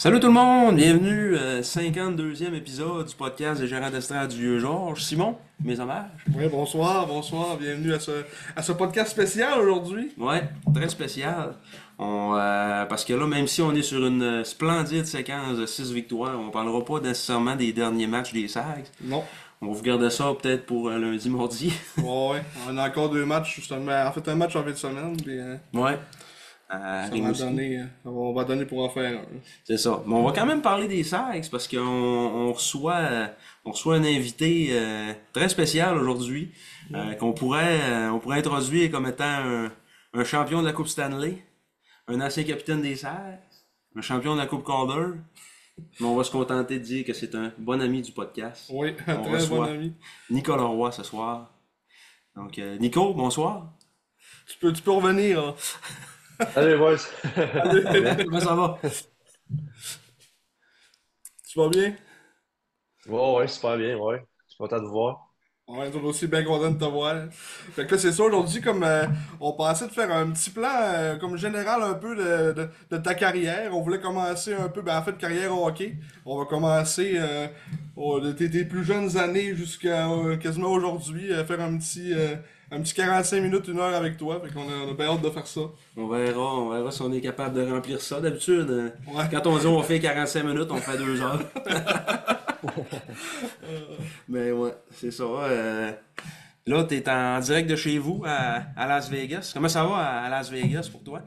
Salut tout le monde, bienvenue au 52e épisode du podcast des gérants d'estrade du Vieux Georges. Simon, mes hommages. Oui, bonsoir, bonsoir, bienvenue à ce, à ce podcast spécial aujourd'hui. Ouais, très spécial. On, euh, parce que là, même si on est sur une splendide séquence de 6 victoires, on parlera pas nécessairement des derniers matchs des Sags. Non. On va vous garder ça peut-être pour euh, lundi, mardi. Ouais, ouais, on a encore deux matchs, justement. En fait, un match en fin de semaine, puis euh, ouais. Donner, euh, on va donner pour en faire un. C'est ça. Mais on va quand même parler des Sags parce qu'on on reçoit, euh, on reçoit un invité euh, très spécial aujourd'hui euh, qu'on pourrait, euh, on pourrait introduire comme étant un, un champion de la Coupe Stanley, un ancien capitaine des Sags, un champion de la Coupe Calder. Mais on va se contenter de dire que c'est un bon ami du podcast. Oui, un On très bon ami. Nicolas Roy ce soir. Donc, euh, Nico, bonsoir. Tu peux, tu peux revenir, hein. Allez, boys. Comment ça va? Tu vas bien? Ouais, ouais, super bien, ouais. Je suis content de vous voir. Ouais, nous aussi bien content de te voir. Fait que là, c'est ça, aujourd'hui, comme euh, on pensait de faire un petit plan euh, comme général un peu de, de, de ta carrière. On voulait commencer un peu, ben en fait, carrière au hockey. On va commencer euh, au- de tes, tes plus jeunes années jusqu'à euh, quasiment aujourd'hui, euh, faire un petit, euh, un petit 45 minutes, une heure avec toi. Fait qu'on a, on a bien hâte de faire ça. On verra, on verra si on est capable de remplir ça. D'habitude, euh, Ouais. quand on dit on fait 45 minutes, on fait 2 heures. Mais ouais, c'est ça. euh, là, t'es en direct de chez vous à, à Las Vegas. Comment ça va à, Las Vegas pour toi?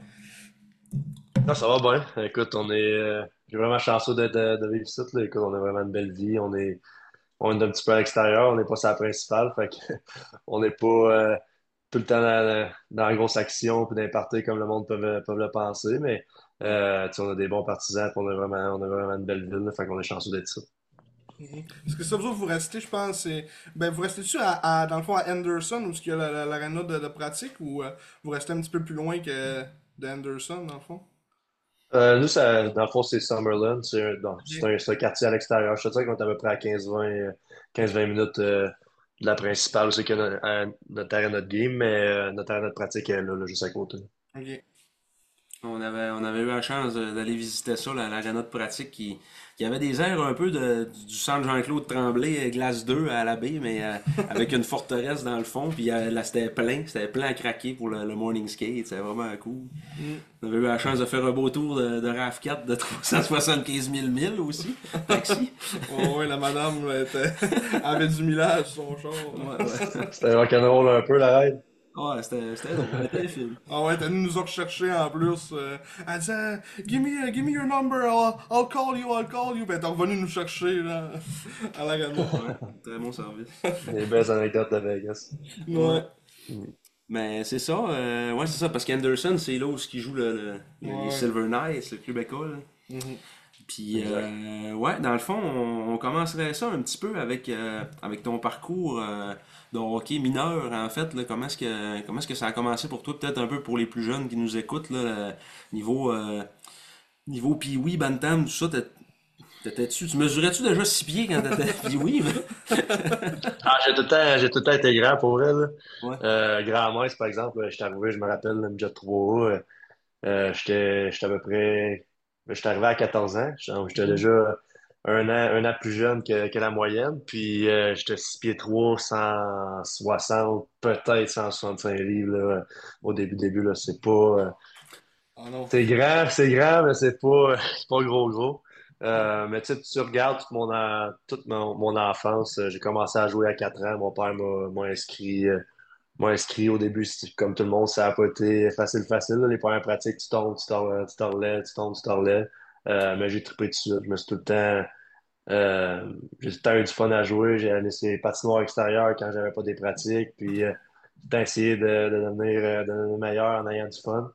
Non, ça va bien. Écoute, on est, euh, j'ai vraiment chanceux d'être de, de vivre ici. là. Écoute, on a vraiment une belle vie. On est, on est un petit peu à l'extérieur. On n'est pas sur la principale. On n'est pas euh, tout le temps dans, la grosse action puis parties comme le monde peut, le penser. Mais euh, on a des bons partisans. puis on a vraiment, on a vraiment une belle ville. Fait qu'on est chanceux d'être ici. Est-ce que ça vous vous restez, je pense. Ben, vous restez-tu à, dans le fond, à Anderson, où il y a la- la- l'arena de, de pratique, ou euh, vous restez un petit peu plus loin que d'Anderson, dans le fond? Euh, nous, ça, dans le fond, c'est Summerlin. C'est un, non, c'est un, c'est un quartier à l'extérieur. Je te dirais qu'on est à peu près à 15-20 euh, 15-20 minutes euh, de la principale, c'est que notre, notre terrain, notre game, mais euh, notre terrain, notre pratique est là, là, juste à côté. Ok. On avait, on avait eu la chance d'aller visiter ça, la- l'aréna de pratique qui, qui avait des airs un peu de, du centre Jean-Claude Tremblay, euh, glace 2 à la baie, mais euh, avec une forteresse dans le fond. Puis euh, là, c'était plein, c'était plein à craquer pour le, le morning skate. C'était vraiment cool. On avait eu la chance de faire un beau tour de, de RAV4 de 375 000 milles aussi. Taxi. Oh, ouais, la madame était... avait du millage sur son char. Ouais, ouais. C'était rock'n'roll un peu, la ride. Ouais, c'était c'était drôle, c'était un film. Ah ouais, t'as nous a recherché en plus. euh, elle disait, give me, give me your number, I'll, I'll call you, I'll call you. Ben, t'es revenu nous chercher, là, à l'arena. Ouais, très bon service. Des belles anecdotes de Vegas. Ouais. Mais c'est ça, euh, ouais, c'est ça, parce qu'Anderson, c'est là où il joue le, le- Ouais. les Silver Knights, le club école. Mhm. Puis, euh, ouais, dans le fond, on, on commencerait ça un petit peu avec, euh, avec ton parcours euh, de hockey mineur, en fait. Là, comment est-ce que, comment est-ce que ça a commencé pour toi? Peut-être un peu pour les plus jeunes qui nous écoutent, là, niveau, euh, niveau bantam, tout ça. T'étais-tu, tu mesurais-tu déjà 6 pieds quand t'étais pee-wee? mais- Ah, j'ai tout le temps, j'ai tout le temps été grand pour vrai, là. Ouais. Euh, grand mince, par exemple, j'étais arrivé, je me rappelle, le Jet 3 euh, j'étais, j'étais à peu près, j'étais arrivé à 14 ans, j'étais déjà un an, un an plus jeune que, que la moyenne, puis euh, j'étais 6 pieds 3, 160, peut-être 165 livres, là, au début, début, là, c'est pas, euh, Ah c'est grand, c'est grand, mais c'est pas, c'est pas gros gros. Euh, mais tu sais, tu regardes toute mon, toute mon, mon enfance, j'ai commencé à jouer à 4 ans. Mon père m'a inscrit inscrit au début, comme tout le monde, ça n'a pas été facile, facile. Les premières pratiques, tu tombes, tu t'en tu tombes, tu t'en. Euh, mais j'ai trippé dessus. Je me suis tout le temps. Euh, j'ai tout le temps eu du fun à jouer. J'ai laissé les patinoires extérieures quand j'avais pas des pratiques. Puis euh, tout le temps essayé de, de, devenir, de devenir meilleur en ayant du fun.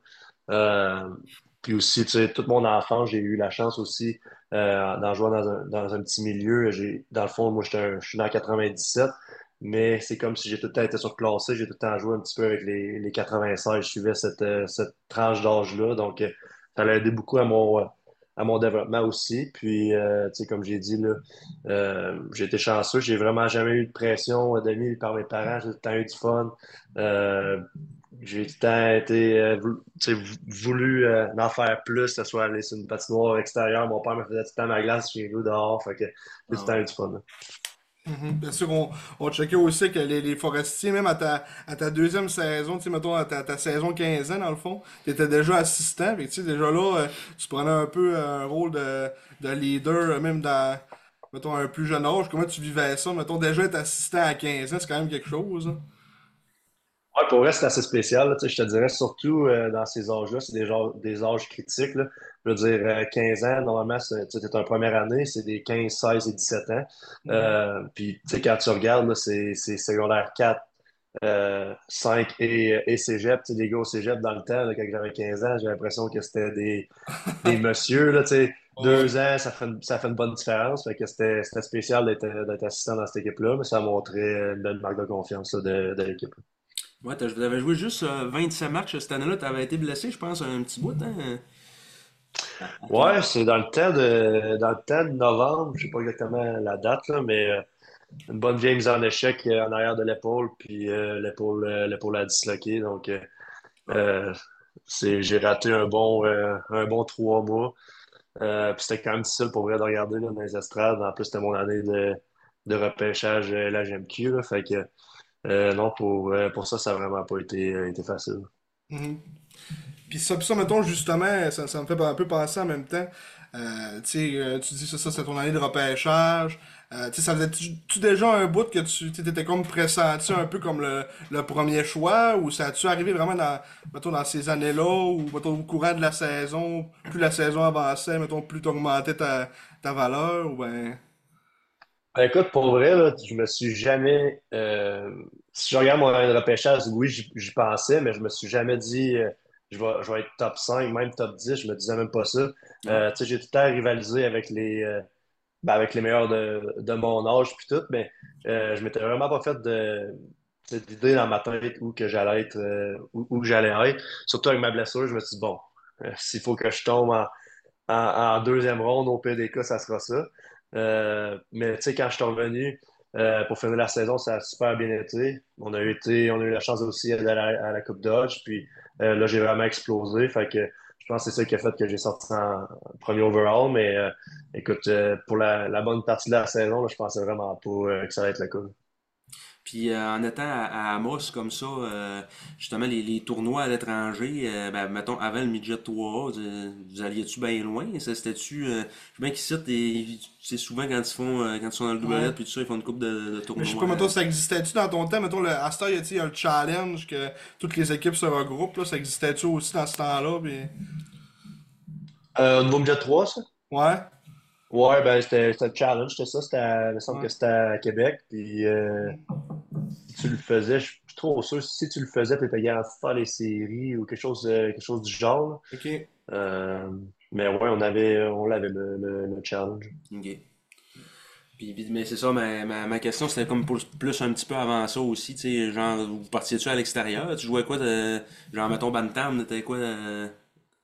puis aussi, tu sais, toute mon enfance, j'ai eu la chance aussi d'en jouer dans un, dans un petit milieu. Dans le fond, moi, je suis dans 97 mais c'est comme si j'ai tout le temps été surclassé, j'ai tout le temps joué un petit peu avec les, les 96, je suivais cette, cette tranche d'âge-là, donc ça a aidé beaucoup à mon, à mon développement aussi. Puis, tu sais, comme j'ai dit, là, j'ai été chanceux, j'ai vraiment jamais eu de pression de mise par mes parents, j'ai tout le temps eu du fun. j'ai tout le temps été voulu en faire plus, que ce soit aller sur une patinoire extérieure. Mon père me faisait tout le temps ma glace chez nous dehors, fait que j'ai tout le ah temps eu du fun. Mhm. Bien sûr, on, checkait aussi que les, forestiers, même à ta, deuxième saison, tu sais, mettons, à ta, saison 15 ans, dans le fond, tu étais déjà assistant. tu sais, déjà là, euh, tu prenais un peu un rôle de, de leader, euh, même dans, mettons, un plus jeune âge. Comment tu vivais ça? Mettons, déjà être assistant à 15 ans, c'est quand même quelque chose. Hein? Ouais, pour vrai, c'est assez spécial. je te dirais surtout euh, dans ces âges-là, c'est des, des âges critiques. Là. Je veux dire, 15 euh, ans, normalement, c'est une première année, c'est des 15, 16 et 17 ans. Euh, puis, quand tu regardes, c'est secondaire 4, 5 et, et cégep. Les gars au cégep, dans le temps, quand j'avais 15 ans, j'ai l'impression que c'était des, des messieurs, là. Deux ans, ça fait, une, ça fait une bonne différence. Fait que c'était spécial d'être assistant dans cette équipe-là, mais ça a montré une belle marque de confiance de, de l'équipe. Ouais, tu avais joué juste 27 euh, matchs cette année-là. Tu avais été blessé, je pense, un petit bout. Hein? Ouais, c'est dans le temps de dans le temps de novembre, je sais pas exactement la date, là, mais euh, une bonne vieille mise en échec euh, en arrière de l'épaule, puis l'épaule l'épaule a disloqué. Donc c'est j'ai raté un bon un bon trois mois. puis c'était quand même difficile pour vrai de regarder là, dans les estrades. En plus, c'était mon année de, de repêchage à la GMQ. Là, fait que euh, non, pour, euh, pour ça, ça n'a vraiment pas été, euh, été facile. Mhm. Puis ça, ça, mettons, justement, ça, ça, me fait un peu penser en même temps. Euh, tu dis ça, ça c'est ton année de repêchage. Euh, ça faisait-tu déjà un bout que tu étais comme pressenti un peu comme le, le premier choix ou ça a-tu arrivé vraiment dans, mettons, dans ces années-là ou mettons, au courant de la saison, plus la saison avançait, mettons, plus t'augmentais ta, ta valeur ou ben... Ben, écoute, pour vrai, là, je me suis jamais. Euh, si je regarde mon repêchage, oui, j'y pensais, mais je me suis jamais dit euh, je, vais, je vais être top 5, même top 10, je me disais même pas ça. Euh, j'ai tout le temps rivalisé avec les, ben, avec les meilleurs de, de mon âge puis tout, mais je m'étais vraiment pas fait de cette idée dans ma tête où que j'allais être où, où j'allais être. Surtout avec ma blessure, je me suis dit bon, s'il faut que je tombe en, en, en deuxième ronde, au PDK, ça sera ça. Euh, mais tu sais, quand je suis revenu euh, pour finir la saison, ça a super bien été. On a, été, on a eu la chance aussi d'aller à, la Coupe Dodge. Puis euh, là, j'ai vraiment explosé. Fait que je pense que c'est ça qui a fait que j'ai sorti en premier overall. Mais écoute, pour la, bonne partie de la saison, je pensais vraiment pas que ça allait être le cas. Puis euh, en étant à, Amos comme ça, euh, justement, les, les, tournois à l'étranger, euh, ben, mettons, avant le midget 3 vous alliez-tu bien loin? Ça, c'était-tu. je sais bien qu'ici, c'est souvent quand ils font quand ils sont dans le double puis tout ça, ils font une coupe de, de tournois. Mais je sais pas, mettons, ça existait-tu dans ton temps? Mettons, le, à ce il y a un challenge que toutes les équipes se regroupent, là, ça existait-tu aussi dans ce temps-là? Puis... au niveau midget 3, ça? Ouais. Ouais, ben c'était le challenge, c'était ça. C'était, il me semble que c'était à Québec. Puis euh, si tu le faisais, je suis trop sûr, si tu le faisais, tu étais garanti de faire les séries ou quelque chose, quelque chose du genre. OK. Euh, mais ouais, on avait, on l'avait le, le, challenge. OK. Puis, mais c'est ça, ma, ma, ma question c'était comme plus un petit peu avant ça aussi, tu sais, genre, vous partiez-tu à l'extérieur? Tu jouais quoi de, genre, mettons, Bantam, t'étais quoi de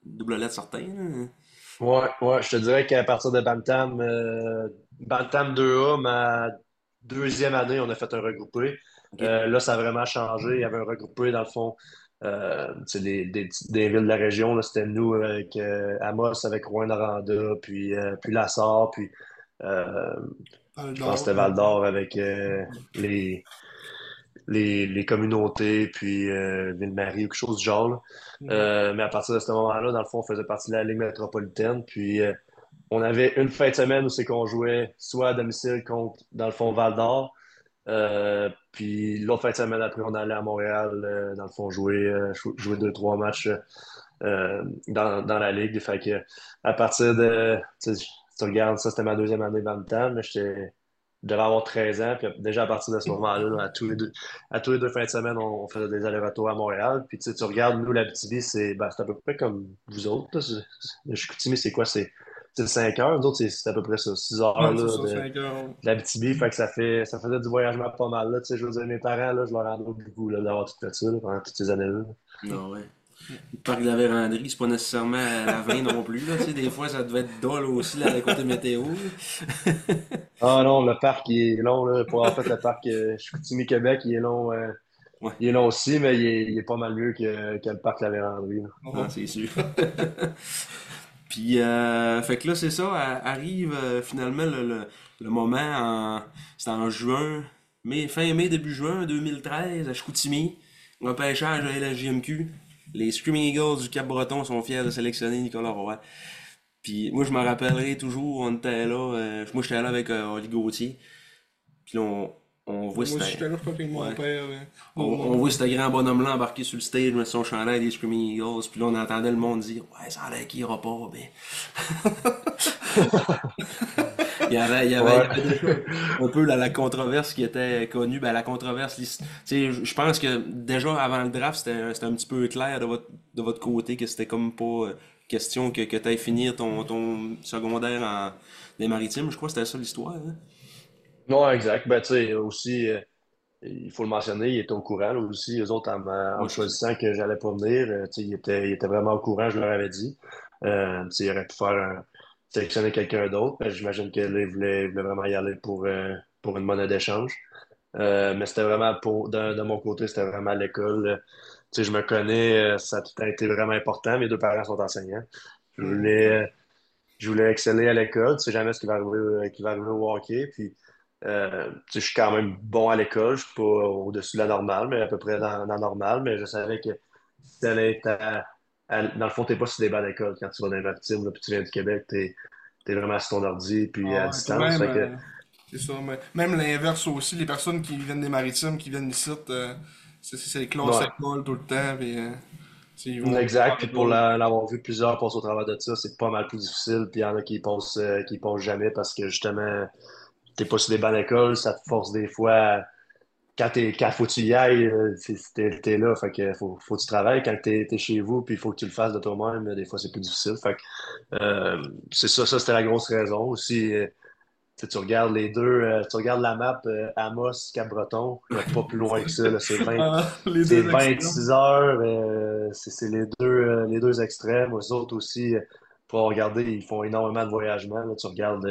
double lettre certain? Ouais, ouais, je te dirais qu'à partir de Bantam, euh, Bantam 2A, ma deuxième année, on a fait un regroupé. Euh, là, ça a vraiment changé. Il y avait un regroupé, dans le fond, euh, des, des, des, villes de la région. C'était nous avec euh, Amos, avec Rouen Aranda, puis, puis Lassar, puis je pense que c'était Val d'Or avec les, les, les communautés, puis euh, Ville-Marie ou quelque chose du genre. Mm-hmm. Euh, mais à partir de ce moment-là, dans le fond, on faisait partie de la Ligue métropolitaine. Puis euh, on avait une fin de semaine où c'est qu'on jouait soit à domicile contre, dans le fond, Val d'Or, puis l'autre fin de semaine après, on allait à Montréal, dans le fond, jouer, jou- jouer deux, trois matchs dans, dans la ligue. Fait que à partir de, tu regardes, ça c'était ma deuxième année dans le temps, mais j'étais, je devais avoir 13 ans. Puis déjà à partir de ce moment-là, là, à tous les deux, à tous les deux fins de semaine, on, on faisait des allers-retours à Montréal. Puis tu sais, tu regardes, nous, l'Abitibi, c'est ben, c'est à peu près comme vous autres. Là. Le Chicoutimi, c'est quoi? C'est c'est 5 heures. Nous autres, c'est c'est à peu près ça, 6 heures Ouais, là, ça, de, cinq heures. de l'Abitibi. Fait que ça, fait, ça faisait du voyagement pas mal. Là. Tu sais, je veux dire, mes parents, là, je leur en dois beaucoup là, d'avoir tout fait ça là, pendant toutes ces années-là. Non, ouais. Le parc de la Vérandrie, c'est pas nécessairement à la 20 non plus. Là. Tu sais, des fois, ça devait être dole aussi, là, côté météo. Ah non, le parc, il est long. Là. Pour en fait, le parc euh, Chicoutimi-Québec, il est long. euh, Ouais. Il est long aussi, mais il est, il est pas mal mieux que, que le parc La Vérandrie. Ah, c'est sûr. Puis, euh, fait que là, c'est ça, arrive euh, finalement le, le, le moment, en, c'est en juin, mai, fin mai, début juin 2013, à Chicoutimi, repêchage à la JMQ. Les Screaming Eagles du Cap-Breton sont fiers de sélectionner Nicolas Roy. Puis moi, je me rappellerai toujours, on était là, euh, moi j'étais là avec euh, Oli Gauthier. Puis là, on, on voit Moi aussi, c'était- j'étais là, je crois, avec mon Ouais. père. euh, on, on voit ce grand bonhomme-là embarqué sur le stage, mettre son chandail des Screaming Eagles, puis là on entendait le monde dire Ouais, ça a l'air qu'il ira pas, ben. il y avait, il y avait, il y avait déjà un peu la, la controverse qui était connue, ben la controverse, je pense que déjà avant le draft, c'était un petit peu clair de votre, de votre côté que c'était comme pas euh, question que, que tu ailles finir ton, ton secondaire en des maritimes, je crois que c'était ça l'histoire. Hein? Non, exact. Ben, tu sais, aussi, euh, il faut le mentionner, il était au courant là, aussi. Eux autres, en, me choisissant que j'allais pas venir, euh, tu sais, il était, il était vraiment au courant, je leur avais dit. Euh, il aurait pu faire un- sélectionner quelqu'un d'autre, j'imagine que là, il voulait, vraiment y aller pour, euh, pour une monnaie d'échange. Euh, mais c'était vraiment pour, de, de mon côté, c'était vraiment l'école. Tu sais, je me connais, euh, ça a tout été vraiment important. Mes deux parents sont enseignants. Je voulais, euh, je voulais exceller à l'école. Tu sais jamais ce qui va arriver, qui va arriver au hockey. Puis, euh, tu sais, je suis quand même bon à l'école. Je suis pas au-dessus de la normale, mais à peu près dans, dans la normale. Mais je savais que si t'allais être à- à- dans le fond, t'es pas sur des bancs d'école quand tu vas dans les maritimes, là, puis tu viens du Québec, t'es, t'es vraiment sur ton ordi, puis Ah à distance. même, Fait que- euh, c'est ça. mais même l'inverse aussi, les personnes qui viennent des maritimes, qui viennent ici, euh, c'est les classes Ouais. école tout le temps. Puis, euh, ils vont- Exact. Puis pour la- l'avoir vu plusieurs passer au travers de ça, c'est pas mal plus difficile. Puis il y en a qui passent, euh, qui passent jamais parce que justement, t'es pas sur des bancs d'école, ça te force des fois. à- Quand t'es, quand faut que tu y ailles, euh, t'es, t'es là, fait que faut, faut que tu travailles. Quand t'es, t'es chez vous, puis il faut que tu le fasses de toi-même, des fois c'est plus difficile. Fait que, euh, c'est ça, ça c'était la grosse raison. Aussi, euh, tu regardes les deux, euh, tu regardes la map Amos, Cap-Breton, pas plus loin que ça, là, c'est 20, Ah, c'est. 26 heures, c'est c'est les deux, les deux extrêmes. Eux autres aussi, pour regarder, ils font énormément de voyagements. là. Tu regardes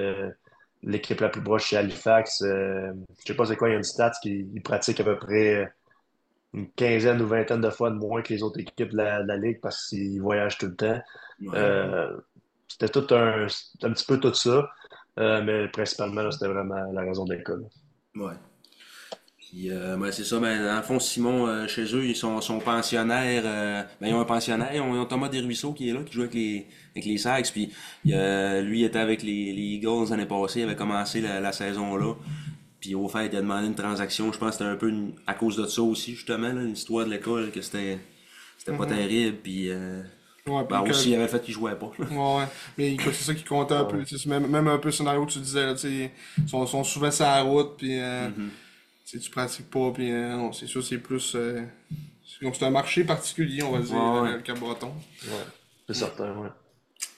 l'équipe la plus proche chez Halifax. euh, je sais pas c'est quoi, il y a une stat qui ils pratiquent à peu près une quinzaine ou vingtaine de fois de moins que les autres équipes de la, de la Ligue parce qu'ils voyagent tout le temps. Ouais. Euh, c'était tout un, un petit peu tout ça. Euh, mais principalement, c'était vraiment la raison de l'école. Ouais. Puis, euh, ben, c'est ça, ben, dans le fond, Simon, chez eux, ils sont, sont pensionnaires. ben, ils ont un pensionnaire, ils ont, ils ont Thomas Desruisseaux qui est là, qui joue avec les, avec les Sags. Puis, il, euh, lui, il était avec les, les Eagles l'année passée, il avait commencé la, la saison là. Puis, au fait, il a demandé une transaction. Je pense que c'était un peu une- à cause de ça aussi, justement, là, l'histoire de l'école, que c'était c'était pas terrible. Puis, euh, Ouais, ben, que- aussi, il avait le fait qu'il jouait pas. Ouais, ouais. Mais c'est ça qui comptait un peu. Même, même un peu le scénario que tu disais, là, tu sais, ils sont, sont souvent sur la route, puis euh, Mhm. tu pratiques pas, puis euh, non, c'est sûr, c'est plus. euh, c'est un marché particulier, on va dire, Ouais, ouais. le Cap-Breton. C'est certain, ouais.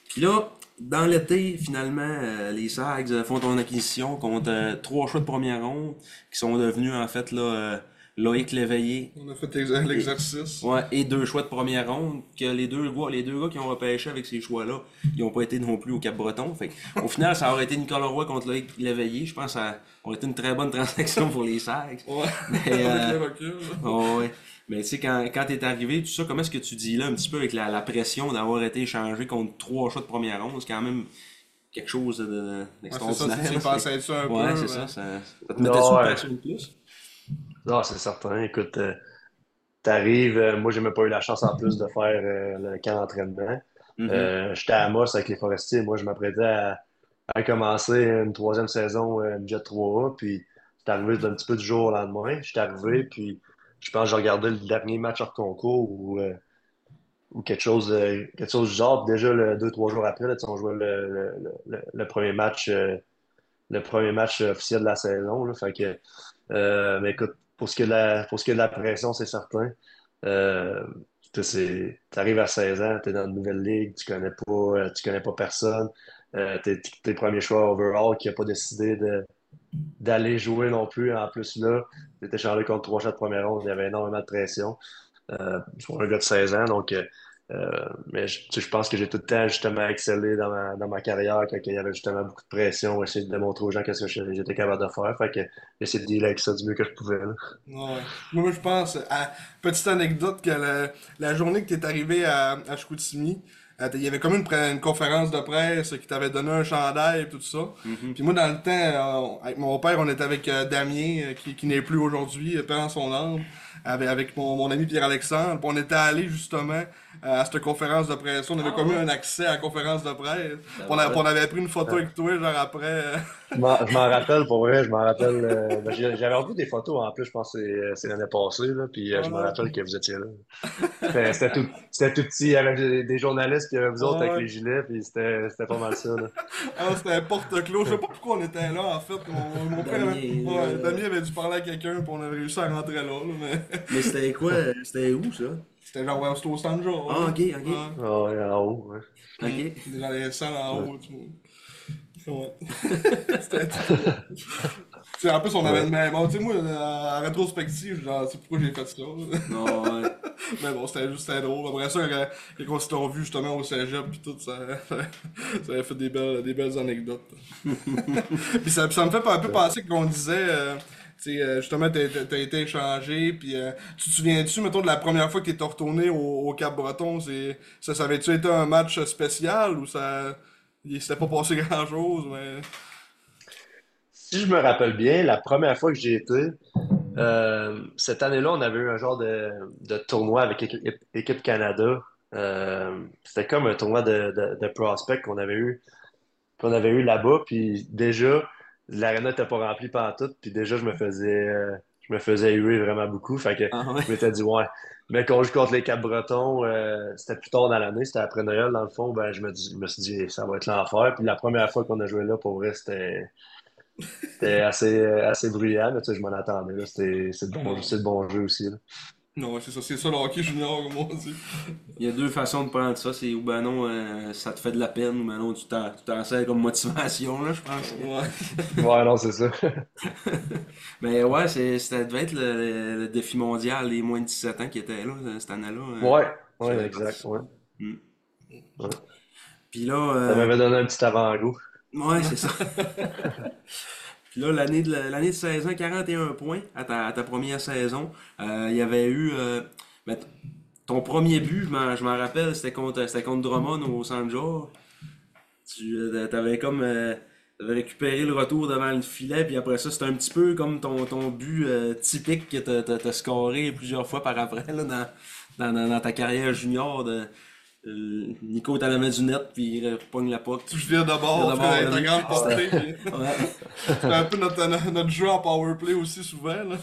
Puis là, dans l'été, finalement, euh, les Sags euh, font une acquisition contre euh, trois choix de première ronde qui sont devenus en fait là, euh, Loïc Léveillé On a fait ex- l'exercice. ouais, et deux choix de première ronde. Que les deux gars, les deux gars qui ont repêché avec ces choix-là, ils n'ont pas été non plus au Cap-Breton. Fait au final, ça aurait été Nicolas Roy contre Loïc Léveillé. Je pense que ça aurait été une très bonne transaction pour les Sags. Ouais, Mais, euh. Oh, ouais. Mais tu sais, quand, quand t'es arrivé, tout ça, comment est-ce que tu dis là un petit peu avec la, la pression d'avoir été échangé contre trois choix de première ronde? C'est quand même quelque chose de- de- Ouais, c'est ça, d'extraordinaire. tu un ouais, peu. c'est euh, ça, ça. Ça te mettait-tu Ouais. une pression de plus? Non, c'est certain. Écoute, euh, t'arrives, euh, moi, j'ai même pas eu la chance en plus de faire euh, le camp d'entraînement. Mhm. Euh, j'étais à Amos avec les Forestiers. Moi, je m'apprêtais à, à commencer une troisième saison Jet 3A. Puis c'est arrivé un petit peu du jour au lendemain. Je suis arrivé, puis je pense que j'ai regardé le dernier match hors concours ou, ou quelque chose, quelque chose du genre. Déjà, le, deux, trois jours après, là, on jouait le, le, le, premier match, le premier match officiel de la saison. Là, fait que, euh, mais écoute, pour ce qui est de la, pour ce la pression, c'est certain. Euh, tu arrives à 16 ans, tu es dans une nouvelle ligue, tu connais pas, euh, tu connais pas personne. Euh, t'es tes premiers choix overall qui n'a pas décidé d'aller jouer non plus. En plus, là, tu étais changé contre trois shots de première ronde, il y avait énormément de pression. Euh, pour un gars de 16 ans, donc euh, mais je, je, pense que j'ai tout le temps justement excellé dans ma, dans ma carrière quand il y avait justement beaucoup de pression, essayer de démontrer aux gens qu'est-ce que j'étais capable de faire. Fait que essayé de dealer avec ça du mieux que je pouvais. Là. Ouais. Moi, je pense, à, petite anecdote, que la, la journée que tu es arrivé à, à Chicoutimi, euh, il y avait comme une, une conférence de presse qui t'avait donné un chandail et tout ça. Mm -hmm. Puis moi, dans le temps, euh, avec mon père, on était avec euh, Damien, qui, qui n'est plus aujourd'hui, pendant son âme, avec, avec mon, mon ami Pierre-Alexandre. on était allé justement à cette conférence de presse. On avait ah, comme eu un accès à la conférence de presse. On, a, on, avait pris une photo avec toi, genre après. je m'en rappelle, pour vrai, je m'en rappelle. Euh, ben, J'avais revu des photos en plus, je pense que c'est l'année passée, là, puis euh, je me rappelle que vous étiez là. C'était tout, tout petit, il y avait des, journalistes, puis il y avait vous autres avec les gilets, puis c'était pas mal ça. Là. ah, c'était porte-clos. Je sais pas pourquoi on était là, en fait. Mon, mon père avait, ouais, Damien avait dû parler à quelqu'un, puis on avait réussi à rentrer là. là mais mais c'était quoi C'était où ça? C'était genre, ouais, c'était au stand genre. Ah, ok, ok. Ah, ouais, en haut, ouais. Ok. Dans les salles en haut, tu vois. Ouais. C'était. sais, en plus, on avait une même. Bon, tu sais, moi, en rétrospective, genre, c'est pourquoi j'ai fait ça. Non, ouais. Mais bon, c'était juste c'était drôle. Après ça, quand on s'était revu justement au cégep pis tout, ça, ça avait fait des belles, des belles anecdotes. puis ça, ça me fait un peu penser qu'on disait. Euh, euh, justement, t'as as été échangé, puis euh, tu te souviens-tu, mettons, de la première fois que t'es retourné au, Cap-Breton, ça, ça avait-tu été un match spécial ou ça il s'était pas passé grand-chose, mais... Si je me rappelle bien, la première fois que j'y été, euh, cette année-là, on avait eu un genre de, de tournoi avec Équipe, Canada. C'était comme un tournoi de, de, de prospect qu'on avait eu qu'on avait eu là-bas, puis déjà, l'aréna n'était pas remplie pendant tout, puis déjà, je me faisais, euh, je me faisais huer vraiment beaucoup. Fait que Ah ouais. je m'étais dit, ouais. Mais quand on joue contre les Cap-Bretons, euh, c'était plus tard dans l'année, c'était après Noël, dans le fond, ben, je me, dis- je me suis dit, ça va être l'enfer. Puis la première fois qu'on a joué là, pour vrai, c'était c'était assez, euh, assez bruyant, mais tu sais, je m'en attendais. C'était c'est de bon, bon jeu aussi. là. Non, ouais, c'est ça, c'est ça le hockey junior, comme on dit. Il y a deux façons de prendre ça. C'est ou ben non, euh, ça te fait de la peine, ou ben non, tu t'en tu t'en sers comme motivation, là, je pense. Ouais. Ouais, non, c'est ça. Mais ouais, c'est, ça devait être le, le- le défi mondial des moins de 17 ans qui était là, cette année-là. hein. Ouais, ouais, exact. Ouais. Puis là, Ça euh, m'avait donné un petit avant-goût. ouais, c'est ça. Là, l'année de, l'année de 16 ans, 41 points à ta, première saison. Euh, il y avait eu. euh, ben, ton premier but, je m'en rappelle, c'était contre, c'était contre Drummond au Sanjor. Tu euh, avais comme. récupéré le retour devant le filet, puis après ça, c'était un petit peu comme ton, ton but typique que t'as t'as scoré plusieurs fois par après là, dans, dans, dans, ta carrière junior. Euh, Nico est à la main du net, puis il repogne la puck. Tu viens d'abord, Je viens tu ta oui. grande portée. C'est un peu notre, notre jeu en powerplay aussi, souvent, là.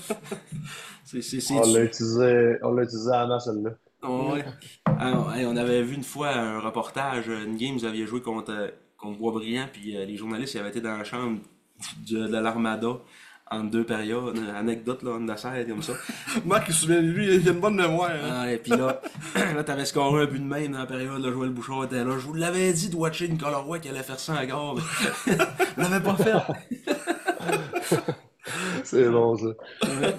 C'est, c'est, c'est On l'a utilisé, on l'a utilisé à la celle-là. Ouais. Ah, hey, on avait vu une fois un reportage, une game, vous aviez joué contre, contre Boisbriand, puis euh, les journalistes ils avaient été dans la chambre de, de l'Armada en deux périodes. Une anecdote, là, on scène comme ça. Marc, il se souvient, lui, il a une bonne mémoire. Hein. Ah, et puis là, là t'avais scoré un but de même dans la période, là, Joël Bouchard était là. Je vous l'avais dit de watcher Nicolas Roy qui allait faire ça en garde. Vous l'avez pas fait. C'est bon, ça.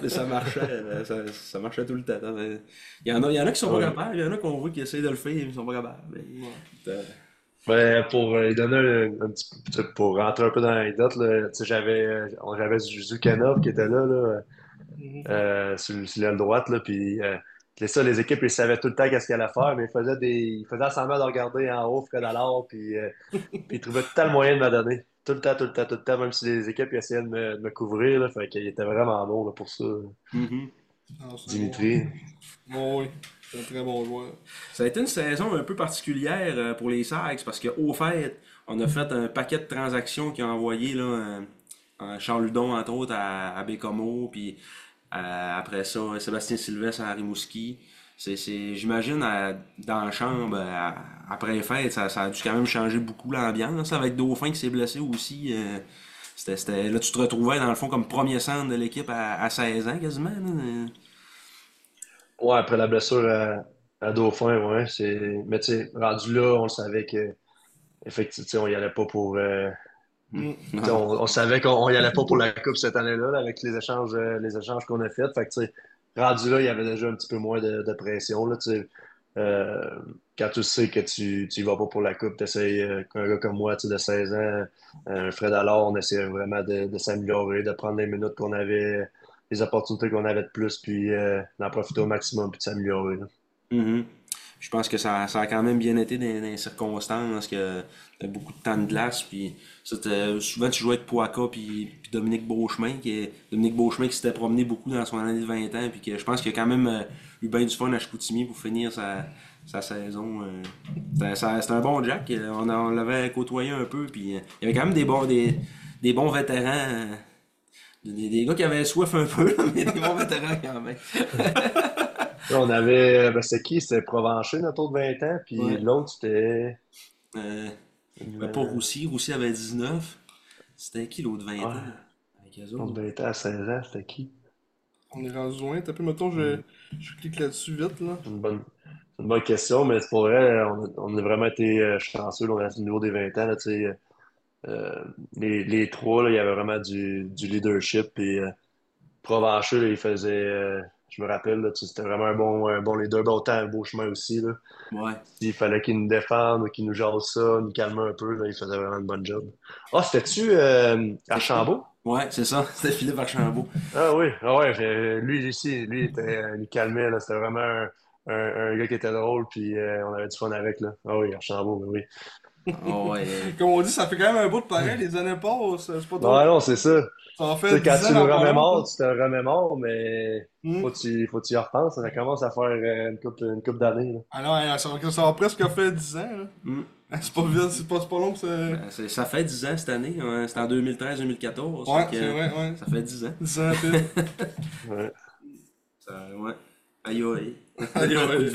Mais ça marchait, ça, ça marchait tout le temps. hein, mais Il y en a, il y en a qui sont pas capables, il y en a qu'on voit qui essayent de le faire, mais ils sont pas capables. Mais, Ben, pour euh, lui donner un, un petit pour rentrer un peu dans l'anecdote, j'avais euh, j'avais Zukanov qui était là, là euh, sur, sur l'aile droite, là, puis euh, les, ça, les équipes, ils savaient tout le temps qu'est-ce qu'ils allaient faire, mais ils faisaient des ils faisaient semblant de regarder en haut, Fred Allard, puis, euh, puis ils trouvaient tout le temps le moyen de me donner. Tout le temps, tout le temps, tout le temps, même si les équipes ils essayaient de me, de me couvrir, là, fait qu'il était vraiment bon là, pour ça, mhm. Ah, Dimitri. Bon, oui, c'est un très bon joueur. Ça a été une saison un peu particulière euh, pour les Sags parce qu'au fait, on a fait un paquet de transactions qui ont envoyé là, euh, Euh, Charles Ludon, entre autres, à, à Bécomo, puis après ça, Sébastien Sylvestre à Rimouski. C'est, j'imagine, dans la chambre, après les fêtes, ça, a dû quand même changer beaucoup l'ambiance. Avec Dauphin qui s'est blessé aussi. euh, c'était, là, tu te retrouvais, dans le fond, comme premier centre de l'équipe à, à 16 ans, quasiment. Ouais, après la blessure à, à Dauphin, ouais. Mais tu sais, rendu là, on savait que effectivement, on y allait pas pour. euh, Mm. on, on savait qu'on on y allait pas pour la Coupe cette année-là, là, avec les échanges, euh, les échanges qu'on a faits. Fait que tu sais, rendu là, il y avait déjà un petit peu moins de, de pression. Là. Euh, quand tu sais que tu, y vas pas pour la Coupe, tu essaies, qu'un gars comme moi, de 16 ans, euh, Fred Allard, on essayait vraiment de, de s'améliorer, de prendre les minutes qu'on avait, les opportunités qu'on avait de plus, puis euh, d'en profiter au maximum, puis de s'améliorer. Mhm. Je pense que ça, a quand même bien été dans, les circonstances, que t'as beaucoup de temps de glace, puis souvent tu jouais avec Poaka puis, puis Dominique Beauchemin, qui Dominique Beauchemin qui s'était promené beaucoup dans son année de 20 ans, puis que je pense qu'il a quand même euh, eu bien du fun à Chicoutimi pour finir sa, sa saison. euh. C'était un bon Jack, euh, on, on l'avait côtoyé un peu, puis il y avait quand même des bons, des, des bons vétérans. Euh, Des, des gars qui avaient soif un peu, là, mais des bons vétérans quand même. On avait, ben, c'était qui? C'était Provencher, notre autre 20 ans, puis Ouais. l'autre, c'était. Euh, Ben, pas Roussy. Roussy avait 19. C'était qui l'autre 20 ans? Ouais. Avec eux L'autre autres? 20 ans à 16 ans, c'était qui? On est rendu loin. T'as pu, mettons, je, je clique là-dessus vite, là. C'est une bonne, c'est une bonne question, mais c'est pour vrai, on a, on a vraiment été euh, chanceux là, on est au niveau des 20 ans. Là, tu sais, euh, les, les trois, là, il y avait vraiment du, du leadership. Puis, euh, Provencher, là, il faisait, euh, je me rappelle, c'était vraiment un bon, un bon leader. Ben, autant un beau chemin aussi. Là. Ouais. S'il fallait qu'il nous défende, qu'il nous jase ça, nous calmer un peu, là, il faisait vraiment une bonne job. Ah, c'était-tu euh, Archambault? Ouais, c'est ça. C'était Philippe Archambault. Ah oui, ah ouais, lui ici, lui, il, était, il calmait, là, c'était vraiment un, un, un gars qui était drôle, puis on avait du fun avec, là. Ah oui, Archambault, ben oui. Oh, ouais. euh, Comme on dit, ça fait quand même un bout de pareil. Les années passent. C'est pas trop. Non, non, c'est ça. Ça en Tu fait sais, quand 10 tu le remémores, tu te le remémores, mais Hmm. faut que tu, faut que tu y repenses, ça commence à faire euh, une couple, une couple d'années, là. Ah non, hein, ça, ça a presque fait 10 ans, là. Mm. C'est pas vite, c'est pas, c'est pas long que ça. Ben, c'est- ça fait 10 ans cette année. hein. C'était en 2013-2014. Ouais, c'est vrai, ouais. Ça fait 10 ans. 10 ans. Ouais. Ça, ouais. Aïe aïe. Aïe, aïe, aïe.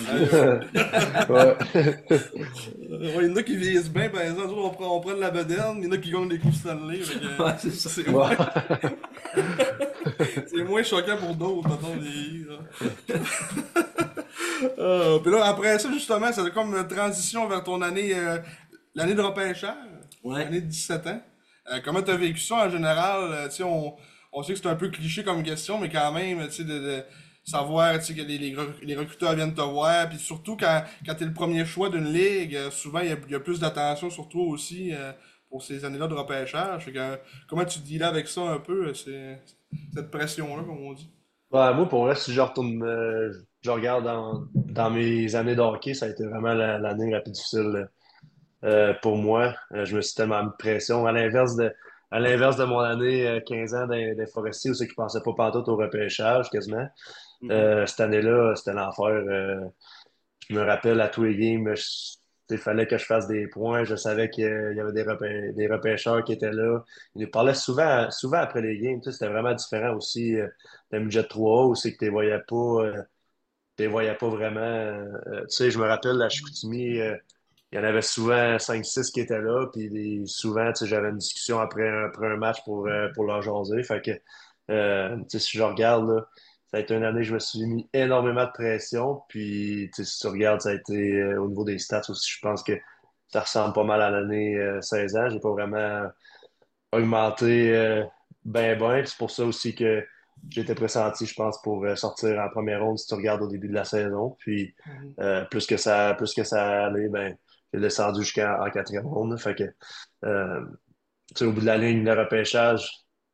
Ouais. Ouais, il y en a qui vieillissent bien, par exemple, on prend, on prend de la bedaine, il y en a qui gagnent des coups Stanley. que, Ouais, c'est ça. c'est Ouais. c'est moins choquant pour d'autres, mettons, vieillir. là. Euh, puis là, après ça, justement, c'est comme une transition vers ton année, euh, l'année de repêchage, Ouais. l'année de 17 ans. Euh, comment t'as vécu ça en général? Euh, tu sais, on, on sait que c'est un peu cliché comme question, mais quand même, tu sais, de, de savoir tu sais, que les, les, rec- les recruteurs viennent te voir, puis surtout quand, quand t'es le premier choix d'une ligue, euh, souvent il y a, plus d'attention sur toi aussi euh, pour ces années-là de repêchage. Euh, comment tu dis là avec ça un peu, cette pression-là, comme on dit? Ouais, moi, pour vrai, si je retourne, je regarde dans, dans mes années de hockey, ça a été vraiment la- l'année la plus difficile pour moi. Je me suis tellement mis pression. À l'inverse de, à l'inverse de mon année euh, 15 ans des, des forestiers, où qu'ils ne pensaient pas partout au repêchage, quasiment. Euh, cette année-là, c'était l'enfer. euh, je me rappelle à tous les games, il fallait que je fasse des points. Je savais qu'il y avait des, repê- des repêcheurs qui étaient là. Ils nous parlaient souvent, souvent après les games. C'était vraiment différent aussi euh, d'un budget 3A où c'est que tu ne les voyais pas, euh, tu voyais pas vraiment. tu sais, je me rappelle à Chicoutimi, il y en avait souvent 5-6 qui étaient là. Puis souvent, tu sais, j'avais une discussion après, un- après un match pour, pour leur jaser. Fait que, tu sais, si je regarde, là, ça a été une année où je me suis mis énormément de pression. Puis, si tu regardes, ça a été euh, au niveau des stats aussi, je pense que ça ressemble pas mal à l'année euh, 16 ans. J'ai pas vraiment augmenté euh, ben ben. C'est pour ça aussi que j'étais pressenti, je pense, pour euh, sortir en première ronde si tu regardes au début de la saison. Puis, euh, plus que ça, plus que ça allait, ben, j'ai descendu jusqu'en en quatrième ronde. Fait que, euh, au bout de la ligne, le repêchage,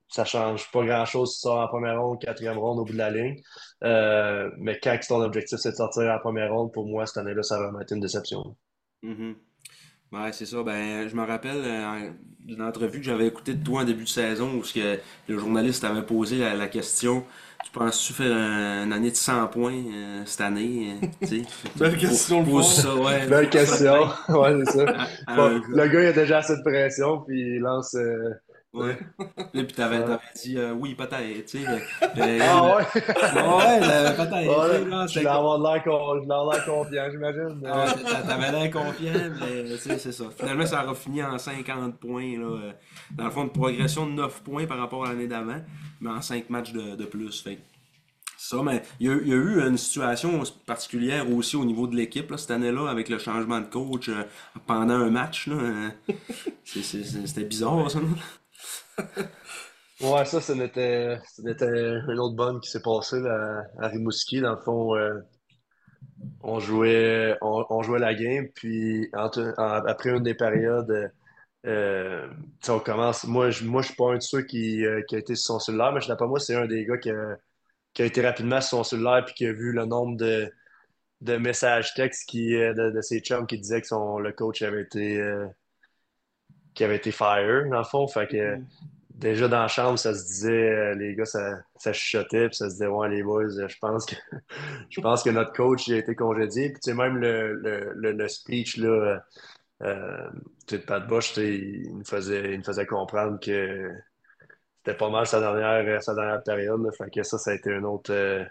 ça change pas grand-chose si tu sors en première ronde, quatrième ronde au bout de la ligne. Euh, mais quand ton objectif, c'est de sortir en première ronde, pour moi, cette année-là, ça a vraiment été une déception. Mhm. Ouais, c'est ça. Ben, je me rappelle euh, d'une entrevue que j'avais écoutée de toi en début de saison où ce que le journaliste avait posé la, la question Tu penses-tu faire un- une année de 100 points euh, cette année euh? Belle question, le ça, ouais. Belle question. ouais, c'est ça. Bon, le gars, il a déjà assez de pression, puis il lance, euh, Ouais. Puis t'avais, t'avais dit euh, oui, peut-être, tu sais. Ah ouais? ouais, peut-être. Ouais, je vais avoir l'air confiant, j'imagine. Ah, t'avais l'air confiant, mais c'est ça. Finalement, ça aura fini en 50 points. Là. Dans le fond, une progression de 9 points par rapport à l'année d'avant, mais en 5 matchs de, de plus. Fait ça, mais il y, a, il y, a, eu une situation particulière aussi au niveau de l'équipe cette année-là avec le changement de coach euh, pendant un match. C'était bizarre, ça. ouais, ça, c'était une autre bonne qui s'est passée à Rimouski. Dans le fond, euh, on, jouait, on, jouait la game, puis après une des périodes, euh, on commence. Moi, je je suis pas un de ceux qui, euh, qui a été sur son cellulaire, mais je pas moi, c'est un des gars qui a été rapidement sur son cellulaire puis qui a vu le nombre de, de messages textes qui, de, de, ses chums qui disaient que le coach avait été, qui avait été fire, dans le fond. Fait que mm. déjà dans la chambre, ça se disait, euh, les gars, ça, ça chuchotait, puis ça se disait, ouais, les boys, je pense que, je pense que notre coach a été congédié. Puis tu sais, même le, le, le, speech, là, euh, Pat Bush, il nous, faisait, il nous faisait comprendre que c'était pas mal sa dernière, euh, sa dernière période. Fait que ça, ça a été une autre. Euh,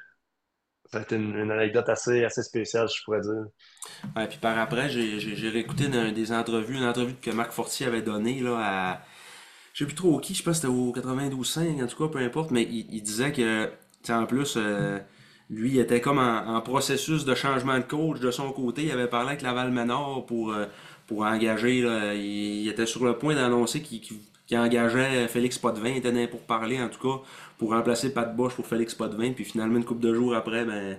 ça a été une, anecdote assez, assez spéciale, je pourrais dire. Ouais, puis par après, j'ai réécouté des entrevues, une entrevue que Marc Fortier avait donnée à. Je sais plus trop qui, je pense que c'était au 92.5, en tout cas, peu importe, mais il, disait que, en plus, euh, lui, il était comme en, processus de changement de coach de son côté. Il avait parlé avec Laval Menor pour, pour engager. Là, il, était sur le point d'annoncer qu'il qui engageait Félix Potvin, il tenait pour parler en tout cas, pour remplacer Pat Bosch pour Félix Potvin, puis finalement une couple de jours après, ben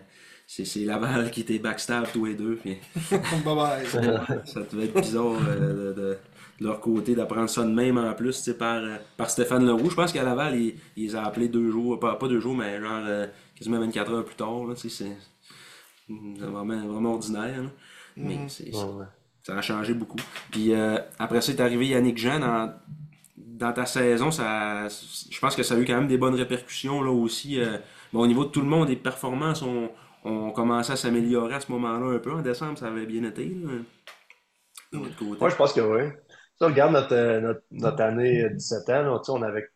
c'est Laval qui était backstab tous les deux. Puis... bye bye. ça devait être bizarre euh, de, leur côté d'apprendre ça de même en plus par, euh, par Stéphane Leroux. Je pense qu'à Laval, il, les a appelés deux jours, pas, pas deux jours, mais genre euh, quasiment 24 heures plus tard. C'est vraiment, vraiment ordinaire. Mais mm-hmm. c'est ça a changé beaucoup. Puis après ça, est arrivé Yannick Jean en dans ta saison, ça, je pense que ça a eu quand même des bonnes répercussions là aussi. Euh, au niveau de tout le monde, les performances ont, ont commencé à s'améliorer à ce moment-là un peu. En décembre, ça avait bien été. de je pense que oui. Ça, regarde notre, euh, notre, année 17 ans, on avait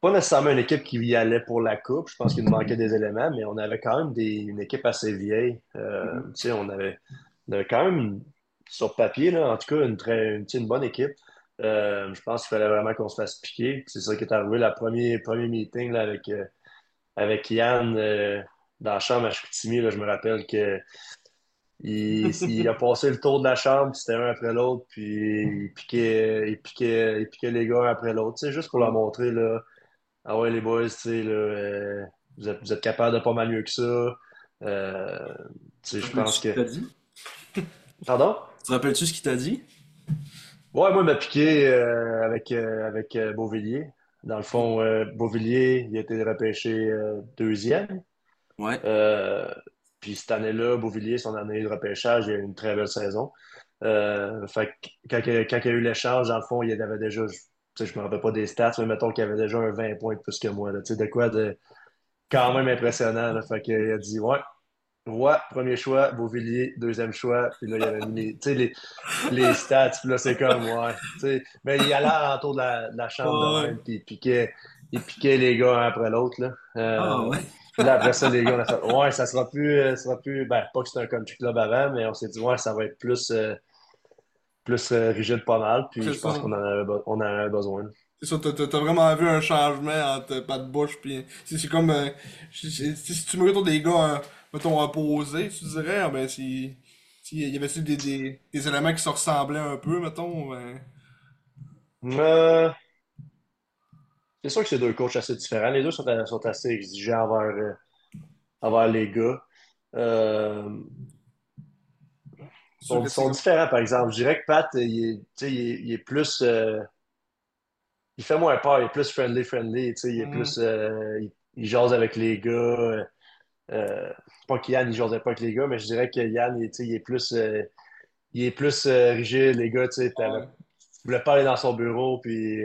pas nécessairement une équipe qui y allait pour la coupe. Je pense qu'il nous manquait des éléments, mais on avait quand même des, une équipe assez vieille. Euh, mm-hmm. on, avait, on avait quand même, sur papier, là, en tout cas, une, très, une, une bonne équipe. Euh, je pense qu'il fallait vraiment qu'on se fasse piquer. C'est ça qui est arrivé, le premier, premier meeting là, avec, euh, avec Yann euh, dans la chambre à Chicoutimi. je me rappelle que il, a passé le tour de la chambre, c'était un après l'autre, puis il piquait, il, piquait, il piquait les gars un après l'autre, juste pour leur montrer, là, ah ouais, les boys, là, vous, êtes, vous êtes capables de pas mal mieux que ça. je pense que... Dit? Pardon? Tu te rappelles-tu ce qu'il t'a dit? Ouais, moi, il m'a piqué euh, avec, euh, avec euh, Beauvillier. Dans le fond, Beauvillier, il a été repêché deuxième. Ouais. puis cette année-là, Beauvillier, son année de repêchage, il a eu une très belle saison. fait quand, quand, il y a eu l'échange, dans le fond, il avait déjà, je ne me rappelle pas des stats, mais mettons qu'il avait déjà un 20 points de plus que moi. Là, de quoi de quand même impressionnant. Là. Fait qu'il a dit Ouais, Roy, premier choix, Beauvillier, deuxième choix. Puis là, il y avait mis les, les, les stats. Puis là, c'est comme, ouais. Mais il allait autour de la, de la chambre, de puis il piquait, il piquait les gars un après l'autre. Là. Euh, ah, ouais. Puis là, après ça, les gars, on a fait, ouais, ça sera plus, euh, ça sera plus, ben, pas que c'était un country club avant, mais on s'est dit, ouais, ça va être plus, euh, plus rigide pas mal. Puis je pense qu'on en avait, on en avait besoin. C'est ça, t'as vraiment vu un changement entre pas de bouche puis c'est comme si tu me retournes des gars mettons, opposé, tu dirais, ah, ben, si, si, y avait des, des, des, éléments qui se ressemblaient un peu, mettons, ben... Euh... C'est sûr que c'est deux coachs assez différents. Les deux sont, sont assez exigeants envers, euh, envers les gars. Euh... Sont, sont différents, par exemple. Je dirais que Pat, il est, il est, il est plus. Euh... Il fait moins peur, il est plus friendly-friendly. Il est mm. plus. Il, il, jase avec les gars. Euh, pas qu'Yann il jouait pas avec les gars, mais je dirais que Yann il, il est plus, euh, il est plus euh, rigide. Les gars, tu voulais pas aller dans son bureau puis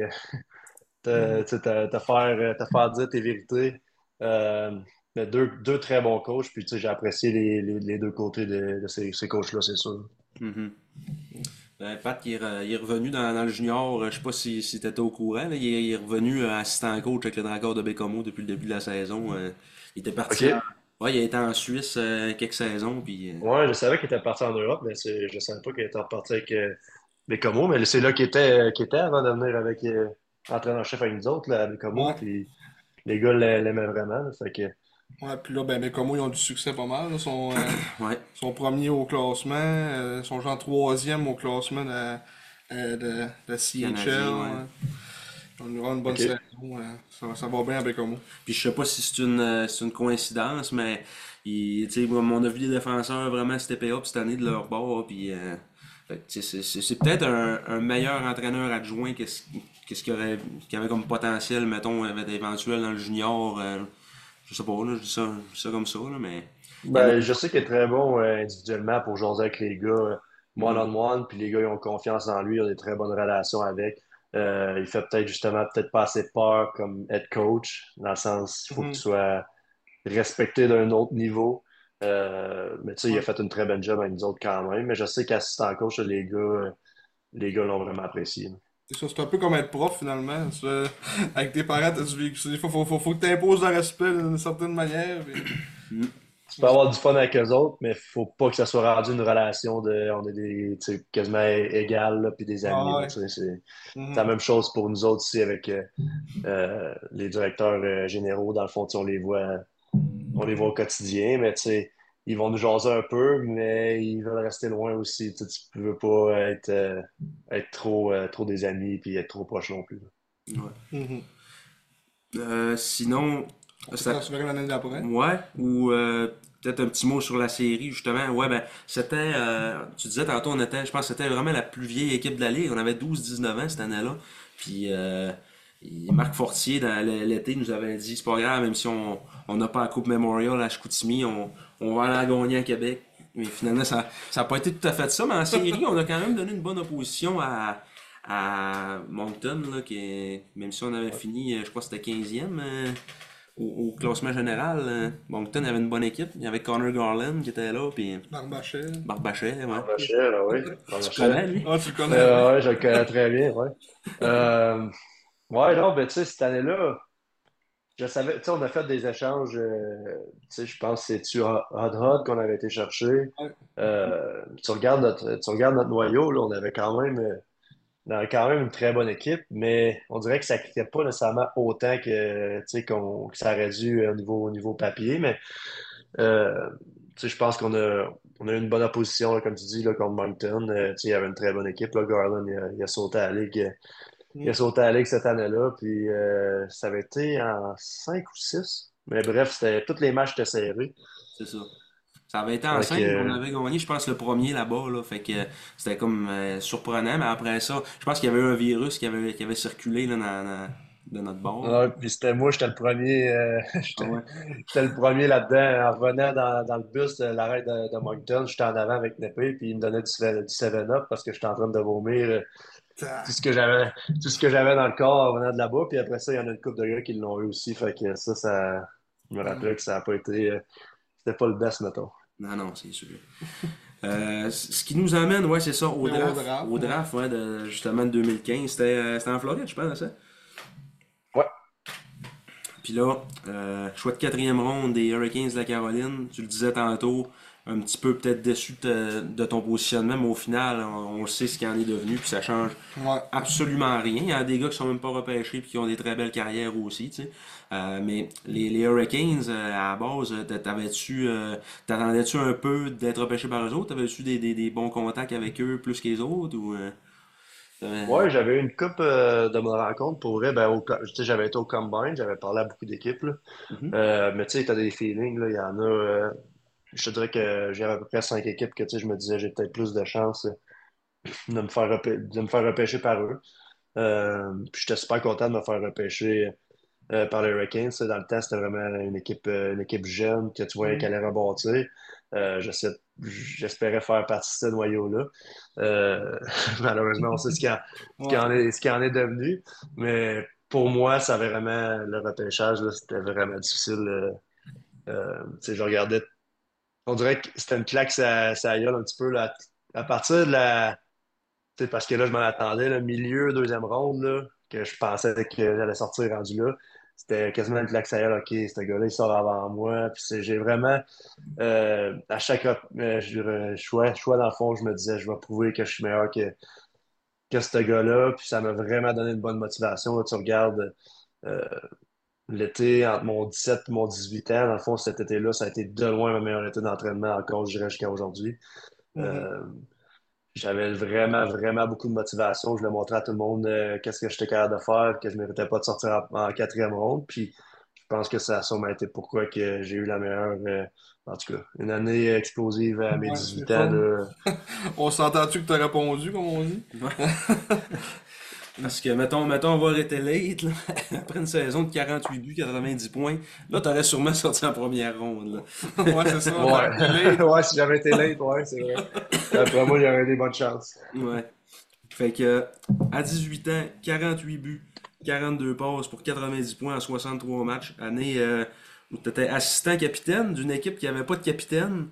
te, te, faire, te faire dire tes vérités. deux, deux très bons coachs, puis j'ai apprécié les, les, les, deux côtés de, de ces, ces coachs-là, c'est sûr. Mm-hmm. Ben, Pat, il est, re- il est revenu dans, dans le junior. Je sais pas si, si tu étais au courant. là. Il, est, il est revenu assistant coach avec le Dracor de Bécomo depuis le début de la saison. Il était parti. Ouais, il a été en Suisse euh, quelques saisons. Puis, euh, Ouais, je savais qu'il était parti en Europe, mais c'est, je savais pas qu'il était reparti avec euh, mais c'est là qu'il était, qu'il était avant de venir avec euh, entraîneur-chef avec nous autres, là, à Bécomo, Ouais. puis les gars l'a- l'aimaient vraiment, là, fait que, Ouais, puis là, ben, ils ont du succès pas mal. Ils sont, euh, ouais. sont premiers au classement. euh, ils sont genre troisième au classement de, euh, de, de CHL. Canadien, ouais. On aura une bonne Ok. saison. euh, ça, ça va bien avec Bécomo. Puis je sais pas si c'est une, euh, c'est une coïncidence, mais il, tu sais, moi, on a vu les défenseurs vraiment stepper up cette année de leur bord. Puis, euh, c'est peut-être un, un meilleur entraîneur adjoint que ce qu'il aurait, y avait comme potentiel, mettons, éventuel dans le junior. euh, je sais pas, là, je dis ça, je dis ça comme ça, là, mais. ben, je sais qu'il est très bon euh, individuellement pour jaser avec les gars, euh, one-on-one, puis les gars, ils ont confiance en lui, ils ont des très bonnes relations avec. Euh, il fait peut-être justement peut-être pas assez peur comme head coach, dans le sens il faut Mhm. que tu sois respecté d'un autre niveau. Euh, mais tu sais, il a fait une très bonne job avec nous autres quand même. Mais je sais qu'assistant coach, les gars, euh, les gars l'ont vraiment apprécié. C'est un peu comme être prof finalement. Avec tes parents, t'as du vécu. Il faut, faut, faut, faut que tu imposes le respect d'une certaine manière. puis- Tu peux avoir du fun avec eux autres, mais faut pas que ça soit rendu une relation de on est des quasiment égales puis des amis. Ah ouais. c'est Mhm. c'est la même chose pour nous autres ici avec euh, euh, les directeurs euh, généraux. Dans le fond, on les voit on les voit au quotidien, mais tu sais, ils vont nous jaser un peu, mais ils veulent rester loin aussi. Tu tu veux pas être, euh, être trop, euh, trop des amis puis être trop proche non plus. Ouais. Mhm. Euh, sinon, Tu ça- l'année d'après. Ouais, ou euh, peut-être un petit mot sur la série, justement. Ouais, ben, c'était, euh, tu disais tantôt, on était, je pense que c'était vraiment la plus vieille équipe de la Ligue. On avait 12-19 ans cette année-là. Puis, euh, Marc Fortier, dans l'été, nous avait dit, c'est pas grave, même si on on n'a pas la Coupe Memorial à Chicoutimi, on, on va aller la gagner à Québec. Mais finalement, ça n'a pas été tout à fait ça. Mais en série, on a quand même donné une bonne opposition à, à Moncton, là, qui même si on avait fini, je crois que c'était 15e. Au, au classement général, euh, Moncton avait une bonne équipe. Il y avait Connor Garland qui était là, puis Barbachel. Barbachet, ouais. Barbachet, là, oui. Tu Barbachet. connais, lui? Ah, tu le connais. Euh, ouais, je le connais très bien, ouais. Euh, ouais, non, ben, tu sais, cette année-là, je savais, tu sais, on a fait des échanges, euh, tu sais, je pense que c'est-tu Hot Hot qu'on avait été chercher? Ouais. Euh, tu regardes notre, tu regardes notre noyau, là, on avait quand même, euh, on avait quand même une très bonne équipe, mais on dirait que ça cliquait pas nécessairement autant que, qu'on, que ça aurait dû euh, au niveau, au niveau papier, mais euh, je pense qu'on a, on a eu une bonne opposition, là, comme tu dis, là, contre Moncton. Euh, il y avait une très bonne équipe. Là. Garland, il a, il a sauté à la Ligue. euh, Il a sauté à la Ligue cette année-là. Puis euh, ça avait été en 5 ou 6. Mais bref, c'était, tous les matchs étaient serrés. C'est ça. Ça avait été en Fait 5, que- on avait gagné, je pense, le premier là-bas, là. Fait que euh, c'était comme euh, surprenant, mais après ça, je pense qu'il y avait eu un virus qui avait, qui avait circulé là, dans, dans- de notre bord. Ah, puis c'était moi, j'étais le premier, euh, j'étais, Ah ouais. j'étais le premier là-dedans. En revenant dans, dans le bus de l'arrêt de, de Moncton, j'étais en avant avec Népé, puis il me donnait du 7-up parce que j'étais en train de vomir euh, tout ce que j'avais, tout ce que j'avais dans le corps en venant de là-bas. Puis après ça, il y en a une couple de gars qui l'ont eu aussi. Fait que ça, ça je me rappelle que ça n'a pas été. euh, c'était pas le best, mettons. Non, non, c'est sûr. Euh, ce qui nous amène, ouais, c'est ça, au draft. Au draft, ouais, de, justement, de 2015. C'était euh, c'était en Floride, je pense, ça? Ouais. Puis là, euh, choix de quatrième ronde des Hurricanes de la Caroline. Tu le disais tantôt, un petit peu peut-être déçu de, de ton positionnement, mais au final, on, on sait ce qu'il en est devenu, puis ça change Ouais. absolument rien. Il y a des gars qui sont même pas repêchés puis qui ont des très belles carrières aussi, tu sais. Euh, mais les, les Hurricanes, euh, à la base, euh, t'a- t'avais-tu, euh, t'attendais-tu un peu d'être repêché par eux autres? T'avais-tu des, des, des bons contacts avec eux plus que les autres? Ou, euh, Ouais, j'avais eu une coupe euh, de mon rencontre pour vrai. Ben, au, co- tu sais, j'avais été au Combine, j'avais parlé à beaucoup d'équipes. Mhm. Euh, mais tu sais, t'as des feelings, là. Il y en a. je te dirais que j'ai à peu près cinq équipes que tu sais, je me disais j'ai peut-être plus de chances euh, de me faire, de me faire repêcher par eux. Euh, puis j'étais super content de me faire repêcher euh, par les Hurricanes. Dans le temps, c'était vraiment une équipe, euh, une équipe jeune que tu voyais Mhm. qu'elle allait rebâtir. Euh, J'espérais faire partie de ce noyau-là. Malheureusement, on sait ce qu'il en, ce qu'il en est, ce qu'il en est devenu. Mais pour moi, ça avait vraiment le repêchage, c'était vraiment difficile. je regardais. On dirait que c'était une claque ça, ça gueule un petit peu là, à partir de la sais, parce que là, je m'en attendais, le milieu, deuxième ronde, là, que je pensais que j'allais sortir rendu là. C'était quasiment une claque OK, ce gars-là, il sort avant moi. Puis j'ai vraiment, euh, à chaque euh, choix, choix, dans le fond, je me disais, je vais prouver que je suis meilleur que, que ce gars-là. Puis ça m'a vraiment donné une bonne motivation. Tu regardes euh, l'été entre mon 17 et mon 18 ans, dans le fond, cet été-là, ça a été de loin ma meilleure été d'entraînement encore, je dirais, jusqu'à aujourd'hui. Mhm. Euh, j'avais vraiment, vraiment beaucoup de motivation. Je voulais montrer à tout le monde euh, qu'est-ce que j'étais capable de faire, que je ne méritais pas de sortir en, en quatrième ronde. Puis je pense que ça a sûrement été pourquoi que j'ai eu la meilleure, euh, en tout cas, une année explosive à mes Ouais, 18 c'est ans. là. On s'entend-tu que t'as répondu, comme on dit? Parce que, mettons, mettons, on va arrêter late, là. Après une saison de 48 buts, 90 points, là, t'aurais sûrement sorti en première ronde, là. ouais, c'est ça. Ouais. ouais, si j'avais été late, ouais, c'est vrai. Après moi, il y aurait des bonnes chances. Ouais. Fait que, à 18 ans, 48 buts, 42 passes pour 90 points en 63 matchs. Année euh, où tu étais assistant capitaine d'une équipe qui avait pas de capitaine.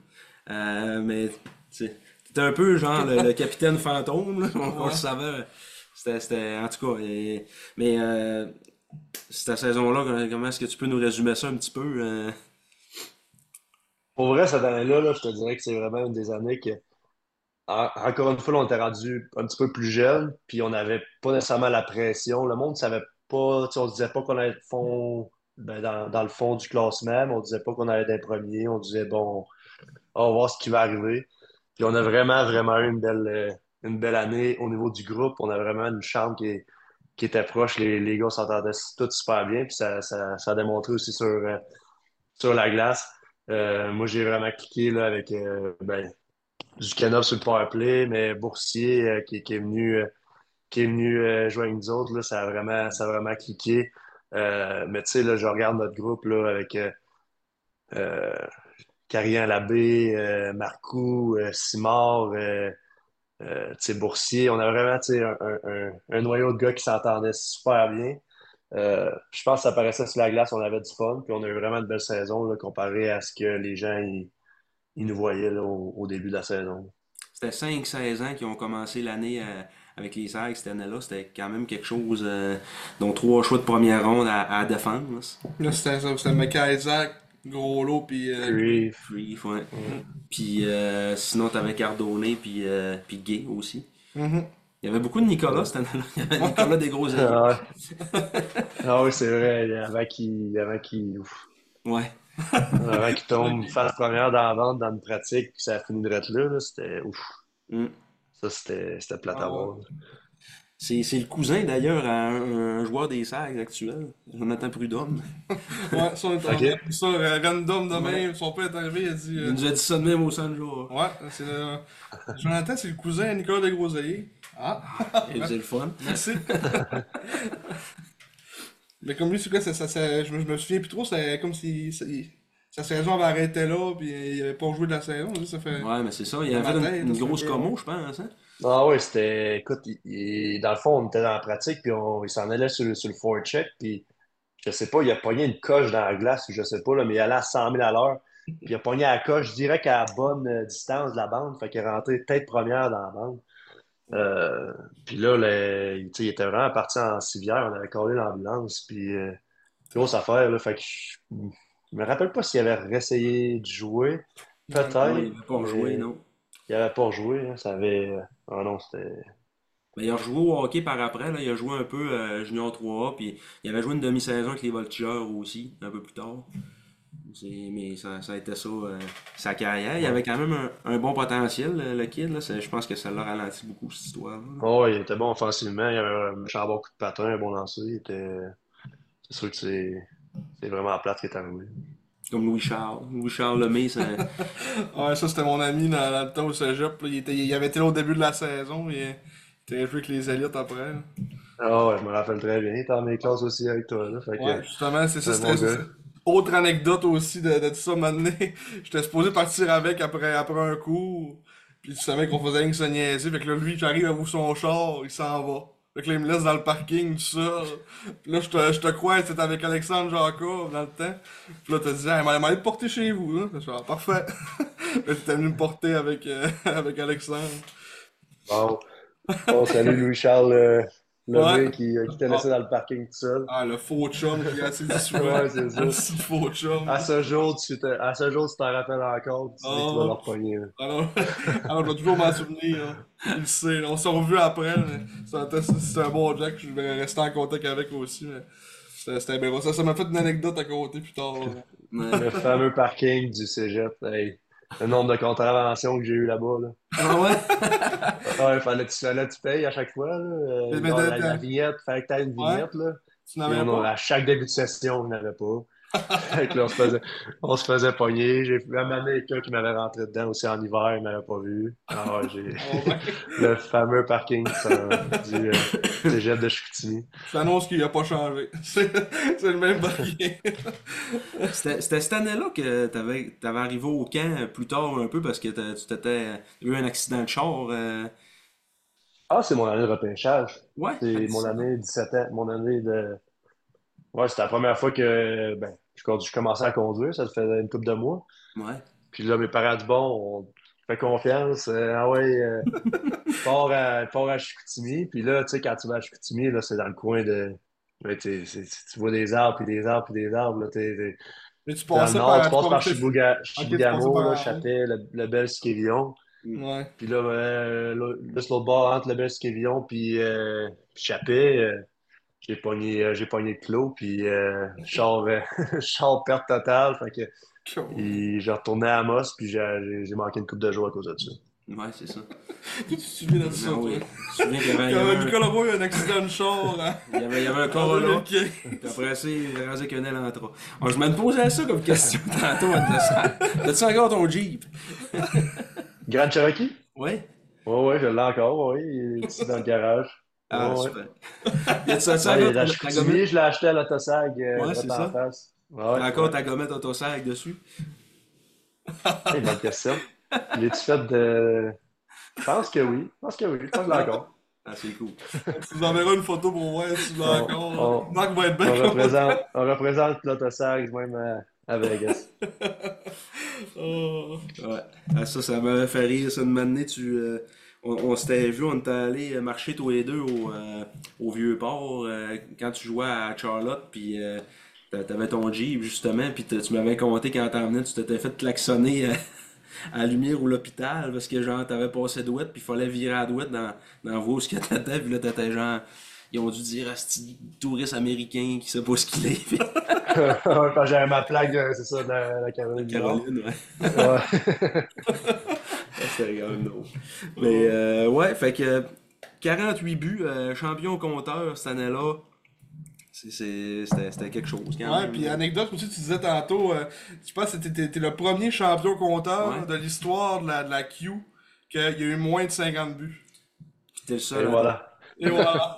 Euh, mais, tu sais, t'étais un peu genre le, le capitaine fantôme, là. On, on le savait. C'était, en tout cas, mais euh, cette saison-là, comment est-ce que tu peux nous résumer ça un petit peu? euh? Pour vrai, cette année-là, là, je te dirais que c'est vraiment une des années que, en- encore une fois, on était rendu un petit peu plus jeune, puis on n'avait pas nécessairement la pression. Le monde ne savait pas, on ne disait pas qu'on allait être fond, ben, dans, dans le fond du classement, on ne disait pas qu'on allait être premier. On disait, bon, on va voir ce qui va arriver. Puis on a vraiment, vraiment eu une belle, euh, une belle année au niveau du groupe. On a vraiment une chambre qui, qui était proche. Les, les gars s'entendaient tous super bien, puis ça, ça, ça a démontré aussi sur, euh, sur la glace. Euh, moi, j'ai vraiment cliqué là, avec euh, ben, Zucanov sur le powerplay, mais Boursier qui, est venu, qui est venu jouer avec nous autres, là, ça a vraiment, ça a vraiment cliqué. Mais tu sais, je regarde notre groupe là, avec Carrière Labbé, Marcoux, Simard, euh, Boursier. On a vraiment un, un, un- noyau de gars qui s'entendait super bien. Euh, je pense que ça paraissait sur la glace, on avait du fun, puis on a eu vraiment une belle saison là, comparé à ce que les gens ils, ils nous voyaient là, au, au début de la saison. C'était 5-16 ans qui ont commencé l'année euh, avec les Sags cette année-là. C'était quand même quelque chose, euh, dont trois choix de première ronde à, à défendre. là. C'était ça. C'était Mecca Isaac, Gros Lot, puis. euh, Freef, ouais. Puis euh, sinon, t'avais Cardone, puis, euh, puis Gay aussi. mhm. Il y avait beaucoup de Nicolas cette année-là. Il y avait Nicolas des gros ah, ouais. ah oui, c'est vrai, avant qu'il avant qu'il ouf, Ouais. avant qu'il tombe face première dans la vente, dans une pratique, puis ça a fini de être là, là, c'était ouf. Mm. Ça, c'était c'était plate à Ah voir. C'est c'est le cousin d'ailleurs à un, un joueur des Sags actuel, Jonathan Prudhomme. Ouais, ça, on est Ok. en- ça, euh, random de même. Son père est arrivé, il a dit. euh, Il nous a dit ça de même au Sanjo. Ouais, c'est le. Jonathan, c'est le cousin à Nicolas Desgroseilliers. Ah, Il faisait le fun. merci. Mais comme lui, c'est quoi, ça, ça, ça- je, me, je me souviens plus trop, c'est comme si ça- il- sa saison avait arrêté là, puis il avait pas joué de la saison. Ça fait. Ouais, mais c'est ça. Il avait une, une grosse commo, je pense. Hein? Ah oui, c'était. Écoute, il- il- dans le fond, on était dans la pratique, puis on, il s'en allait sur, le- sur le forecheck, puis je sais pas, il a pogné une coche dans la glace, je sais pas, là, mais il allait à 100 000 à l'heure. Puis il a pogné la coche direct à la bonne euh, distance de la bande, fait qu'il est rentré tête première dans la bande. Euh, puis là, il était vraiment parti en civière, on avait collé l'ambulance, puis euh, grosse affaire, là, fait que je, je me rappelle pas s'il avait réessayé de jouer, peut-être. Ouais, il pas rejoué, non. Il avait pas rejoué, hein, ça avait. Ah non, c'était. Mais il a rejoué au hockey par après. Là. Il a joué un peu euh, Junior 3A. Puis il avait joué une demi-saison avec les Voltigeurs aussi, un peu plus tard. Mais ça, ça a été ça, euh, sa carrière. Il avait quand même un, un bon potentiel, le, le kid. Là. Je pense que ça l'a ralenti beaucoup, cette histoire. Oh, il était bon offensivement, il avait un méchant bon coup de patin, un bon lancer. Il était... C'est sûr que c'est c'est vraiment plate qui est arrivé. Comme Louis Charles. Louis Charles Lemay, c'est Ouais, ça, c'était mon ami dans, dans le temps au cégep. là. Il, était, il avait été là au début de la saison, et il était joué avec les élites après. là. Ah ouais, je me rappelle très bien. Il était dans mes classes aussi avec toi. Là, fait que... Ouais, justement, c'est ça. C'était ça. Autre anecdote aussi de, de tout ça, maintenant. J'étais supposé partir avec après, après un cours. Puis tu savais qu'on faisait rien que se niaiser. Fait que là, lui, j'arrive à vous son char, il s'en va. Fait que là, il me laisse dans le parking, tout ça. Puis là, je te, je te crois, c'était avec Alexandre Jacob dans le temps. Puis là, t'as dit, ah, elle m'a te porter chez vous. Hein? Je suis, ah, parfait. Là, t'es venu me porter avec, euh, avec Alexandre. Bon. On salue Louis-Charles euh, Lemay Ouais. qui, euh, qui t'a laissé dans le parking tout seul. Ah, le faux chum qui a assez dit souvent. Ouais, c'est ça. Le faux chum. À ce jour, tu te- à ce jour, tu t'en rappelles encore. Tu sais que tu Oh. vas leur pogner. là. Alors, alors, je vais toujours m'en souvenir. là. Il sait. là. On s'est revus après. mais C'est un, bon Jack. Je vais rester en contact avec aussi. Mais c'était bien. bon. Ça ça m'a fait une anecdote à côté plus tard. là. Ouais. Le fameux parking du cégep. Hey, le nombre de contraventions que j'ai eu là-bas. Là. Ah ouais? Ouais, fallait que tu, fallait que tu payes à chaque fois. Là. Euh, genre, la, vignette, fallait que tu aies une Ouais. vignette. Là. Tu n'avais pas? à chaque début de session, on n'avait pas. Fait que là, on se faisait, on se faisait pogner. J'ai amené quelqu'un qui m'avait rentré dedans aussi en hiver, il m'avait pas vu. Ah ouais, j'ai Oh, le fameux parking ça, du euh, cégep de Chicoutimi. Je t'annonce qu'il n'a pas changé. C'est c'est le même barrière. C'était c'était cette année-là que t'avais avais arrivé au camp plus tard un peu parce que tu t'étais eu un accident de char. euh, Ah, c'est mon année de repêchage. Ouais. C'est mon année 17 ans, mon année de... Ouais, c'était la première fois que ben, je, je commençais à conduire, ça faisait une couple de mois. Ouais. Puis là, mes parents disent, bon, on fait confiance, euh, ah ouais, euh, pars à, pars à Chicoutimi. Puis là, tu sais, quand tu vas à Chicoutimi, là, c'est dans le coin de... tu vois des arbres, puis des arbres, puis des arbres, là, t'es, t'es- Mais tu nord, par tu passes par Chibouga- par- le, le bel Skévillon. Ouais. Puis là, euh, là, l'autre bord, entre le bel Skévillon puis euh, puis Chapet, euh, j'ai pogné, euh, j'ai pogné le clos, puis euh, char, euh, perte totale. Fait que et j'ai retourné à Amos, puis j'ai manqué une coupe de jours à cause de ça. Ouais, c'est ça. Tu te souviens de ça, Ah toi? oui. Je me souviens qu'il y avait, il y Quand avait un- Nicolas Roy a eu un accident de char, hein? il y avait, il y avait un En Corolla. 2015. Puis après ça, il est rasé qu'un aile en trois. Alors, je me posais ça comme question tantôt te. T'as-tu encore ton Jeep? Grand Cherokee? Ouais. Ouais, ouais, je l'ai encore, oui, il est ici dans le garage. Ah, Ouais, ouais. super. Y ça, Ouais, il encore à ta- ta Chicoutimi, gommette? je l'ai acheté à l'autosag, euh, Ouais, c'est en ça. face. Ouais, T'as encore ouais. ta gommette autosag dessus? Hey, bonne question. L'es-tu fait de... Je pense que oui. Je pense que oui. Je pense que encore. Ah, c'est cool. Tu nous enverras une photo pour voir si tu l'as On- encore. on- Marc va être bien On représente, on représente l'autosag même à, à Vegas. Oh. Ouais. Ah, ça, ça m'avait fait rire, ça, de m'amener, tu... euh, on on s'était vu, on était allés marcher tous les deux au, euh, au Vieux-Port euh, quand tu jouais à Charlotte, puis euh, t'a- t'avais ton Jeep, justement, puis tu m'avais conté quand t'emmenais, tu t'étais fait klaxonner euh, à la lumière ou l'hôpital, parce que genre, t'avais passé douette, puis il fallait virer à douette dans, dans la où ce que t'étais, puis là, t'étais genre... Ils ont dû dire, ah, c'est touriste américain qui sait pas ce qu'il est, Quand j'avais ma plaque, euh, c'est ça, de la, la Caroline Nord. Caroline, ouais. Ouais. C'était quand même drôle. Mais euh, ouais, fait que 48 buts, euh, champion compteur cette année-là. C'est- c'est- C'était quelque chose quand Ouais, même. puis anecdote aussi, tu disais tantôt, euh, je pense que t'es- le premier champion compteur Ouais. de l'histoire de la, de la Q qu'il y a eu moins de 50 buts. T'es le seul. Et voilà. Et voilà.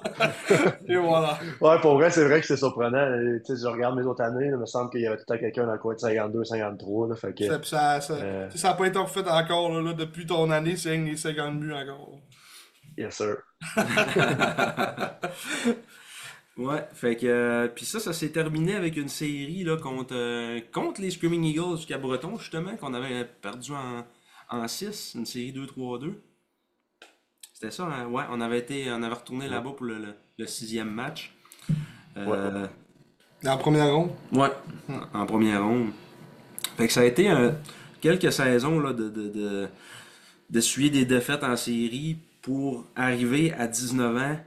Et voilà. Ouais, pour vrai, c'est vrai que c'est surprenant. Tu sais, je regarde mes autres années, là, il me semble qu'il y avait tout le temps quelqu'un dans le coin de 52, 53. Là, fait que, Ça, ça, ça, Euh. ça pas été refait encore, là, là, depuis ton année, c'est que les 50 buts encore. yes, sir. Ouais, fait que. euh, puis ça, ça s'est terminé avec une série là, contre, euh, contre les Screaming Eagles du Cap-Breton, justement, qu'on avait perdu en, en 6, une série 2-3-2. C'était ça, hein? Ouais, on avait été. On avait retourné là-bas pour le, le- le sixième match. Euh, Dans la première ronde? Ouais, en première ronde. Fait que ça a été un- quelques saisons là, de, de, de- d'essuyer des défaites en série pour arriver à 19 ans,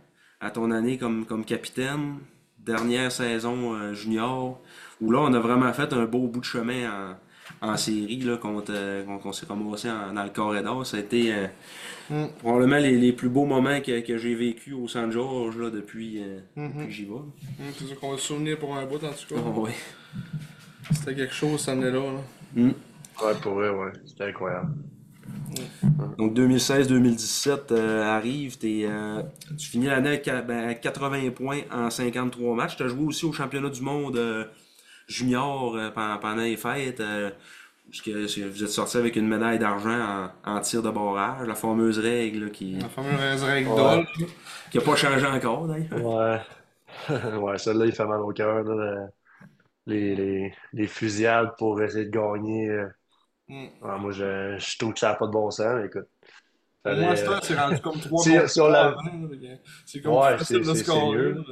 à ton année comme, comme capitaine, dernière saison euh, junior, où là on a vraiment fait un beau bout de chemin en, en série là, contre, euh, contre- on s'est ramassé en- dans le corridor. Ça a été euh, Mm. probablement les, les plus beaux moments que, que j'ai vécu au San George là, depuis, euh, Mhm. depuis que j'y vais. Hum, c'est sûr qu'on va se souvenir pour un bout, en tout cas. Oh, ouais. C'était quelque chose, cette année-là. là. Mm. Ouais, pour vrai, ouais. C'était incroyable. Donc 2016-2017 euh, arrive, t'es, euh, tu finis l'année avec euh, ben, 80 points en 53 matchs. Tu as joué aussi au championnat du monde euh, junior euh, pendant, pendant les fêtes. euh, parce que vous êtes sorti avec une médaille d'argent en, en tir de barrage, la fameuse règle là, qui La fameuse règle Ouais. d'Ol. qui a pas changé encore d'ailleurs. Ouais. ouais, celle-là, il fait mal au cœur. Les, les, les fusillades pour essayer de gagner. euh. Mm. Ouais, moi, je, je trouve que ça n'a pas de bon sens, mais écoute. Fallait- Moi, ça, c'est rendu comme 3 Si- si on l'a- C'est comme Ouais, c'est- sérieux.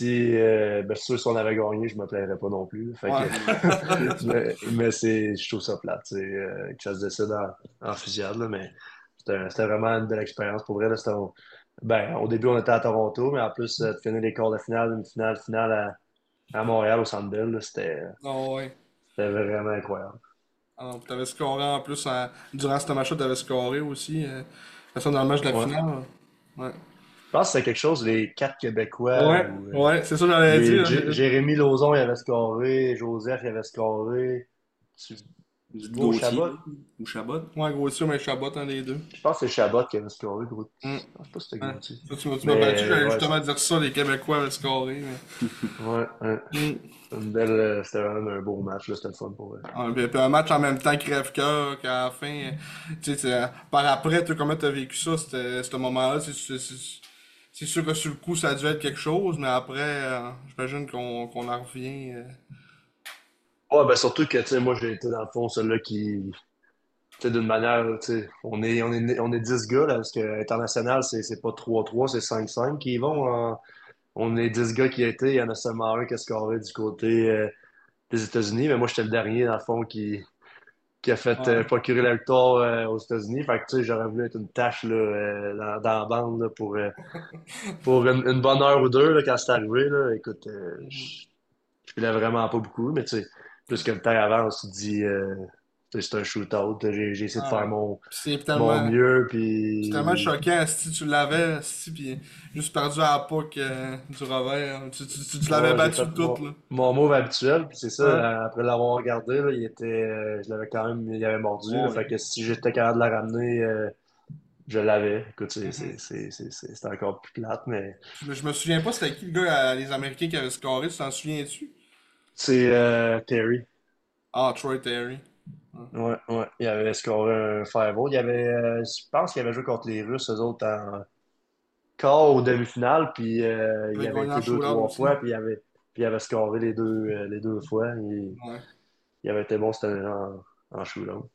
Si, euh, ben, sûr, si on avait gagné, je me plairais pas non plus. Fait que- Ouais. mais mais c'est, je trouve ça plate. Euh, que ça se décide en, en fusillade, là, mais c'était vraiment une belle expérience. Pour vrai, là, ben, au début, on était à Toronto, mais en plus, euh, de finir les quarts de finale, une finale, finale à, à Montréal, au Centre Bell, c'était Ah ouais. c'était vraiment incroyable. Ah, puis t'avais scoré en plus durant ce match-là, t'avais scoré aussi. Euh, dans le match de la Ouais. finale. Ouais. Je pense que c'était quelque chose, les quatre Québécois. Ouais, ou, euh, ouais, c'est ça que j'allais les- dire. Jé- Jérémy Lauzon, il avait scoré, Joseph, il avait scoré. Tu- Gauthier Chabot. ou Chabot. Ouais, gros sûr, mais Chabot, un des deux. Je pense que c'est Chabot qui avait scoré, gros. Mm. Je pense pas que c'était Ouais. Gauthier. Tu m'as tu m'as Mais, battu, j'allais ouais, justement dire ça, les Québécois avaient scoré. Mais... Ouais, ouais. Mm. Une belle, euh, c'était vraiment un beau match, là, c'était le fun pour eux. Ah, puis, puis un match en même temps crève-cœur qu'à la fin. euh, Tu sais, c'est- par après, tu comment t'as vécu ça, c'était- ce moment-là? C'est- C'est sûr que sur le coup, ça a dû être quelque chose, mais après, euh, j'imagine qu'on en revient. euh. Ouais, ben surtout que, tu sais, moi, j'ai été dans le fond celui-là qui, tu sais, d'une manière, tu sais, on est, on est, on est 10 gars, là, parce que international, c'est pas 3-3, c'est 5-5 qui vont. en- On est 10 gars qui étaient, il y en a seulement un qui a scoré du côté euh, des États-Unis, mais moi, j'étais le dernier, dans le fond, qui, qui a fait Ouais. euh, procurer la victoire euh, aux États-Unis. Fait que, tu sais, j'aurais voulu être une tâche, là, euh, dans, dans la bande, là, pour, pour une, une bonne heure ou deux, là, quand c'est arrivé, là. Écoute, euh, je filais vraiment pas beaucoup, mais tu sais, plus que le temps avant, on s'est dit, c'est un shootout. J'ai essayé de Ah faire mon, mon mieux, puis... c'est tellement choquant si tu l'avais, si, puis juste perdu à la puck euh, du revers. Tu, tu, tu, tu l'avais Ouais, battu tout, mon- là. Mon move habituel, puis c'est ça, Ouais. après l'avoir regardé, là, il était, euh, je l'avais quand même, il avait mordu, là, fait que si j'étais capable de la ramener, euh, je l'avais. Écoute, c'est Mhm. c'est- encore plus plate, mais Je me, je me souviens pas c'était qui le gars, les Américains qui avaient scoré, tu t'en souviens-tu? c'est Terry. Ah, Troy Terry. Ouais, ouais, il avait scoré un fireball? Il avait, euh, je pense qu'il avait joué contre les Russes, eux autres, en quart ou demi-finale, puis euh, il avait été deux, trois aussi. fois, puis il avait, puis il avait scoré les deux, euh, les deux fois. Il, Ouais. il avait été bon cette année en, en shootout.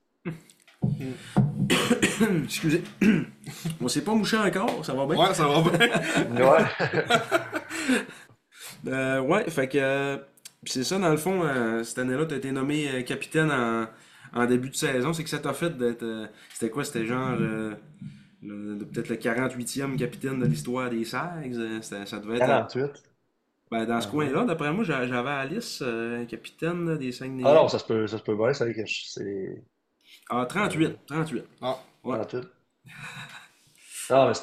Excusez. On s'est pas mouché encore, ça va bien? Ouais, ça va bien. Ouais. Euh, ouais, fait que. euh, c'est ça, dans le fond, euh, cette année-là, t'as été nommé euh, capitaine en, en début de saison. C'est que ça t'a fait d'être. euh, c'était quoi? C'était genre. euh, Peut-être le 48e capitaine de l'histoire des Sags. euh, Ça devait être. 48. Ben, dans ce coin-là, d'après moi, j'a- j'avais Alice, euh, capitaine là, des Saguenay. Ah non, ça se peut, ça se peut bien, c'est que c'est Ah, 38. 38. Ah, Ouais. 48. Non, mais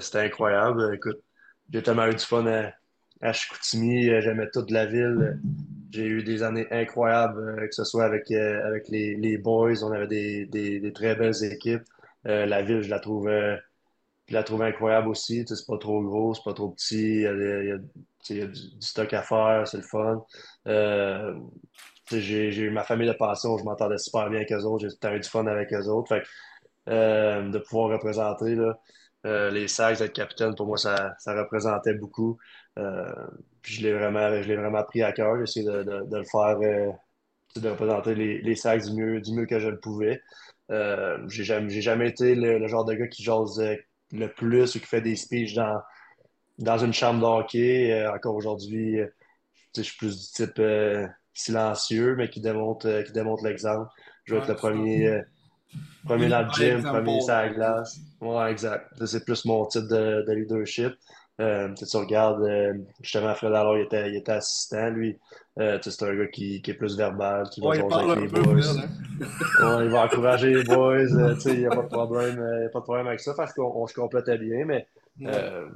c'était incroyable. Écoute, j'ai tellement eu du fun à, à Chicoutimi, j'aimais toute la ville. J'ai eu des années incroyables, euh, que ce soit avec, euh, avec les, boys, on avait des, des, très belles équipes. Euh, la ville, je la trouve, je la incroyable aussi. C'est pas trop gros, c'est pas trop petit. Il y a, du, stock à faire, c'est le fun. J'ai eu ma famille de passion, je m'entendais super bien avec eux autres, j'ai eu du fun avec eux autres. De pouvoir représenter là, les Sags, être capitaine, pour moi, ça, ça représentait beaucoup. Euh, puis je l'ai vraiment, je l'ai vraiment pris à cœur. J'ai essayé de, de, de le faire, euh, de représenter les, les Sags du mieux, du mieux que je le pouvais. Euh, j'ai jamais, jamais été le, le genre de gars qui jase le plus ou qui fait des speeches dans, dans une chambre de hockey. Euh, encore aujourd'hui, euh, je suis plus du type euh, silencieux, mais qui démontre, qui démontre l'exemple. Je vais être le premier, premier dans le gym, premier sur la glace. Ouais, exact. C'est plus mon type de, de leadership. Euh, tu regardes, euh, justement, Fred alors, il était, il était assistant, lui. Euh, tu sais, c'est un gars qui, qui est plus verbal, qui va ouais, avec les boys. Hein. Ouais, il va encourager les boys, euh, tu sais, il n'y a pas de problème, euh, y a pas de problème avec ça parce qu'on on se complétait bien, mais euh,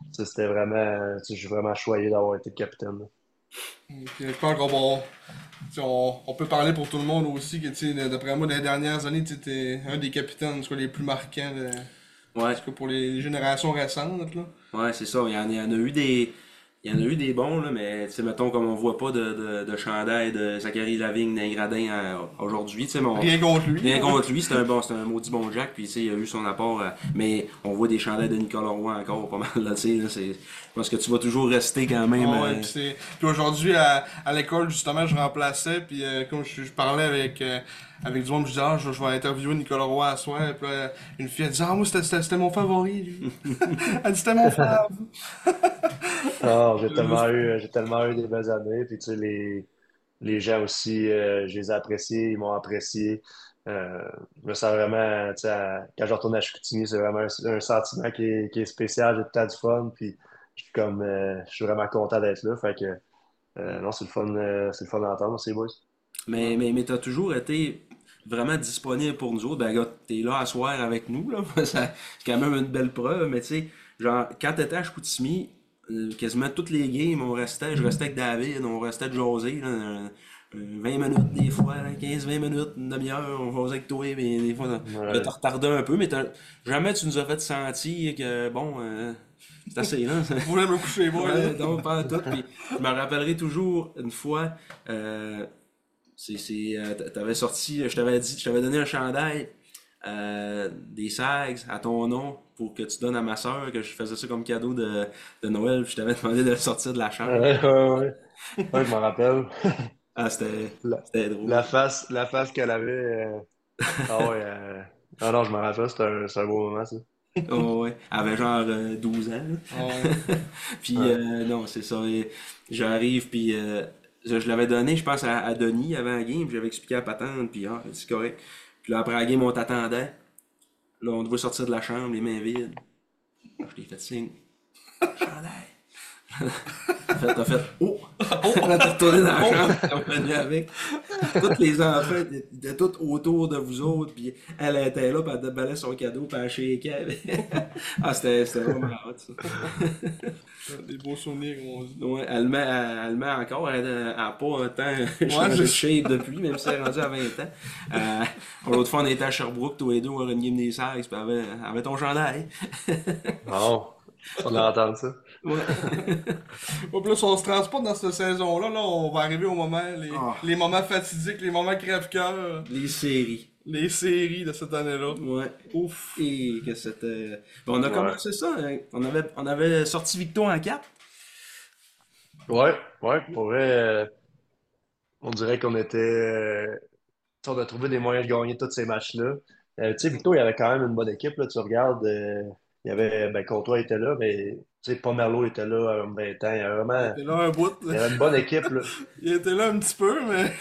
tu sais, c'était vraiment, tu sais, je suis vraiment choyé d'avoir été capitaine. là. Puis je pense qu'on on, on peut parler pour tout le monde aussi, que tu sais, d'après moi, dans les dernières années, tu étais un des capitaines les plus marquants, de- en Ouais. tout cas, pour les générations récentes. Là. Ouais, c'est ça. Il y en, il y en a eu des. il y en a eu des bons, là, mais mettons comme on voit pas de, de, de chandail de Zachary Lavigne d'un gradin euh, aujourd'hui. Mon... Rien contre lui. Rien contre lui, c'est un, bon, un maudit bon Jack, puis il a eu son apport. Mais on voit des chandails de Nicolas Roy encore pas mal. Là, là, je pense que tu vas toujours rester quand même. Ah ouais, euh... puis, aujourd'hui, à, à l'école, justement, je remplaçais, puis euh, comme je, je, parlais avec avec du monde, je disais, ah, je, je, vais interviewer Nicolas Roy à soir. Puis là, une fille, elle dit, ah, moi, c'était mon favori, lui. elle dit, c'était mon fav. oh, j'ai tellement eu, j'ai tellement eu des belles années. Puis, tu sais, les, les gens aussi, euh, je les ai appréciés, ils m'ont apprécié. Euh, je me sens vraiment, tu sais, quand je retourne à Chicoutimi, c'est vraiment un, un, sentiment qui est, qui est spécial. J'ai tout le temps du fun. Puis, je suis comme, euh, je suis vraiment content d'être là. Fait que, euh, non, c'est le fun, c'est le fun d'entendre, ces boys. Mais, mais, mais tu as toujours été vraiment disponible pour nous autres. Ben, gars, t'es là à soir avec nous, là. c'est quand même une belle preuve, mais tu sais, genre, quand t'étais à Chicoutimi, euh, quasiment toutes les games, on restait, je restais avec David, on restait de là, 20 minutes des fois, 15-20 minutes, une demi-heure, on jasait avec toi, mais des fois, ouais. t'as retardé un peu, mais jamais tu nous as fait sentir que, bon, euh, c'est assez, là. Vous voulez me coucher, moi, ouais, non, pas tout. Puis, je me rappellerai toujours une fois, euh, c'est, c'est, euh, t'avais sorti, je t'avais dit, je t'avais donné un chandail euh, des Sags à ton nom pour que tu donnes à ma soeur, que je faisais ça comme cadeau de, de Noël, puis je t'avais demandé de le sortir de la chambre. Ouais, ouais, ouais. ouais je m'en rappelle. ah, c'était, la, c'était drôle. La face, la face qu'elle avait. Euh... Ah ouais. Euh... Ah non, je m'en rappelle, c'était un, c'était un beau moment, ça. Oh, ouais. Elle avait genre 12 ans. Oh. puis, ouais. non, c'est ça. J'arrive, puis je l'avais donné, je pense, à, à Denis avant la game, j'avais expliqué à Patente, puis ah, c'est correct. Puis là, après la game, on t'attendait. Là, on devait sortir de la chambre, les mains vides. Je l'ai fait signe. Chandail. T'as fait, oh! Oh! On a retourné dans la chambre, on est venu avec. Tous les enfants étaient tous autour de vous autres, puis elle était là, puis elle déballait son cadeau, puis elle shakeait. ah, c'était vraiment hot, ça. Des beaux souvenirs, on dit. Ouais, elle met, elle met encore, elle n'a pas un temps changé de shape depuis, même si elle est rendue à 20 ans. Euh, L'autre fois, on était à Sherbrooke, tous les deux, on a une game des Sags, puis elle avait, elle avait ton chandail. oh, on a entendu ça? Ouais. Plus on se transporte dans cette saison-là, là, on va arriver au moment, les, Ah. les moments fatidiques, les moments crève-cœur, Les séries. les séries de cette année-là. Ouais. Ouf. Et que c'était. Bon, on a Ouais. commencé ça. hein. On avait, on avait sorti Victo en 4. Ouais, ouais, pour vrai, euh, on dirait qu'on était. euh, tu sais, on a trouvé des moyens de gagner tous ces matchs-là. Euh, tu sais, Victo, il y avait quand même une bonne équipe, là, tu regardes. Il y avait, ben, Comtois était là, mais tu sais, Pomerleau était là à 20 ans. Il y avait vraiment. Il était là un bout. Il y avait une bonne équipe, là. Il était là un petit peu, mais.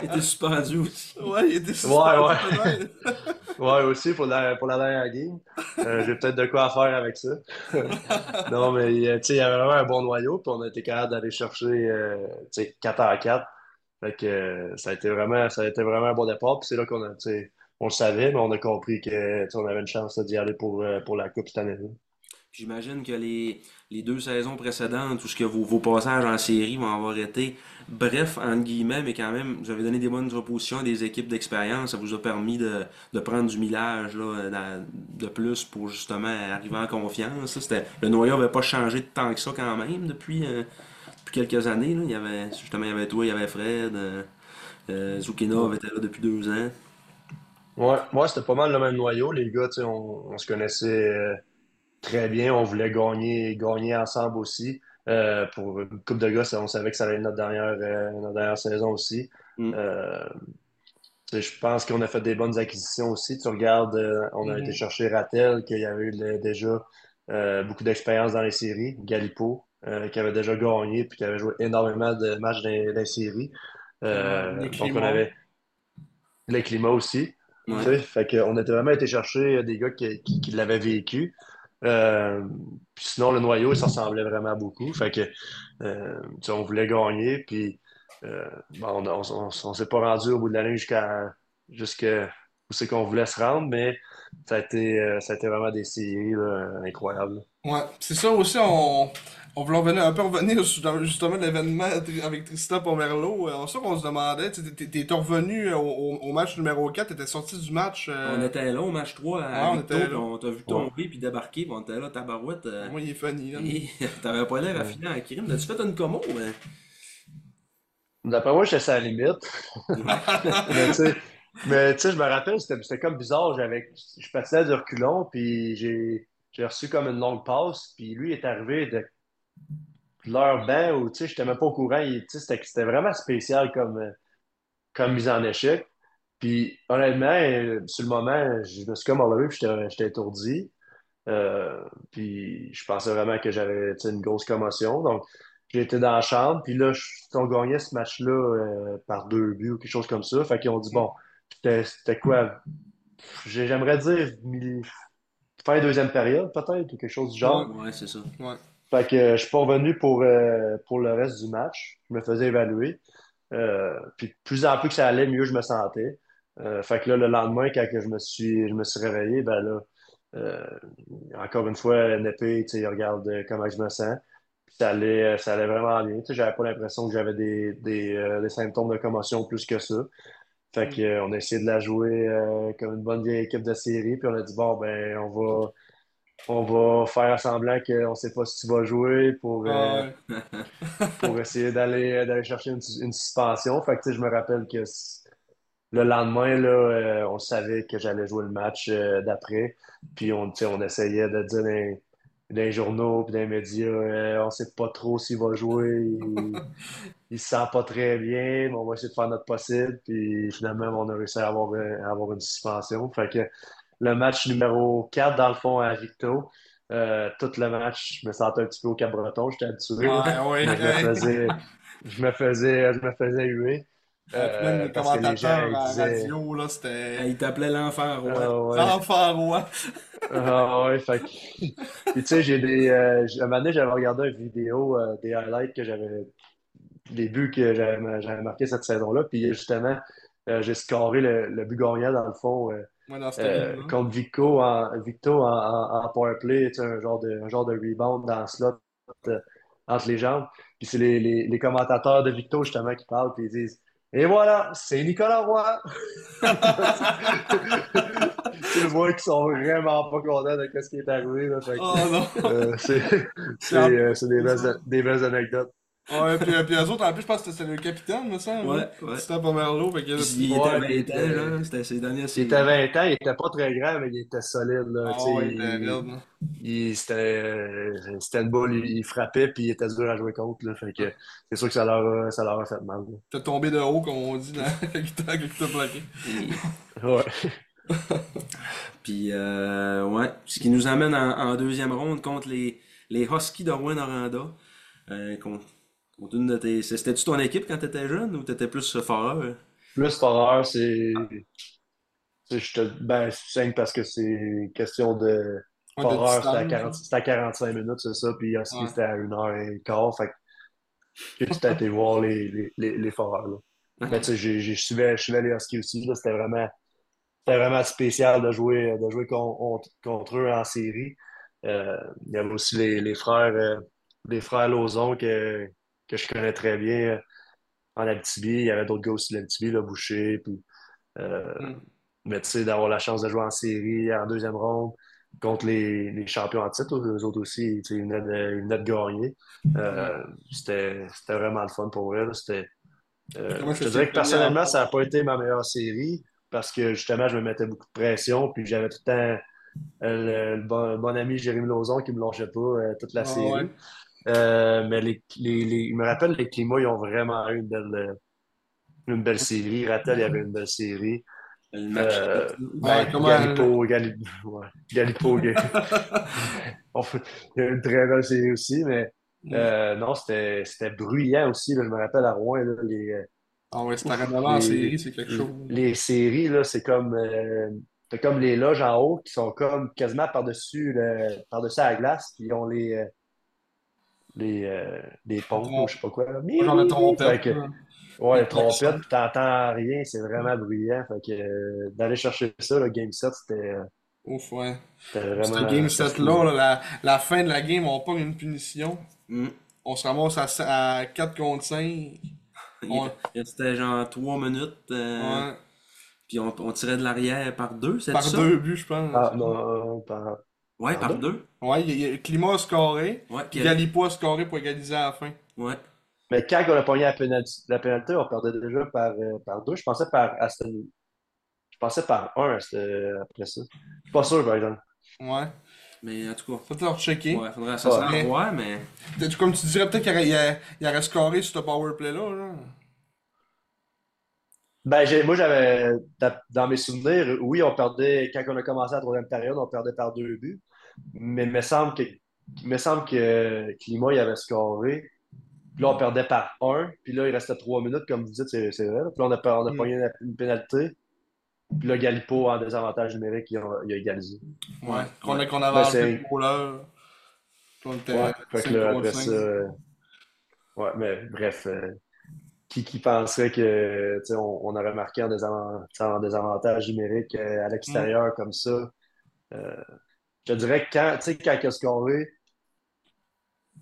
Il était suspendu aussi. Ouais, il était Ouais, ouais. suspendu, Ouais, aussi pour la, pour la dernière game. Euh, J'ai peut-être de quoi faire avec ça. non, mais euh, tu sais, il y avait vraiment un bon noyau, puis on a été capable d'aller chercher euh, tu sais, 4 à 4. Fait que euh, ça a été vraiment, ça a été vraiment un bon départ. Puis c'est là qu'on a, tu sais, on le savait, mais on a compris que tu sais, on avait une chance là, d'y aller pour, euh, pour la Coupe cette année-là. J'imagine que les, les deux saisons précédentes, tout ce que vos, vos passages en série vont avoir été bref, entre guillemets, mais quand même, vous avez donné des bonnes oppositions à des équipes d'expérience. Ça vous a permis de, de prendre du millage là, de plus pour justement arriver en confiance. là. C'était, le noyau n'avait pas changé de tant que ça quand même depuis, euh, depuis quelques années. Là. Il y avait, justement, il y avait toi, il y avait Fred. Euh, euh, Zukina avait été là depuis deux ans. Ouais, moi, c'était pas mal le même noyau. Les gars, on, on se connaissait euh, très bien. On voulait gagner, gagner ensemble aussi. Euh, pour une coupe de gars, on savait que ça allait être notre dernière, euh, notre dernière saison aussi. Mm. Je pense qu'on a fait des bonnes acquisitions aussi. Tu regardes, on a Mhm. été chercher Rattel, qui avait eu le- déjà beaucoup d'expérience dans les séries. Galipo, qui avait déjà gagné puis qui avait joué énormément de matchs dans, dans les séries. Les donc, on avait les climats aussi. Ouais. Fait qu'on était vraiment été chercher des gars qui, qui, qui l'avaient vécu. Euh, puis sinon, le noyau, ça ressemblait vraiment beaucoup. Fait que, euh, on voulait gagner, puis euh, bon, on, on s'est pas rendu au bout de l'année jusqu'à jusqu'à où c'est qu'on voulait se rendre, mais ça a été, euh, ça a été vraiment des séries incroyables. Ouais, c'est ça aussi, on, On voulait revenir, un peu revenir sur justement l'événement avec Tristan Pomerleau. Euh, ça qu'on se demandait, t'es revenu au, au, match numéro 4, t'étais sorti du match. Euh, on était là au match 3 à ouais, on, on t'a vu tomber puis débarquer, puis on était là, tabarouette. Euh... Moi, il est funny. T'avais pas l'air affiné en crime. As-tu fait une commo? Mais... D'après moi, j'étais à la limite. mais tu sais, je me rappelle, c'était comme bizarre. J'avais, je passais du reculon, puis j'ai reçu comme une longue passe, puis lui est arrivé de leur banc où, sais, j'étais même pas au courant. C'était vraiment spécial comme, euh, comme mise en échec. Puis, honnêtement, euh, sur le moment, je me suis comme enlevé, puis j'étais étourdi. Euh, puis, je pensais vraiment que j'avais une grosse commotion. Donc, j'étais dans la chambre, puis là, on gagnait ce match-là par deux buts ou quelque chose comme ça. Fait qu'ils ont dit, bon, c'était quoi? J'aimerais dire fin deuxième période, peut-être, ou quelque chose du genre. Ouais, c'est ça. Fait que euh, je suis pas revenu pour, euh, pour le reste du match. Je me faisais évaluer. Euh, puis plus en plus que ça allait, mieux je me sentais. fait que là, le lendemain, quand je me suis, je me suis réveillé, ben là, encore une fois, NP, il regarde comment je me sens. Puis ça allait, ça allait vraiment bien. J'avais pas l'impression que j'avais des, des, des, symptômes de commotion plus que ça. Fait mm. que, on a essayé de la jouer comme une bonne vieille équipe de série. Puis on a dit, bon, ben, on va on va faire semblant qu'on ne sait pas si tu vas jouer pour, euh, pour essayer d'aller d'aller chercher une, suspension. Fait que, je me rappelle que le lendemain, là, euh, on savait que j'allais jouer le match euh, d'après. Puis on, on essayait de dire dans, dans les journaux puis dans les médias, on ne sait pas trop s'il va jouer. Il, il se sent pas très bien, mais on va essayer de faire notre possible. Puis finalement, on a réussi à avoir, à avoir une suspension. Fait que le match numéro 4, dans le fond, à Victo. Euh, tout le match, je me sentais un petit peu au Cap-Breton, j'étais habitué. Ouais, je, me faisais, je, me faisais, je me faisais huer. Euh, même le commentateur à la radio, là, c'était. Il t'appelait l'enfer roi. Ah, l'enfer roi. ah ouais, fait que. Puis tu sais, j'ai des. Euh, un moment donné, j'avais regardé une vidéo euh, des highlights que j'avais. Des buts que j'avais marqué cette saison-là. Puis justement, j'ai scoré le, le but gagnant dans le fond. Euh, contre Victo en, Victo en, en, powerplay, un genre, de, un genre de rebound dans le slot euh, entre les jambes. Puis c'est les, les, les, commentateurs de Victo justement qui parlent et ils disent Et voilà, c'est Nicolas Roy! tu vois qu'ils sont vraiment pas contents de ce qui est arrivé. Là, oh, non. Euh, c'est des, des belles anecdotes. Ouais, puis, puis eux autres, en plus, je pense que c'était le capitaine, me semble. Ouais, ouais. C'était pas Merlot. Fait que, il était à 20 ans, C'était ses derniers Il était à 20 ans, il était pas très grand, mais il était solide, là. Oh, ouais, il, c'était, c'était une boule, il, frappait, puis il était dur à jouer contre, là. Fait que c'est sûr que ça leur a, ça leur a fait mal. T'es tombé de haut, comme on dit, dans... quand il t'a plaqué. ouais. puis, euh, ouais. Ce qui nous amène en, en deuxième ronde contre les, les Huskies de Rouen-Noranda. Euh, contre c'était-tu ton équipe quand tu étais jeune ou tu étais plus foreur? Plus foreur, c'est. Ben, c'est simple parce que c'est question de. Foreur, c'était à, 45 minutes, c'est ça. Puis Husky, c'était à 1h15. Fait que j'ai été voir les, les, les, les foreurs. Là. Mais tu sais, je suivais, les Huskies aussi. C'était vraiment, vraiment spécial de jouer, de jouer contre, contre eux en série. Euh, il y avait aussi les, les frères, euh, les frères Lozon que, que je connais très bien euh, en Abitibi. Il y avait d'autres gars aussi de l'Abitibi, là, Boucher. Puis, euh, mm. Mais tu sais, d'avoir la chance de jouer en série, en deuxième ronde, contre les, les champions en titre, eux autres aussi, ils venaient de, ils de gagner. Euh, c'était vraiment le fun pour eux. C'était, je te dirais que personnellement, ça n'a pas été ma meilleure série parce que justement, je me mettais beaucoup de pression, puis j'avais tout le temps le, bon, ami Jérémy Lauzon qui me longeait pas toute la ah série. Euh, mais les, les, les, il me rappelle, les climats, ils ont vraiment eu une belle, euh, une belle série. Rattel, il y avait une belle série. Euh, ben, Galipo, Galipo, ouais, Galipo, il y a une très belle série aussi, mais euh, non, c'était bruyant aussi. Là, je me rappelle à Rouen, là, les. Ah ouais, c'était en série, c'est quelque chose. Les séries, là, c'est comme. Euh, comme les loges en haut qui sont comme quasiment par-dessus par-dessus la glace, puis ils ont les les, euh, les pompes, je sais pas quoi. Genre la trompette. Que, ouais, les trompettes, tu t'entends rien, c'est vraiment bruyant. Fait que euh, d'aller chercher ça, le game set, c'était. Ouf, ouais. C'était vraiment. Cette game c'était 7 fou. là, là, la, la fin de la game, on pogne une punition. Mm. On se ramasse à, à 4 contre 5. Il Ouais. restait genre 3 minutes. euh, Ouais. Puis on, on tirait de l'arrière par deux, c'est Par ça? deux buts, je pense. Ah, non, par. Ouais, Par par deux? deux. Ouais, il y a- il Climat a scoré. Ouais, Puis Galipo a scoré pour égaliser à la fin. ouais. Mais quand on a pogné la pénalité, la pénalité, on perdait déjà par, euh, par deux. Je pensais par Aston. Je pensais par un à ce- après ça. Je suis pas sûr, par exemple. Ouais. Mais en tout cas, Faut te le rechecker. ouais, faudrait ça Ouais. Mais- Comme tu dirais, peut-être qu'il aurait, il aurait- scoré sur ce powerplay-là. Là? Ben, j'ai, moi, j'avais, dans, dans mes souvenirs, oui, on perdait, quand on a commencé la troisième période, on perdait par deux buts. Mais il me semble que, il me semble que Climat, il avait scoré. Puis là, on perdait par un. Puis là, il restait trois minutes, comme vous dites, c'est, c'est vrai. Puis là, on a, on a Mm. pogné une, une pénalité. Puis là, Galipo, en désavantage numérique, il a, il a égalisé. Ouais. Qu'on a- qu'on avait. Puis on était Ouais, fait que 5 là, après 5. ça. Ouais, mais bref, euh, qui, qui penserait que tu sais, on, on aurait marqué en, désavantage numérique euh, à l'extérieur comme ça? Euh, je dirais que quand, quand il a scoré,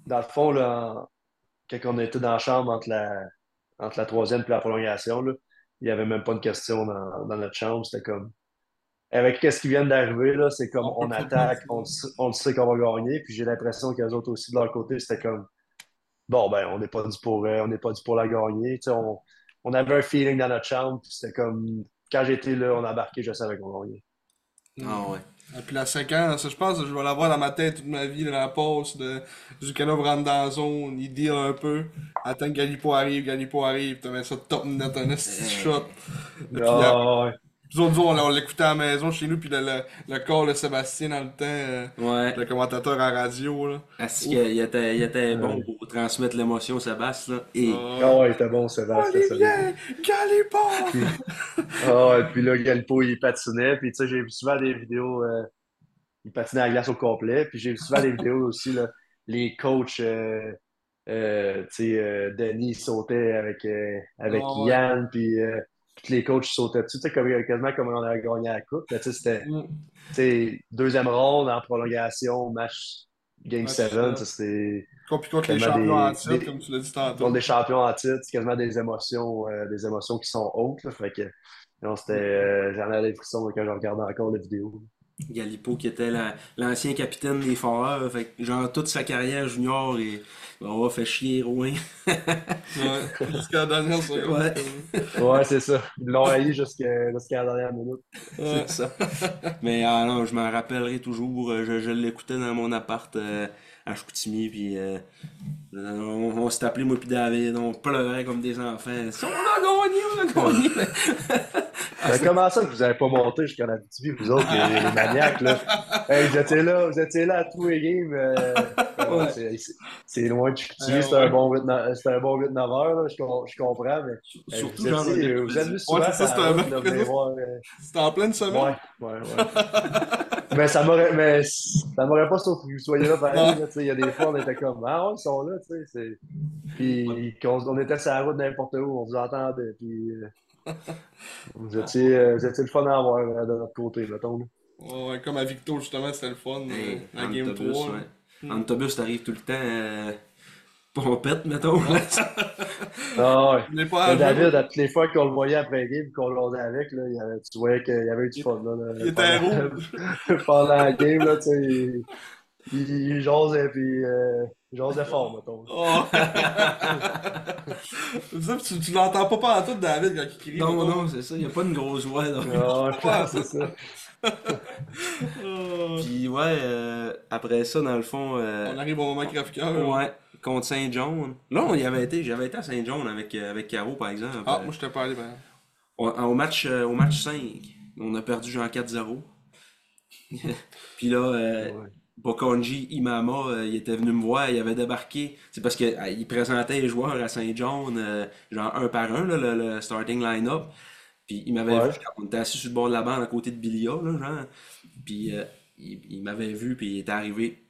dans le fond, là, quand on était dans la chambre entre la, entre la troisième et la prolongation, là, il n'y avait même pas de question dans, dans notre chambre. C'était comme. Avec qu'est-ce qui vient d'arriver, là, c'est comme On attaque, on, on sait qu'on va gagner, puis j'ai l'impression qu'eux autres aussi, de leur côté, c'était comme bon, ben, on n'est pas dû pour, euh, on n'est pas dû pour la gagner. On, on avait un feeling dans notre chambre, puis c'était comme quand j'étais là, on embarquait, je savais qu'on gagnait. Ah ouais. Et puis la séquence, je pense que je vais l'avoir dans ma tête toute ma vie, là, la passe de Zucano rentre dans la zone, il deal un peu, attend que Galipo arrive, Galipo arrive, tu mets ça top net, un Euh. shot. Puis, euh, Ah, ouais. Nous autres, nous, on, on l'écoutait à la maison chez nous, puis le, le, le corps de Sébastien dans le temps, euh, Ouais. le commentateur à radio, là. Est-ce qu'il il était, il était bon pour transmettre l'émotion, Sébastien, là. Et. Ah ouais, il était bon, Sébastien. Olivier, Galipo! Ah ouais, puis là, Galpo, il patinait, puis tu sais, j'ai vu souvent des vidéos, euh, il patinait à la glace au complet, puis j'ai vu souvent des vidéos aussi, là, les coachs, euh, euh, tu sais, euh, Denis sautait avec, euh, avec Ah. Yann, puis euh, tous les coachs sautaient dessus, comme, quasiment comme on avait gagné la coupe, mais tu sais, c'était, Mm. deuxième ronde en prolongation, match Game Ouais, 7, c'est ça. ça, c'était contre les champions des- en titre, des- comme tu l'as dit tantôt. contre des champions en titre, c'est quasiment des émotions, euh, des émotions qui sont hautes, là, fait que, non, c'était, euh, j'en des frissons quand je regardais encore les vidéos. Galipo qui était la- l'ancien capitaine des Foreurs, fait que genre toute sa carrière junior et on va fait chier Rouen. Ouais, jusqu'à la dernière seconde. Ouais. Ouais, c'est ça. Ils l'ont haï jusqu'à la dernière minute. Ouais. C'est ça. Mais ah non, je m'en rappellerai toujours. euh, Je, je l'écoutais dans mon appart euh, à Chicoutimi, puis euh, on, on s'est appelé moi puis David, on pleurait comme des enfants. On a gagné, on a gagné. Mais comment ça que vous n'avez pas monté jusqu'à la TV, vous autres, les, les maniaques, là? Hey, vous étiez là, vous étiez là à tous les games. euh, euh, Ouais. c'est- c'est- C'est loin de Chicoutimi, Ouais, c'était un ouais. bon 8 c'était un bon 8 9 heures, là, je, com- je comprends, mais Surtout vous, genre étiez, vous êtes venus Ouais, souvent c'est ça, C'était en pleine semaine. Ouais, ouais, ouais. mais ça m'aurait, mais ça m'aurait pas surpris que vous soyez là pareil. Il y a des fois, on était comme, ah ouais, ils sont là, tu sais. c'est- Puis qu'on- on, était sur la route n'importe où, on vous entendait. Puis euh, vous, étiez, euh, vous étiez le fun à avoir euh, de notre côté, mettons. là. Ouais, ouais, comme à Victo, justement, c'était le fun. Hey, la game autobus, 3. là. ouais. En autobus, t'arrives tout le temps euh, pompette, mettons. Ah ouais. Il est pas Mais à David, à toutes les fois qu'on le voyait après game, qu'on l'osait avec, là, il y avait- tu voyais qu'il y avait eu du fun. Là, là, Il était pendant- rouge. Pendant la game, là, tu sais, il, il, il jasait, puis euh, il jasait fort, mettons. Oh. Ça, tu, tu l'entends pas pas en tout, David, quand il crie. non, non, c'est ça, y a pas une grosse voix. Là. Ah, c'est ça. Oh. Puis ouais, euh, après ça, dans le fond. euh, On arrive au moment crève-cœur. Ouais, contre Saint-John. Là, on y avait été, j'avais été à Saint-John avec, euh, avec Caro, par exemple. Ah, Euh, moi, je t'ai pas allé, ben. au, au match, euh, au match 5, on a perdu genre 4-0. Puis là, euh, Ouais. Bokonji Imama, euh, il était venu me voir, il avait débarqué. C'est parce qu'il présentait les joueurs à Saint-John, euh, genre un par un, là, le, le starting line-up. Puis il m'avait Ouais. vu quand on était assis sur le bord de la bande à côté de Bilia, là, genre. Puis euh, il, il m'avait vu, puis il était arrivé.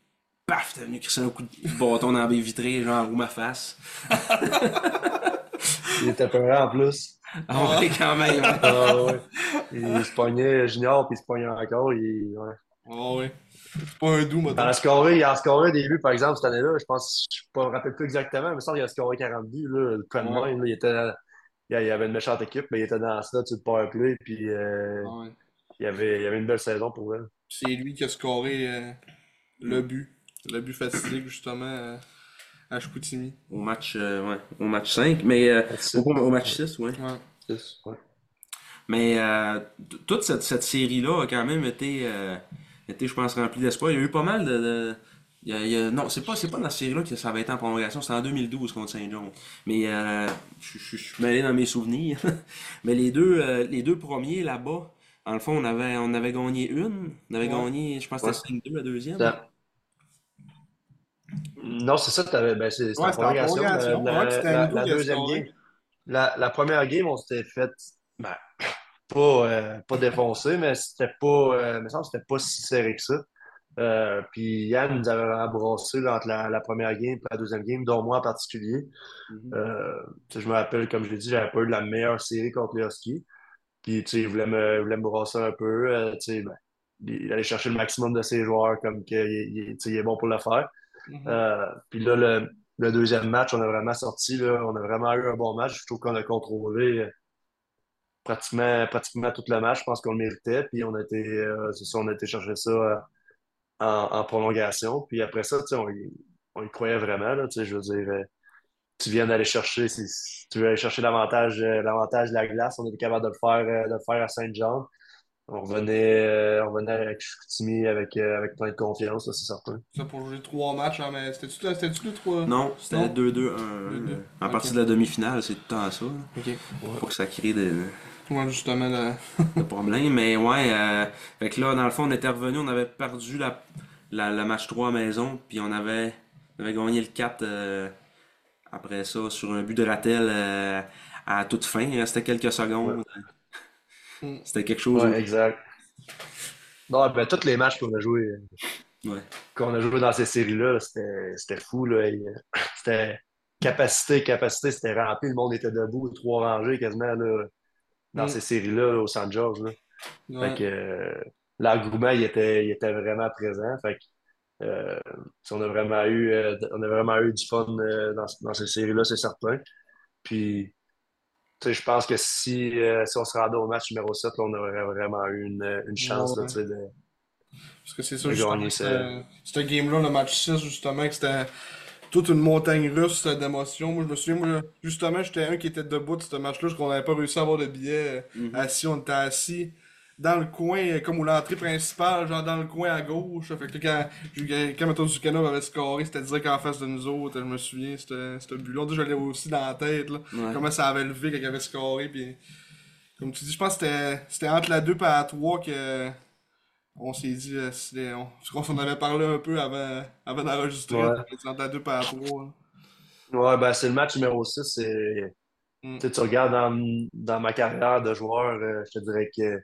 Paf, t'es venu crisser un coup de bâton dans la baie vitrée, genre, ou ma face. Il était peurant en plus. Ah ouais, quand même. Ah ouais. Il se pognait junior, puis il se pognait encore. Il, ouais. Oh, oui. C'est pas un doux, Il mettons. en a scoré, il a scoré des buts, par exemple, cette année-là. Je pense, je ne me rappelle plus exactement, mais ça, il a scoré 40 buts. Là, le prime Ouais. il, était, il y avait une méchante équipe, mais il était dans ça, sur le powerplay, puis euh, Ah ouais. il, y avait, il y avait une belle saison pour elle. C'est lui qui a scoré euh, le but. Le but fatidique, justement, à Chicoutimi. Au match, euh, ouais, au match 5, mais euh, au, au match 6, ouais. Ouais. Ouais. Mais euh, toute cette, cette série-là a quand même été, euh, été je pense, remplie d'espoir. Il y a eu pas mal de. de- il y a- il y a- non, c'est pas, c'est pas dans cette série-là que ça avait été en prolongation, c'était en 2012 contre Saint-John. Mais euh, je je- je suis mêlé dans mes souvenirs. Mais les deux, euh, les deux premiers là-bas, en le fond, on avait, on avait gagné une. On avait Ouais. gagné, je pense que c'était 5-2 la deuxième. Ça- Non, c'est ça, ben, c'est Ouais, prolongation. La, Ouais, la- la deuxième game. La, la première game, on s'était fait ben, pas, euh, pas défoncer, mais c'était pas, euh, me semble c'était pas si serré que ça. Euh, puis Yann nous avait vraiment brassé là, entre la, la première game et la deuxième game, dont moi en particulier. Mhm. Euh, je me rappelle, comme je l'ai dit, j'avais pas eu la meilleure série contre les Huskies. Puis, tu sais, il voulait me, voulait me brasser un peu. euh, tu sais, ben, il allait chercher le maximum de ses joueurs, comme qu'il il, il est bon pour le faire. Euh, puis là, le, deuxième match, on a vraiment sorti, là, on a vraiment eu un bon match. Je trouve qu'on a contrôlé euh, pratiquement, pratiquement tout le match. Je pense qu'on le méritait. Puis on a été, euh, ça, on a été chercher ça en, prolongation. Puis après ça, on, y- on y croyait vraiment. Là, je veux dire, tu viens d'aller chercher, si, tu veux aller chercher l'avantage, l'avantage de la glace. On était capable de le faire, de le faire à Saint-Jean. On revenait, euh, on revenait avec Chicoutimi avec, euh, avec plein de confiance, là, c'est certain. Ça pour jouer trois matchs, hein, mais c'était-tu c'était-tu le trois? Non, c'était Non. 2-2-1. 2-2. euh, En Ok. partie de la demi-finale, c'est tout le temps ça. là. Ok. Pour que ça crée des. Ouais, justement, là. de problème. Mais ouais, euh, fait que là, dans le fond, on était revenu, on avait perdu la, la, la match 3 à maison, puis on avait, on avait gagné le 4 euh, après ça sur un but de Rattel euh, à toute fin. Il restait quelques secondes. C'était quelque chose. Ouais, exact. Non, ben, tous les matchs qu'on a joués, Ouais. qu'on a joué dans ces séries-là, là, c'était, fou, euh, C'était capacité, capacité, c'était rempli. Le monde était debout, trois rangées quasiment, là, dans Mm. ces séries-là, là, au San George, là. Ouais. Fait que euh, l'engouement, il était, il était vraiment présent. Fait que, euh, on a vraiment eu, euh, on a vraiment eu du fun dans, dans ces séries-là, c'est certain. Puis, je pense que si, euh, si on se rendait au match numéro 7, là, on aurait vraiment eu une, une chance, là, Ouais. sais, de... Parce que c'est ça, justement, cette game-là, le match 6, justement, que c'était toute une montagne russe d'émotions. Moi, je me souviens, moi, justement, j'étais un qui était debout de ce match-là, parce qu'on n'avait pas réussi à avoir de billets euh, Mhm. assis. On était assis dans le coin, euh, comme où l'entrée principale, genre dans le coin à gauche. Fait que quand, quand Matos Zucano avait scoré, c'était direct en face de nous autres. Je me souviens, c'était but-là. Je l'avais aussi dans la tête, là. Ouais. Comment ça avait levé quand il avait scoré. Puis, comme tu dis, je pense que c'était- entre la 2 et la 3 que on s'est dit, euh, on, je pense qu'on avait parlé un peu avant, avant d'enregistrer. Ouais. Entre la 2 et la 3. là. Ouais, ben, c'est le match numéro 6. C'est... Mm. Tu regardes dans, dans ma carrière de joueur, euh, je te dirais que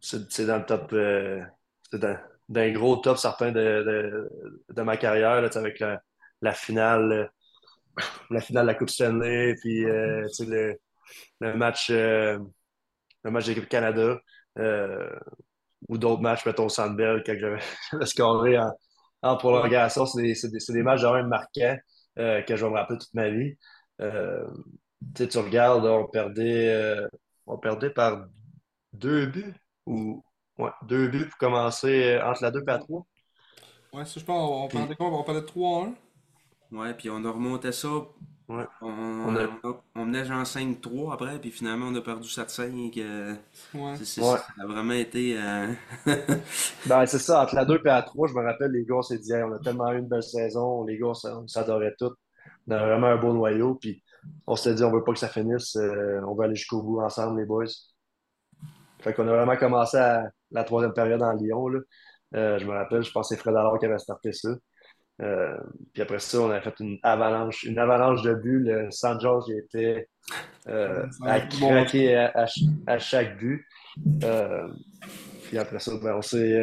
c'est c'est dans le top, euh, c'est dans, un gros top certain de, de, de ma carrière, là, avec la, finale, euh, la finale de la Coupe Stanley, puis euh, le, le match, euh, le match d'équipe Canada, euh, ou d'autres matchs, mettons, au Centre Bell, quand j'avais scoré en, en prolongation. C'est des, des, des matchs quand même marquants euh, que je vais me rappeler toute ma vie. Euh, tu regardes, on perdait, euh, on perdait par deux buts, ou ouais, deux buts pour commencer euh, entre la 2 et la 3. Ouais, ça, je pense, on, parlait quoi? On parlait de 3-1. Ouais, puis on a remonté ça. Ouais. On, On a- on, on menait genre 5-3 après, puis finalement on a perdu 7-5. euh, Ouais. c'est- c'est- Ouais. Ça a vraiment été. euh, Ben, c'est ça, entre la 2 et la 3, je me rappelle, les gars, on s'est dit, Hey, on a tellement eu une belle saison, les gars, on s'adorait tous. On avait vraiment un beau noyau, puis on s'est dit, on veut pas que ça finisse, euh, on va aller jusqu'au bout ensemble, les boys. Fait qu'on a vraiment commencé à la troisième période en Lyon, là. Euh, je me rappelle, je pense que c'est Fred Allard qui avait starté ça. Euh, puis après ça, on a fait une avalanche, une avalanche de buts. Le San George était euh, à craquer à, à ch- à chaque but. Puis après ça, ben, on sait,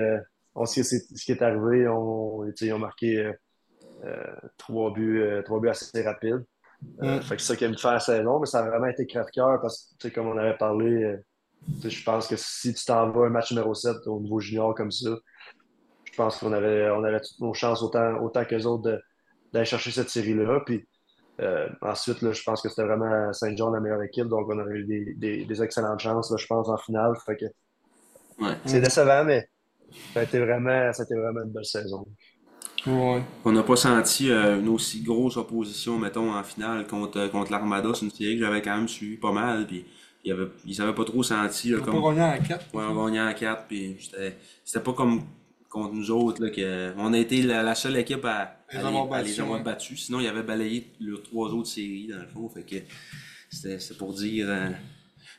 on sait ce qui est arrivé. On, ils ont marqué trois buts, trois buts assez rapides. Mm. Fait que c'est ça qui a fin à la saison, mais ça a vraiment été crève-cœur parce que, comme on avait parlé, je pense que si tu t'en vas un match numéro 7 au niveau junior comme ça, je pense qu'on avait, on avait toutes nos chances autant, autant qu'eux autres d'aller chercher cette série-là. Puis euh, ensuite, là, je pense que c'était vraiment Saint John la meilleure équipe, donc on aurait eu des, des, des excellentes chances, là, je pense, en finale. Fait que Ouais. c'est décevant, mais ça a été vraiment, ça a été vraiment une belle saison. Ouais. On n'a pas senti euh, une aussi grosse opposition, mettons, en finale contre, contre l'Armada. C'est une série que j'avais quand même suivi pas mal. Puis il avait, ils n'avaient pas trop senti. Là, On comme, pas gagné en 4. Ouais, on gagnait en 4, puis c'était c'était pas comme contre nous autres, là, que on a été la, la seule équipe à, Les à avoir à les battus, avoir ouais. battus. Sinon, il avait balayé les trois autres séries, dans le fond. Fait que c'était c'était pour dire euh,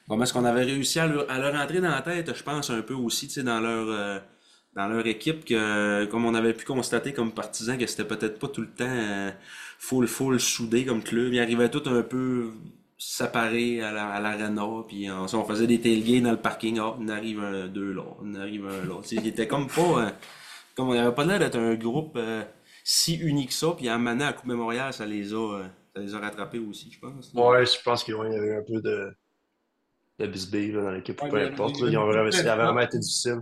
comment est-ce qu'on avait réussi à leur, à leur entrer dans la tête, je pense, un peu aussi, tu sais, dans leur. euh, dans leur équipe, que comme on avait pu constater comme partisans, que c'était peut-être pas tout le temps euh, full full soudé comme club. Ils arrivaient tout un peu séparés à la- à l'arena, puis on, on faisait des tailgates dans le parking. Ah, on arrive un, deux là, on arrive un là. Ils étaient comme pas. euh, comme on avait pas l'air d'être un groupe euh, si uni que ça, puis à un moment donné, à Coupe Mémorial, ça les a, euh, ça les a rattrapés aussi, je pense. là. Ouais, je pense qu'il il y avait un peu de, de bisbille dans l'équipe, Ouais, peu il importe. là. Ils ont vraiment, ça a vraiment été difficile.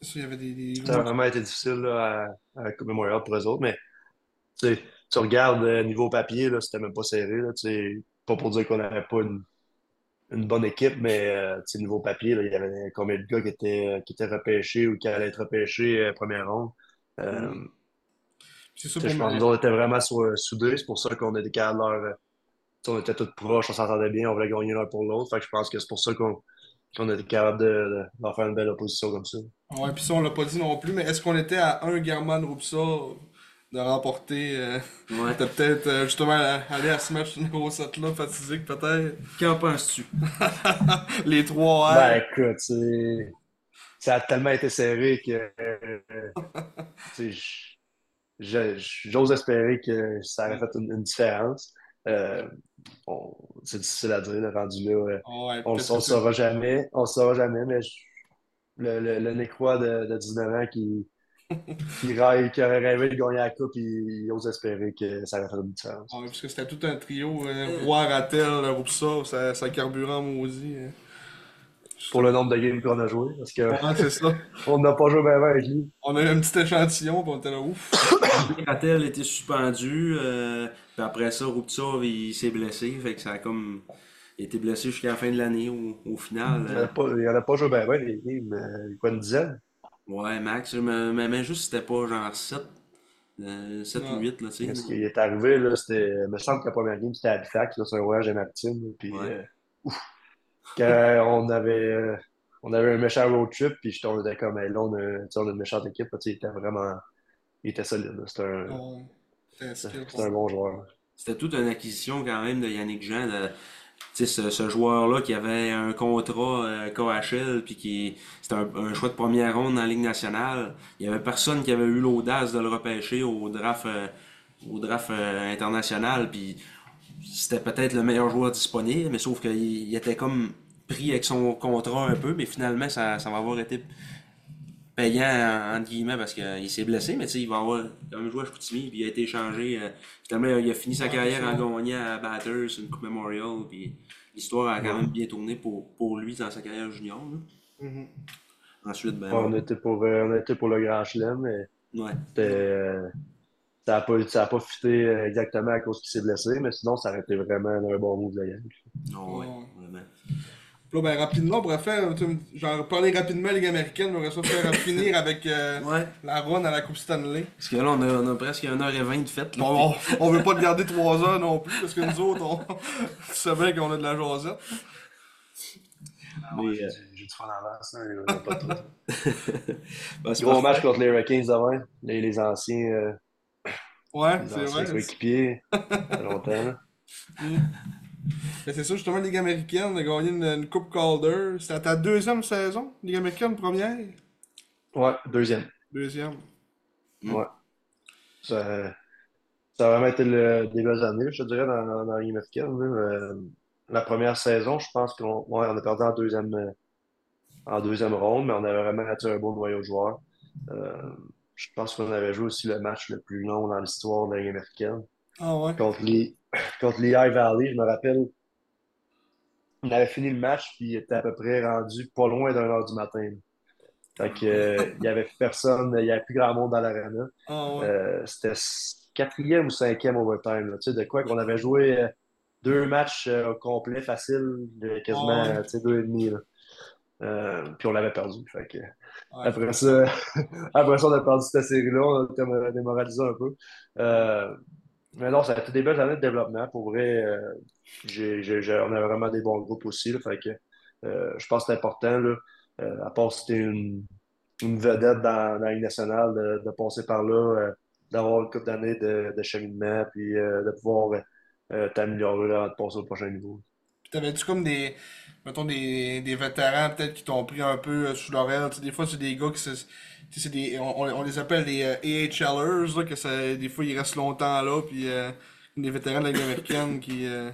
Ça, il y avait des. des... Ça a vraiment été difficile là, à, Coupe Memorial pour eux autres, mais tu regardes euh, niveau papier, là, c'était même pas serré. Là, tu sais, pas pour dire qu'on n'avait pas une, une bonne équipe, mais euh, niveau papier, là, il y avait combien de gars qui étaient, qui étaient repêchés ou qui allaient être repêchés euh, première ronde. Euh, pour je pense que moi. nous autres étaient vraiment sou- soudés, c'est pour ça qu'on était euh, sais, on était tous proches, on s'entendait bien, on voulait gagner l'un pour l'autre. Fait que je pense que c'est pour ça qu'on qu'on était capable de, de, leur faire une belle opposition comme ça. Ouais, puis ça, on l'a pas dit non plus, mais est-ce qu'on était à un German Rupsov de remporter. euh, Ouais. T'as peut-être euh, justement aller à ce match numéro 7 là, fatidique peut-être. Qu'en penses-tu? Les trois Ben R. écoute, c'est- ça a tellement été serré que euh, j'ose espérer que ça aurait fait une, une différence. Euh, on- c'est difficile à dire, le rendu là. Ouais, on ne le saura jamais. On le saura jamais, mais je- le, le, le de, de 19 ans qui, qui, rêve- qui aurait rêvé de gagner la coupe, il, il ose espérer que ça aurait fait une différence. Ouais, parce que c'était tout un trio. Euh, Roy, Rattel, Rupsov, ça, ça carburant maudit. hein. Pour le nombre de games qu'on a joué, parce Ouais, c'est ça. qu'on n'a pas joué bien bien avec lui. On a eu un petit échantillon, puis on était là, ouf. Rattel était suspendu, euh, puis après ça, Ruptsov, il s'est blessé, fait que ça a comme... Il était blessé jusqu'à la fin de l'année au, au final. Il n'en a pas, il en a pas joué bien bien les games, euh, quoi, une dizaine? Ouais, Max, mais, mais, mais juste c'était pas genre 7, 7 Ouais. ou 8, là, tu sais. Parce qu'il est arrivé, là, c'était. Il me semble que la première game, c'était à Halifax, là, c'est un voyage à Maritime. là, Puis, Ouais. euh, ouf. quand on avait, euh, on avait un méchant road trip, puis je- on était comme, là, on a, on a une méchante équipe, là, tu sais, il était vraiment. Il était solide, là. C'était un, Ouais. C'était un bon joueur. C'était toute une acquisition quand même de Yannick Jean. De, sais, ce, joueur-là qui avait un contrat euh, KHL, puis qui c'était un, un choix de première ronde dans la Ligue nationale. Il y avait personne qui avait eu l'audace de le repêcher au draft, euh, au draft euh, international, puis c'était peut-être le meilleur joueur disponible, mais sauf qu'il il était comme pris avec son contrat un peu, mais finalement, ça, ça va avoir été payant, entre guillemets, parce qu'il s'est blessé, mais tu sais, il va avoir quand même joué à Chicoutimi, puis il a été échangé. euh, finalement, il a fini sa carrière en gagnant à Batters, une Coupe Memorial, puis l'histoire a quand même bien tourné pour, pour lui dans sa carrière junior. Mhm. Ensuite, ben, on, était pour, euh, on était pour le Grand Chelem, mais ouais. euh, ça n'a pas, ça a pas fité euh, exactement à cause qu'il s'est blessé, mais sinon, ça aurait été vraiment un bon move de la. Non, Ouais. vraiment. Là, ben, rapidement, on pourrait faire, genre, parler rapidement Ligue américaine, on aurait ça faire finir avec euh, Ouais, la run à la Coupe Stanley. parce que là, on a, on a presque 1h20 de fête. Là, Bon, on, on veut pas te garder 3 heures non plus, parce que nous autres, on, tu sais bien qu'on a de la jasette. Mais, euh, J'ai du fun en avance, hein, pas trop. ben, Gros match contre les Hurricanes demain. Les, les anciens, euh, Ouais, les c'est anciens vrai. coéquipiers. Ça fait longtemps. Mais c'est ça, justement, Ligue américaine, a gagné une, une Coupe Calder. C'était ta deuxième saison, Ligue américaine première? Ouais, deuxième. Deuxième. Ouais. Ça, ça a vraiment été le, des belles années, je te dirais, dans, dans, dans la Ligue américaine. Euh, la première saison, je pense qu'on ouais, on a perdu en deuxième, euh, en deuxième ronde, mais on avait vraiment attiré un beau noyau de joueurs. Euh, je pense qu'on avait joué aussi le match le plus long dans l'histoire de la Ligue américaine. Ah ouais. contre les contre les High Valley, je me rappelle. on avait fini le match, puis il était à peu près rendu pas loin d'un heure du matin. Fait que, euh, il y avait personne, il n'y avait plus grand monde dans l'arena. Ah ouais. Euh, c'était quatrième ou cinquième overtime. là. Tu sais, de quoi qu'on avait joué euh, deux matchs euh, au complet facile, de quasiment Ah ouais. deux et demi. Là. Puis on l'avait perdu. Fait que, Ouais. après ça, après ça, on a perdu cette série-là, on a été démoralisé un peu. Mais ça a été des belles années de développement. Pour vrai, euh, j'ai, on avait vraiment des bons groupes aussi. là. fait que, euh, je pense que c'est important. Là, euh, à part si t'es une, une vedette dans, dans nationale, de, de passer par là, euh, d'avoir une couple d'années de, de cheminement, puis de pouvoir t'améliorer là, de passer au prochain niveau. T'avais-tu comme des, mettons, des, des vétérans peut-être qui t'ont pris un peu euh, sous l'oreille? Tu sais, des fois, c'est des gars qui se, c'est des, on, les appelle des euh, AHLers, là, que ça, des fois, ils restent longtemps là, puis euh, des vétérans de la Ligue américaine qui, euh,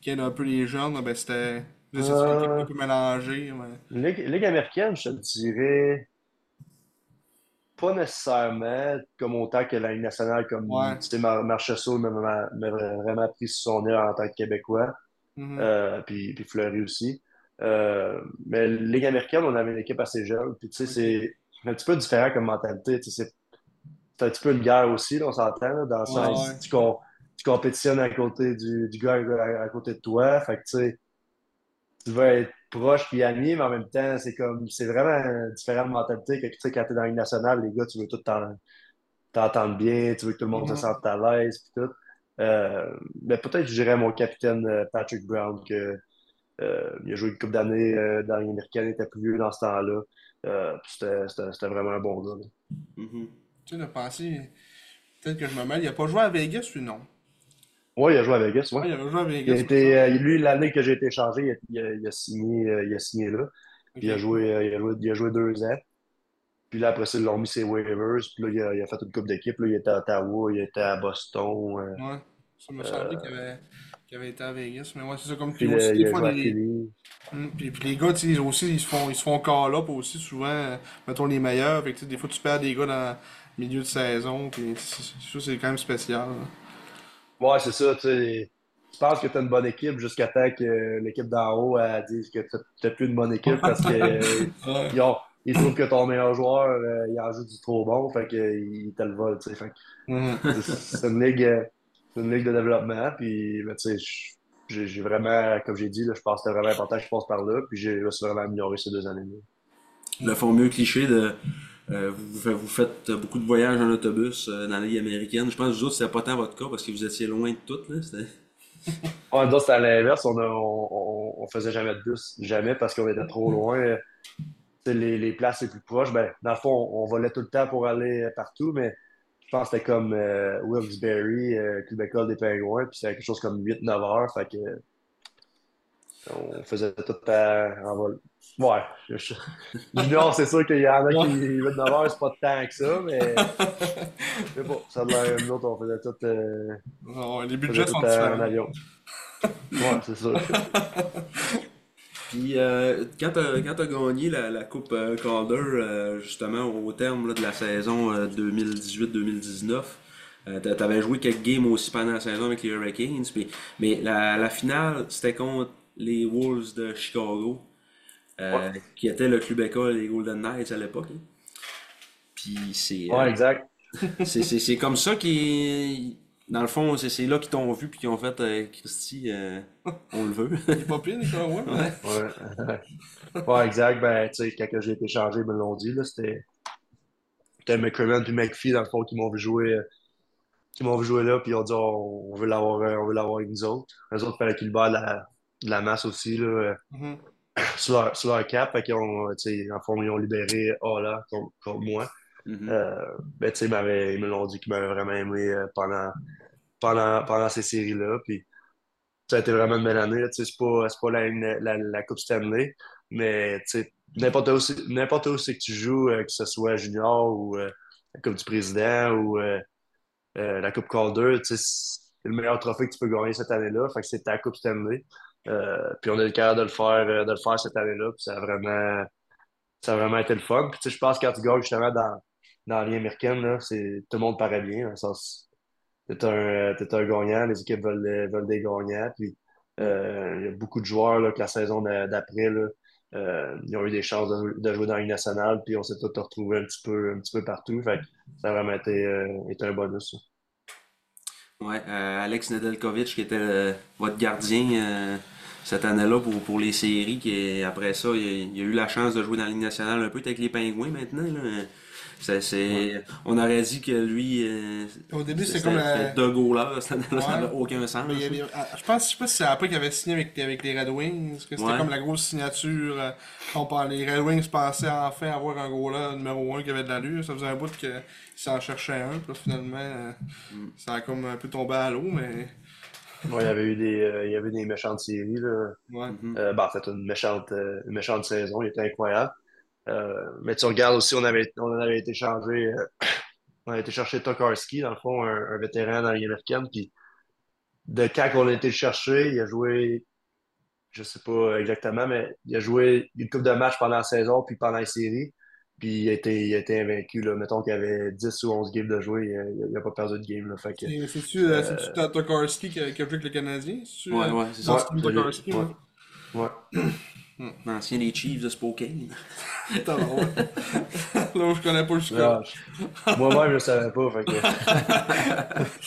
qui aident un peu les jeunes, ben c'était... Euh. un peu mélangée, mais... Ligue, Ligue américaine, je te dirais pas nécessairement comme autant que la Ligue nationale, comme Ouais. tu sais, Mar Marchessault m'a vraiment pris sous son aile en tant que Québécois, Mhm. euh, puis, puis Fleury aussi. Euh, mais Ligue américaine, on avait une équipe assez jeune, puis tu sais, c'est un petit peu différent comme mentalité. tu sais, C'est un petit peu une guerre aussi, là, on s'entend, dans le sens ouais. tu, com- tu compétitionnes à côté du, du gars à, à côté de toi, fait que tu sais, tu veux être proche puis ami, mais en même temps, c'est comme c'est vraiment une différente mentalité que tu sais, quand t'es dans Ligue nationale, les gars, tu veux tout t'en- t'entendre bien, tu veux que tout le monde se Mhm. sente à l'aise puis tout. Euh, mais peut-être je dirais mon capitaine euh, Patrick Brown que euh, il a joué une couple d'années dans américaine, il était plus vieux dans ce temps-là. C'était vraiment un bon gars. Mhm. Tu sais, de penser... Peut-être que je me mêle. Il a pas joué à Vegas, lui, non? Ouais, il a joué à Vegas, ouais. Ouais, il a joué à Vegas. euh, lui, l'année que j'ai été échangé, il a, il a- il a signé, il a signé là. Puis il a joué, il a joué, il a joué deux ans. Puis là, après ça, ils l'ont mis ses waivers. Puis là, il a, il a fait une coupe d'équipe. Là, il était à Ottawa, il était à Boston. euh, Ouais. Ça me semblait qu'il avait, qu'il avait été à Vegas. Mais ouais, c'est ça comme puis aussi, des fois, les. Hum, Puis, puis les gars, sais, aussi, ils se font, ils se font call up aussi souvent, euh, mettons les meilleurs. Fait que, des fois, tu perds des gars dans le milieu de saison. Puis c'est c'est- ça, c'est quand même spécial. là. Ouais, c'est ça. Tu penses que tu as une bonne équipe jusqu'à temps que l'équipe d'en haut dise que tu n'as plus une bonne équipe parce que euh, ils, ont- ils trouvent que ton meilleur joueur, euh, il en joue du trop bon. Fait qu'ils te le volent. tu sais. Mhm. c'est une ligue, euh, une ligue de développement. Puis, ben, tu sais, j'ai vraiment, comme j'ai dit, là, je pense que c'était vraiment important que je passe par là. Puis, j'ai je me suis vraiment amélioré ces deux années-là. Le fameux cliché de euh, vous, fa- vous faites beaucoup de voyages en autobus euh, dans la Ligue américaine. Je pense que vous autres, c'était pas tant votre cas parce que vous étiez loin de tout. Là. Autres, c'était à l'inverse. On, on, on, on faisait jamais de bus. Jamais parce qu'on était trop loin. Euh, Les, les places les plus proches, ben, dans le fond, on, on volait tout le temps pour aller partout, mais je pense que c'était comme euh, Wilkes-Barre, euh, Club des Pingouins, puis c'était quelque chose comme 8-9 heures. Fait que on faisait tout à- en vol. Ouais. je- je- Junior, c'est sûr qu'il y en a qui 8-9 heures, c'est pas tant que ça, mais, mais bon, ça a l'air, nous autres, on faisait tout, euh, les budgets sont en avion. Ouais, c'est sûr. Puis euh, quand t'as quand t'as gagné la, la Coupe euh, Calder, euh, justement au terme là, de la saison euh, 2018-2019, euh, t'a- t'avais joué quelques games aussi pendant la saison avec les Hurricanes, puis- mais la, la finale c'était contre les Wolves de Chicago, euh, qui était le club école des Golden Knights à l'époque. hein. Puis c'est euh, Ouais, exact. c'est- comme ça qui dans le fond c'est c'est là qu'ils t'ont vu puis qu'ils ont fait euh, Christy euh, on le veut. Il est pas pire, Nicolas, ouais. mais- Ouais. ouais, exact. Ben, tu sais, quand j'ai été changé, ils me l'ont dit, là, c'était. C'était McCrimmon puis McPhee, dans le fond, qui m'ont vu jouer. euh, qui m'ont vu jouer là, puis ils ont dit on, on veut l'avoir euh, on veut l'avoir avec nous autres. Les autres, il fallait qu'ils battent de la, de la masse aussi, là, Mhm. sur, leur, sur leur cap. Fait qu'ils ont, tu sais, en fond, ils ont libéré là contre, contre moi. Mhm. Euh, ben, ils me l'ont dit qu'ils m'avaient vraiment aimé euh, pendant, pendant, pendant ces séries-là. Ça a été vraiment une belle année. c'est pas, pas la, la, Coupe Stanley, mais n'importe où, où c'est que tu joues, euh, que ce soit junior ou la Coupe du Président ou la Coupe Calder, tu c'est le meilleur trophée que tu peux gagner cette année-là. C'est ta Coupe Stanley. Puis on a le cœur de le faire, de le faire cette année-là. Ça a vraiment, ça a vraiment été le fun. Je pense que quand tu gagnes justement dans, dans la Ligue américaine, tout le monde paraît bien. T'es un, t'es un gagnant, les équipes veulent, veulent des gagnants. Puis Euh, il y a beaucoup de joueurs là, que la saison d'après, euh, ils ont eu des chances de, jouer dans Ligue nationale, puis on s'est tous retrouvés un petit peu, un petit peu partout. Ça a vraiment été, euh, été un bonus. Ouais, Alex Nedeljkovic, qui était votre gardien cette année-là pour, pour les séries, qui après ça, il a, eu la chance de jouer dans la Ligue nationale un peu avec les Pingouins maintenant. On aurait dit que lui. euh, Au début, c'est c'était- comme c'était goalers, cette année-là, ça Ouais. n'avait aucun sens. Mais avait- ah, je pense, je sais pas si c'est après qu'il avait signé avec, avec les Red Wings, que c'était Ouais. comme la grosse signature. euh, on parlait- les Red Wings pensaient enfin avoir un gros là numéro 1 qui avait de l'allure. Ça faisait un bout qu'ils s'en cherchaient un, puis là, finalement, euh, Mm. ça a comme un peu tombé à l'eau, mais Ouais, il y avait eu des, euh, il y avait des méchantes séries. Là. ouais. Mhm. Euh, ben, en fait, une méchante, euh, une méchante saison. Il était incroyable. Euh, mais tu regardes aussi, on avait, on en avait été changé. euh, on avait été chercher Tokarski, dans le fond, un, un vétéran dans la américaine. Puis de quand on a été le chercher, il a joué, je sais pas exactement, mais il a joué une coupe de matchs pendant la saison, puis pendant les séries. Puis il a été, il a été invaincu. Là. Mettons qu'il y avait 10 ou 11 games de jouer, il n'a pas perdu de game. Là. Fait que, C'est- C'est-tu euh, c'est-tu Ta- Tokarski qui a, joué avec le Canadien? Ouais, euh, ouais, c'est ça. ouais. ouais. ouais. L'ancien des Chiefs de Spokane. Ouais. Là où je connais pas le Ah, score. je- Moi-même, je ne savais pas. Fait que...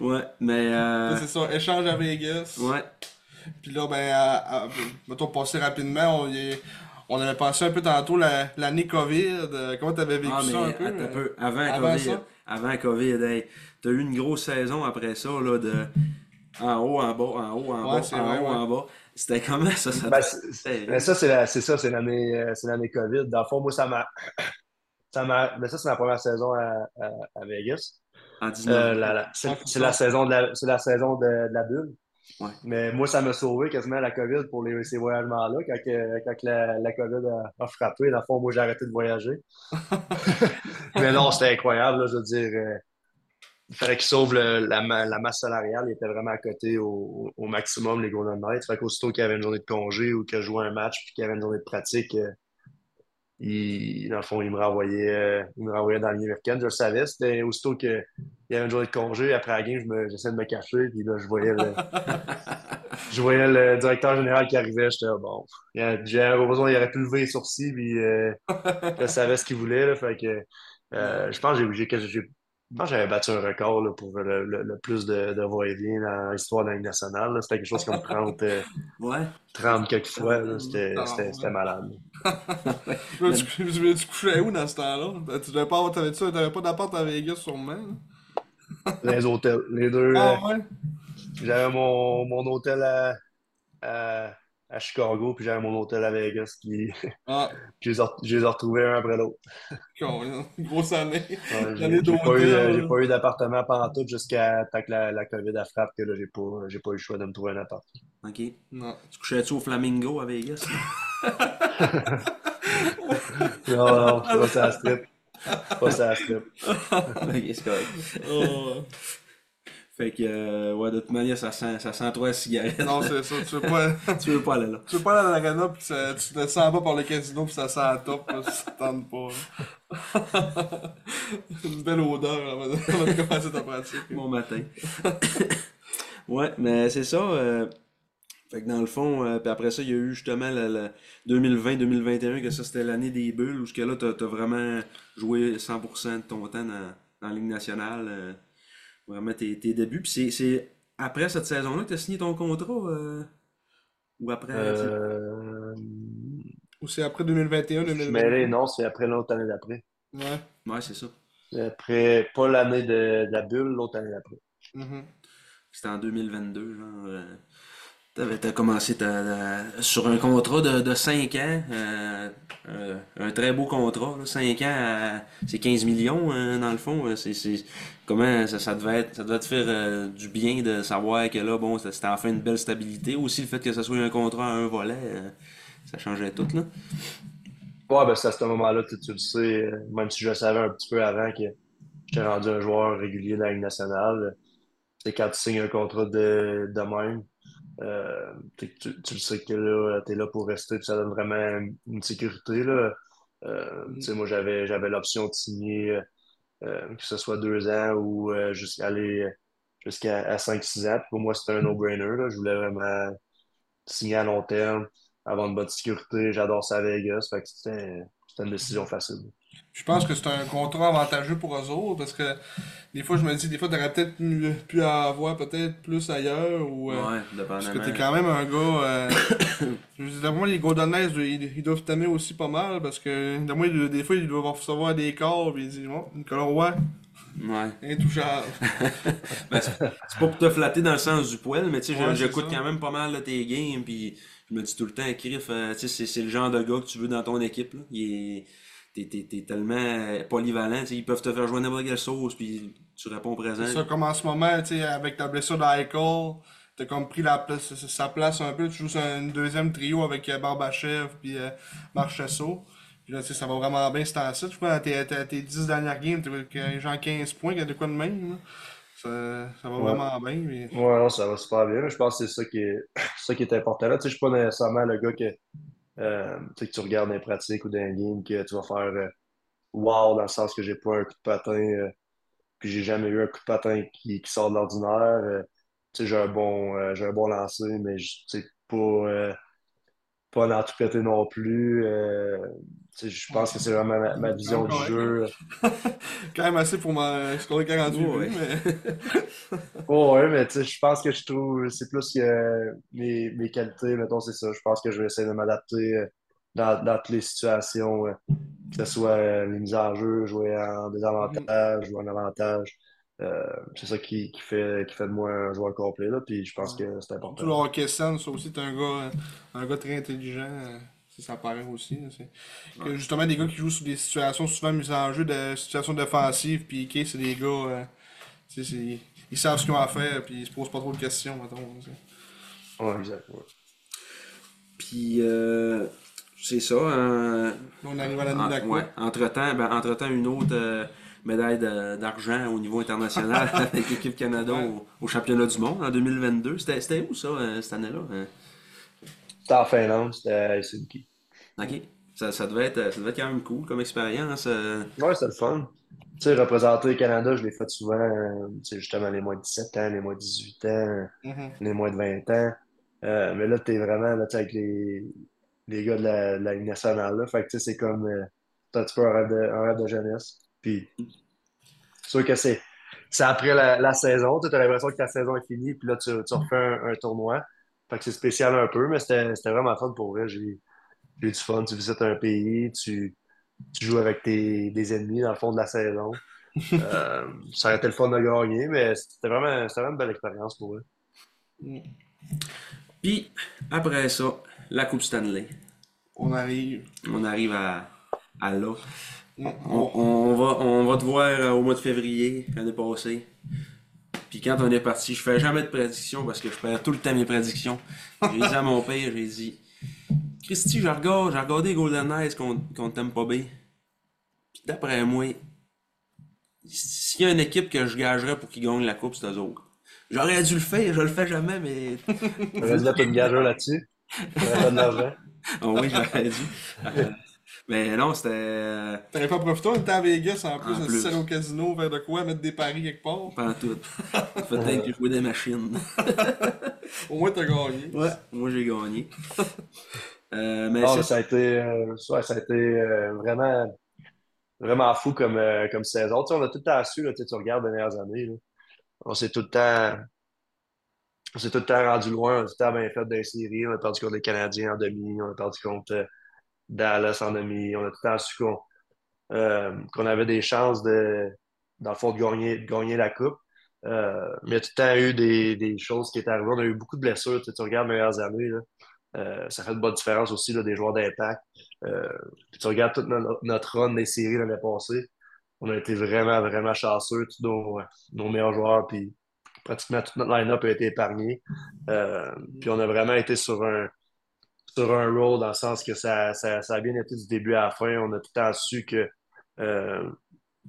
Ouais, mais. Là, Euh, C'est ça, échange à Vegas. ouais. Puis là, ben, à, à- mettons, passer rapidement, on, y est- on avait passé un peu tantôt la- l'année COVID. euh, comment t'avais vécu Ah, mais ça un peu? euh? peu. Avant, avant COVID. ça? Avant COVID, hey, t'as eu une grosse saison après ça, là, de en haut, en bas, en haut, en Ouais, bas, c'est en vrai, haut, ouais. en bas. C'était comment ça? ça Ben, te- c'est- ça, c'est la- c'est ça, c'est l'année, euh, c'est l'année COVID. Dans le fond, moi, ça m'a, ça m'a, mais ça, c'est ma première saison à, à, à Vegas. en 19. Euh, c'est, la saison de la, c'est la saison de, de la bulle. Ouais. Mais moi, ça m'a sauvé quasiment la COVID pour les, ces voyagements-là. Quand, quand la, la COVID a, a frappé, dans le fond, moi, j'ai arrêté de voyager. mais non, c'était incroyable, là, je veux dire. euh, il fallait qu'ils sauvent le- la, ma- la masse salariale. Il était vraiment à côté au, au maximum, les Golden Knights. Fait qu'aussitôt qu'il y avait une journée de congé ou qu'il jouait un match puis qu'il y avait une journée de pratique, euh, il, dans le fond, il me renvoyait, euh, il me renvoyait dans la ligne américaine. Je le savais. C'était aussitôt qu'il y avait une journée de congé, après la game, je me- j'essayais de me cacher. Puis là, je voyais le, je voyais le directeur général qui arrivait. J'étais, ah, bon, j'avais besoin, il aurait pu lever les sourcils. Puis euh, je savais ce qu'il voulait. Là, fait que, euh, je pense que j'ai- que j'avais battu un record là, pour le, le- le plus de, de va-et-vient dans l'histoire de la Ligue nationale. C'était quelque chose comme 30, euh, Ouais. 30 quelques fois. C'était Ah, c'était- ouais. malade. Tu, tu, tu couchais où dans ce temps-là? Ben, Tu devais pas avoir, t'avais, t'avais pas d'appart à Vegas sûrement. Les hôtels, les deux. euh, Ah ouais? J'avais mon, mon hôtel à, à, à Chicago, puis j'avais mon hôtel à Vegas, qui Ah, je les ai je les ai retrouvés un après l'autre. grosse année. Ouais, j'ai L'année j'ai pas eu, d'hôtel, euh, j'ai pas eu d'appartement pendant tout jusqu'à tant que la, la COVID a frappé, que là, j'ai pas, j'ai pas eu le choix de me trouver un appart. Ok. Non. Tu couchais-tu au Flamingo à Vegas? Non, non, pas ça strip. Pas ça strip. ok, c'est correct. Oh. Fait que, euh, ouais, de toute manière, ça sent, ça sent trop la cigarette. non, c'est ça. Tu veux pas, tu veux pas aller là. tu veux pas aller à l'arena pis ça- tu te sens pas par le casino pis ça sent à top, là, ça te tente pas. là. Une belle odeur avant de, commencer ta pratique. Bon matin. ouais, mais c'est ça. euh, fait que dans le fond, euh, puis après ça, il y a eu justement le, le 2020-2021, que ça c'était l'année des bulles, où ce que là, t'as, t'as vraiment joué 100% de ton temps dans, dans la Ligue nationale. euh, vraiment tes, tes débuts. Puis c'est, c'est après cette saison-là que t'as signé ton contrat euh, Ou après Euh, Ou c'est après 2021, je suis 2022? mêlé, non, c'est après l'autre année d'après. Ouais. Ouais, c'est ça. C'est Après, pas l'année de, de la bulle, l'autre année d'après. Mhm. C'était en 2022, genre. T'avais, t'as commencé sur un contrat de, de 5 ans, euh, euh, un très beau contrat, là, 5 ans, c'est 15 millions euh, dans le fond. comment ça, devait être, ça devait te faire euh, du bien de savoir que là, bon, c'était enfin une belle stabilité. Aussi le fait que ça soit un contrat à un volet, ça changeait tout, là. Ouais, ben c'est à ce moment-là, tu, tu le sais, même si je le savais un petit peu avant que j'étais rendu un joueur régulier de la Ligue nationale, c'est quand tu signes un contrat de, de même, euh, tu, tu, tu le sais que là, t'es là pour rester, puis ça donne vraiment une sécurité, là. Euh, tu moi, j'avais, j'avais l'option de signer, euh, que ce soit deux ans ou jusqu'à aller jusqu'à 5-6 ans. pour moi, c'était un no-brainer. Je voulais vraiment signer à long terme, avoir une bonne sécurité. J'adore ça à Vegas. Fait que c'était une décision facile. Je pense que c'est un contrat avantageux pour eux autres parce que des fois, je me dis, des fois, t'aurais peut-être pu avoir peut-être plus ailleurs. Ou, euh, ouais, Parce que t'es quand même un gars. Euh, je veux moi, les Golden Knights, ils, doivent t'aimer aussi pas mal parce que moi, des fois, ils doivent recevoir des corps et ils disent, bon, Nicolas Roy. Ouais. Intouchable. ben, c'est pas pour te flatter dans le sens du poil, mais tu sais, j'écoute quand même pas mal de tes games, puis je me dis tout le temps, Criff, euh, tu sais, c'est le genre de gars que tu veux dans ton équipe. Là. Il est t'es, tellement polyvalent, ils peuvent te faire jouer n'importe quelle sauce, puis tu réponds présent. C'est ça, comme en ce moment, avec ta blessure d'Eichel, t'as comme pris la place, sa place un peu, tu joues sur un deuxième trio avec euh, Barbachev puis euh, Marchesso. Puis là, ça va vraiment bien ce temps-ci. Je crois tes, tes 10 dernières games, t'as genre 15 points, il y a de quoi de même. Ça, ça, va vraiment bien. Mais... Ouais, non, ça va super bien. Je pense que c'est ça qui est, ça qui est important. Là, tu sais, je suis pas nécessairement le gars qui euh, que tu regardes des pratiques ou d'un game, que tu vas faire euh, wow, dans le sens que j'ai pas un coup de patin, euh, que j'ai jamais eu un coup de patin qui, sort de l'ordinaire. tu sais, j'ai un bon, un bon lancer, mais tu sais, pas pas en tout non plus. Euh, je pense que c'est vraiment ma, vision du jeu. Quand même assez pour ma scorer 48 oh, ouais. mais... oh, ouais, mais je pense que je trouve c'est plus que mes, mes qualités, mettons, c'est ça. Je pense que je vais essayer de m'adapter euh, dans, dans, toutes les situations, euh, que ce soit les mises en jeu, jouer en désavantage, jouer en avantage. Euh, c'est ça qui, qui, fait, qui fait de moi un joueur complet. Là, puis je pense que c'est important. Tout le hockey ça aussi, t'es un gars, un gars très intelligent. Euh, ça paraît aussi. Que justement, des gars qui jouent sur des situations souvent mises en jeu, de situations défensives, puis okay, c'est des gars. Euh, ils savent ce qu'ils ont à faire, puis ils se posent pas trop de questions, mettons. Ouais, exact. Puis, euh, c'est ça. On arrive à la nuit ouais. Entre-temps, ben, entre-temps, une autre médaille d'argent au niveau international avec l'équipe Canada au, championnat du monde en 2022. C'était où ça, euh, cette année-là? Hein? C'était en Finlande, c'était à Helsinki. OK. Ça, ça, devait être, ça devait être quand même cool comme expérience. Euh. Ouais, c'était le fun. Tu sais, représenter le Canada, je l'ai fait souvent, euh, tu sais, justement, les moins de 17 ans, les moins de 18 ans, mm-hmm. les moins de 20 ans. mais là, t'es vraiment là, avec les, les gars de la, la Ligue nationale. Là. Fait que, tu sais, c'est comme un petit peu un rêve de, un rêve de jeunesse. Puis, c'est sûr que c'est, après la, saison. Tu as l'impression que ta saison est finie, puis là, tu, tu refais un, tournoi. Fait que c'est spécial un peu, mais c'était, vraiment fun pour vrai. J'ai, eu du fun. Tu visites un pays, tu, joues avec tes, des ennemis dans le fond de la saison. Euh, ça aurait été le fun de gagner, mais c'était vraiment, vraiment une belle expérience pour eux. Puis, après ça, la Coupe Stanley. On arrive. On arrive à, à là. On, va, on va te voir euh, au mois de février, l'année passée. Puis quand on est parti, je fais jamais de prédiction parce que je perds tout le temps mes prédictions. J'ai dit à mon père, j'ai dit Christy, j'ai regardé, j'ai regardé Golden Knights contre Tampa Bay. Puis d'après moi, s'il y a une équipe que je gagerais pour qu'ils gagnent la coupe, c'est eux autres. J'aurais dû le faire, je le fais jamais, mais. J'aurais dû mettre une là-dessus. J'aurais pas oh oui, j'aurais dû. Mais non, c'était. Euh, T'avais pas profité, on était à Vegas en plus, de se au casino, vers de quoi, mettre des paris quelque part? Pas tout. Peut-être que jouer des machines. au moins, t'as gagné. Ouais, moi j'ai gagné. euh, mais ça a été, euh, ça a été euh, vraiment, vraiment fou comme, comme saison. Tu sais, on a tout le temps su, là, tu regardes les dernières années. Là. On s'est tout le temps. On s'est tout le temps rendu loin, on a tout le temps bien fait des séries. On a perdu contre les Canadiens en demi, on a perdu contre Dallas en demi. On a tout le temps su euh, qu'on avait des chances de, gagner, gagner la Coupe. Euh, mais il y a tout le temps eu des, des, choses qui étaient arrivées. On a eu beaucoup de blessures. Tu, regardes les meilleures années, euh, ça fait de bonne différence aussi là, des joueurs d'impact. tu regardes toute notre, run des séries l'année passée. On a été vraiment, vraiment chanceux. Tous nos, nos meilleurs joueurs, puis pratiquement toute notre line-up a été épargné. puis on a vraiment été sur un, sur un roll dans le sens que ça, ça, a bien été du début à la fin. On a tout le temps su que euh,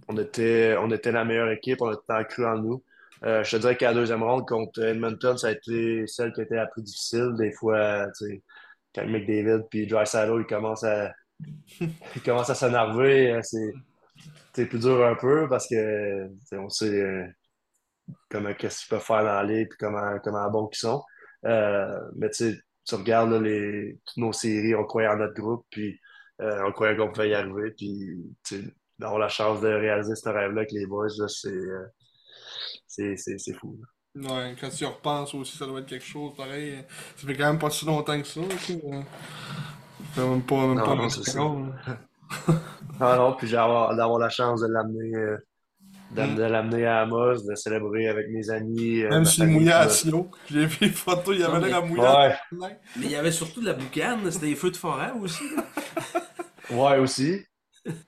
on, était, on était la meilleure équipe, on a tout le temps cru en nous. Euh, je te dirais qu'à la deuxième ronde contre Edmonton, ça a été celle qui été la plus difficile. Des fois, quand McDavid puis Dry Saddle, ils commencent à, ils commencent à s'énerver, euh, c'est plus dur un peu parce que on sait comment qu'est-ce qu'ils peuvent faire dans l'île, puis comment, comment bons qu'ils sont. Euh, mais tu tu regardes là, les, toutes nos séries, on croyait en notre groupe, puis euh, on croyait qu'on pouvait y arriver, puis d'avoir la chance de réaliser ce rêve-là avec les boys, c'est, euh, c'est, fou. là. Ouais, quand tu y repenses aussi, ça doit être quelque chose pareil. Ça fait quand même pas si longtemps que ça. euh. Ça fait même pas, même Non, pas non, ça. Ah non, puis d'avoir la chance de l'amener euh, de, Mm. de l'amener à Amos, de célébrer avec mes amis. euh, Même s'il mouillait à Sio. J'ai vu les photos, il y avait l'air à mais- mouiller Ouais. Mais il y avait surtout de la boucane, c'était des feux de forêt aussi. Ouais, aussi.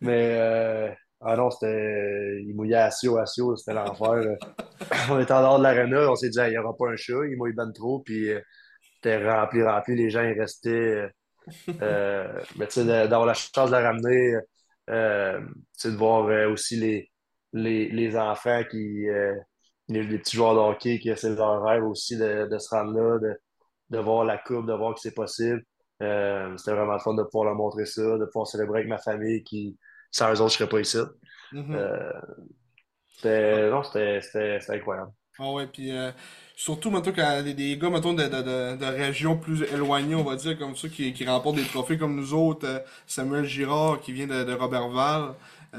Mais euh, ah non, c'était. Il mouillait à Sio, à Sio, c'était l'enfer. on était en dehors de l'aréna, on s'est dit, Ah, il n'y aura pas un chat, il mouille ben trop, puis euh, c'était rempli, rempli, les gens, ils restaient. euh, mais tu sais, d'avoir la chance de la ramener, euh, tu sais, de voir euh, aussi les, les, les enfants qui. euh, les, les petits joueurs de hockey qui c'est leur rêve aussi de, de se rendre là, de, de voir la coupe, de voir que c'est possible. Euh, c'était vraiment le fun de pouvoir leur montrer ça, de pouvoir célébrer avec ma famille qui, sans eux autres, je serais pas ici. Mhm. Euh, c'était, incroyable. Ah ouais, puis euh, surtout, mettons, quand des, des gars, mettons, de, de, de, de régions plus éloignées, on va dire, comme ça, qui, qui remportent des trophées comme nous autres, euh, Samuel Girard, qui vient de, de Robertval,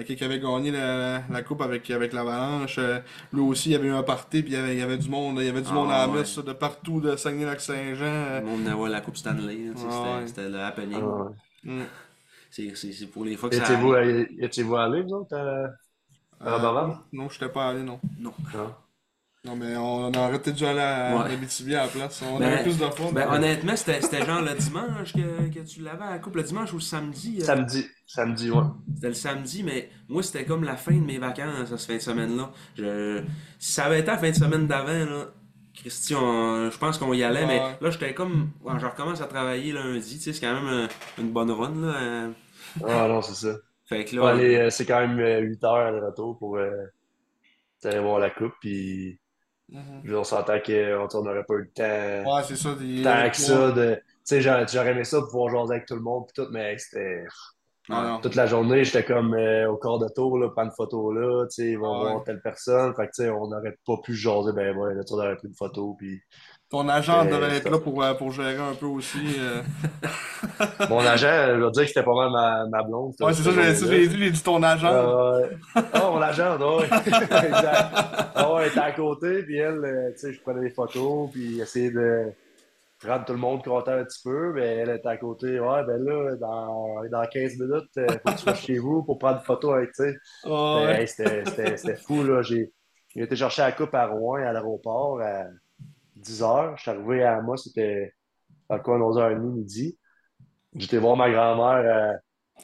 qui, qui avait gagné la, la coupe avec, avec l'Avalanche, euh, lui aussi, il y avait eu un party, puis il y avait, il y avait du monde, il y avait du Ah monde à la ouais. messe, de partout, de Saguenay-Lac-Saint-Jean. euh, le monde avait la Coupe Stanley, c'était ouais. le happening. Ah, mm. C'est c'est- c'est pour les fois que ça Étiez-vous, à- allés, vous autres, à, à Robertval? Euh, non, je pas allé, non. Non. Non. Non, mais on, on aurait peut-être dû aller à Ouais. Abitibi à la place. On Ben, avait plus de fun. Ben, honnêtement, c'était c'était genre le dimanche que, que tu l'avais à la coupe, le dimanche ou le samedi. euh, Samedi, samedi, ouais. C'était le samedi, mais moi, c'était comme la fin de mes vacances, cette fin de semaine-là. Je... Si ça avait été la fin de semaine d'avant, là, Christian, je pense qu'on y allait, mais Ouais. là, j'étais comme. ouais, je recommence à travailler lundi, tu sais, c'est quand même euh, une bonne run, là. euh. Ah non, c'est ça. Fait que là. c'est quand même 8 heures de retour pour euh, aller voir la coupe, puis Mhm. on s'entend qu'on n'aurait pas eu le temps. Ouais, c'est ça. des- tant que ça de. Tu sais, j'aurais aimé ça pouvoir jaser avec tout le monde tout, mais c'était. Ah, non. Toute la journée, j'étais comme euh, au corps de tour, là, prendre une photo là, tu sais, ils vont Ah ouais. voir telle personne. Fait que, tu sais, on n'aurait pas pu jaser, ben ouais, là, tu aurais pris une photo, puis Ton agent Euh, devait être là pour, euh, pour gérer un peu aussi. euh. Mon agent, je veux dire que c'était pas mal ma, ma blonde. Ouais, c'est ça, j'ai dit, j'ai dit ton agent. Ah, ouais. Ah, mon agent, exact. Ah elle était à côté, puis elle, euh, tu sais, je prenais des photos, puis essayais de rendre tout le monde content un petit peu, mais elle était à côté. Ouais, ben là, dans, dans 15 minutes, euh, faut que tu sois chez vous pour prendre une photo avec, tu sais. Ah, ouais. hey, C'était fou, là. J'ai j'ai été chercher la coupe à Rouen, à l'aéroport, à 10h. Je suis arrivé à moi, c'était coin de 11h30, midi. J'étais voir ma grand-mère, euh,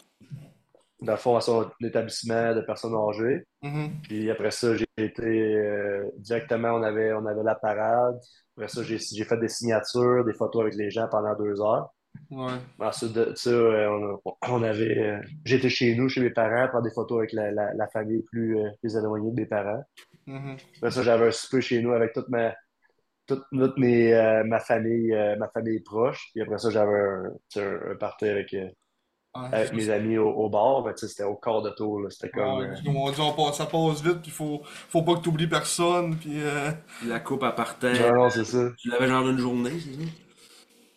dans le fond, à son établissement de personnes âgées. Mhm. Puis après ça, j'ai été euh, directement, on avait, on avait la parade. Après ça, j'ai fait des signatures, des photos avec les gens pendant deux heures. Ouais. Ensuite de ça, euh, on, on avait, euh, j'étais chez nous, chez mes parents, prendre des photos avec la, la, la famille plus, euh, plus éloignée de mes parents. Mhm. Après ça, j'avais un souper chez nous avec toute ma, toute, toute mes, euh, ma famille, euh, ma famille proche. Puis après ça, j'avais un, un, party avec, euh, Ouais, avec c'est mes amis au, au bar. Mais tu sais, c'était au quart de tour, là. C'était comme, euh, que, on dit, on passe- ça passe vite, puis faut, faut pas que tu oublies personne, puis euh, La coupe à partait. non, non, c'est ça. Tu l'avais genre une journée, c'est ça?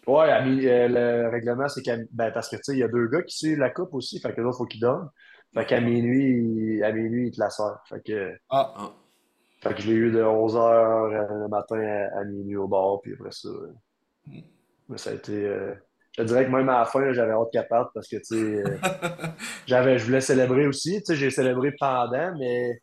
Ouais, euh, le règlement, c'est qu'à, ben, parce que, tu sais, il y a deux gars qui suivent la coupe aussi, fait que il faut qu'ils donnent. Fait qu'à minuit, il- à minuit, ils te la servent. Fait que, ah, Ah. Fait que je l'ai eu de 11h le matin à, à minuit au bar, puis après ça, euh, mais ça a été, euh, je te dirais que même à la fin, j'avais hâte qu'elle parte parce que, tu sais, euh, j'avais, je voulais célébrer aussi, tu sais, j'ai célébré pendant, mais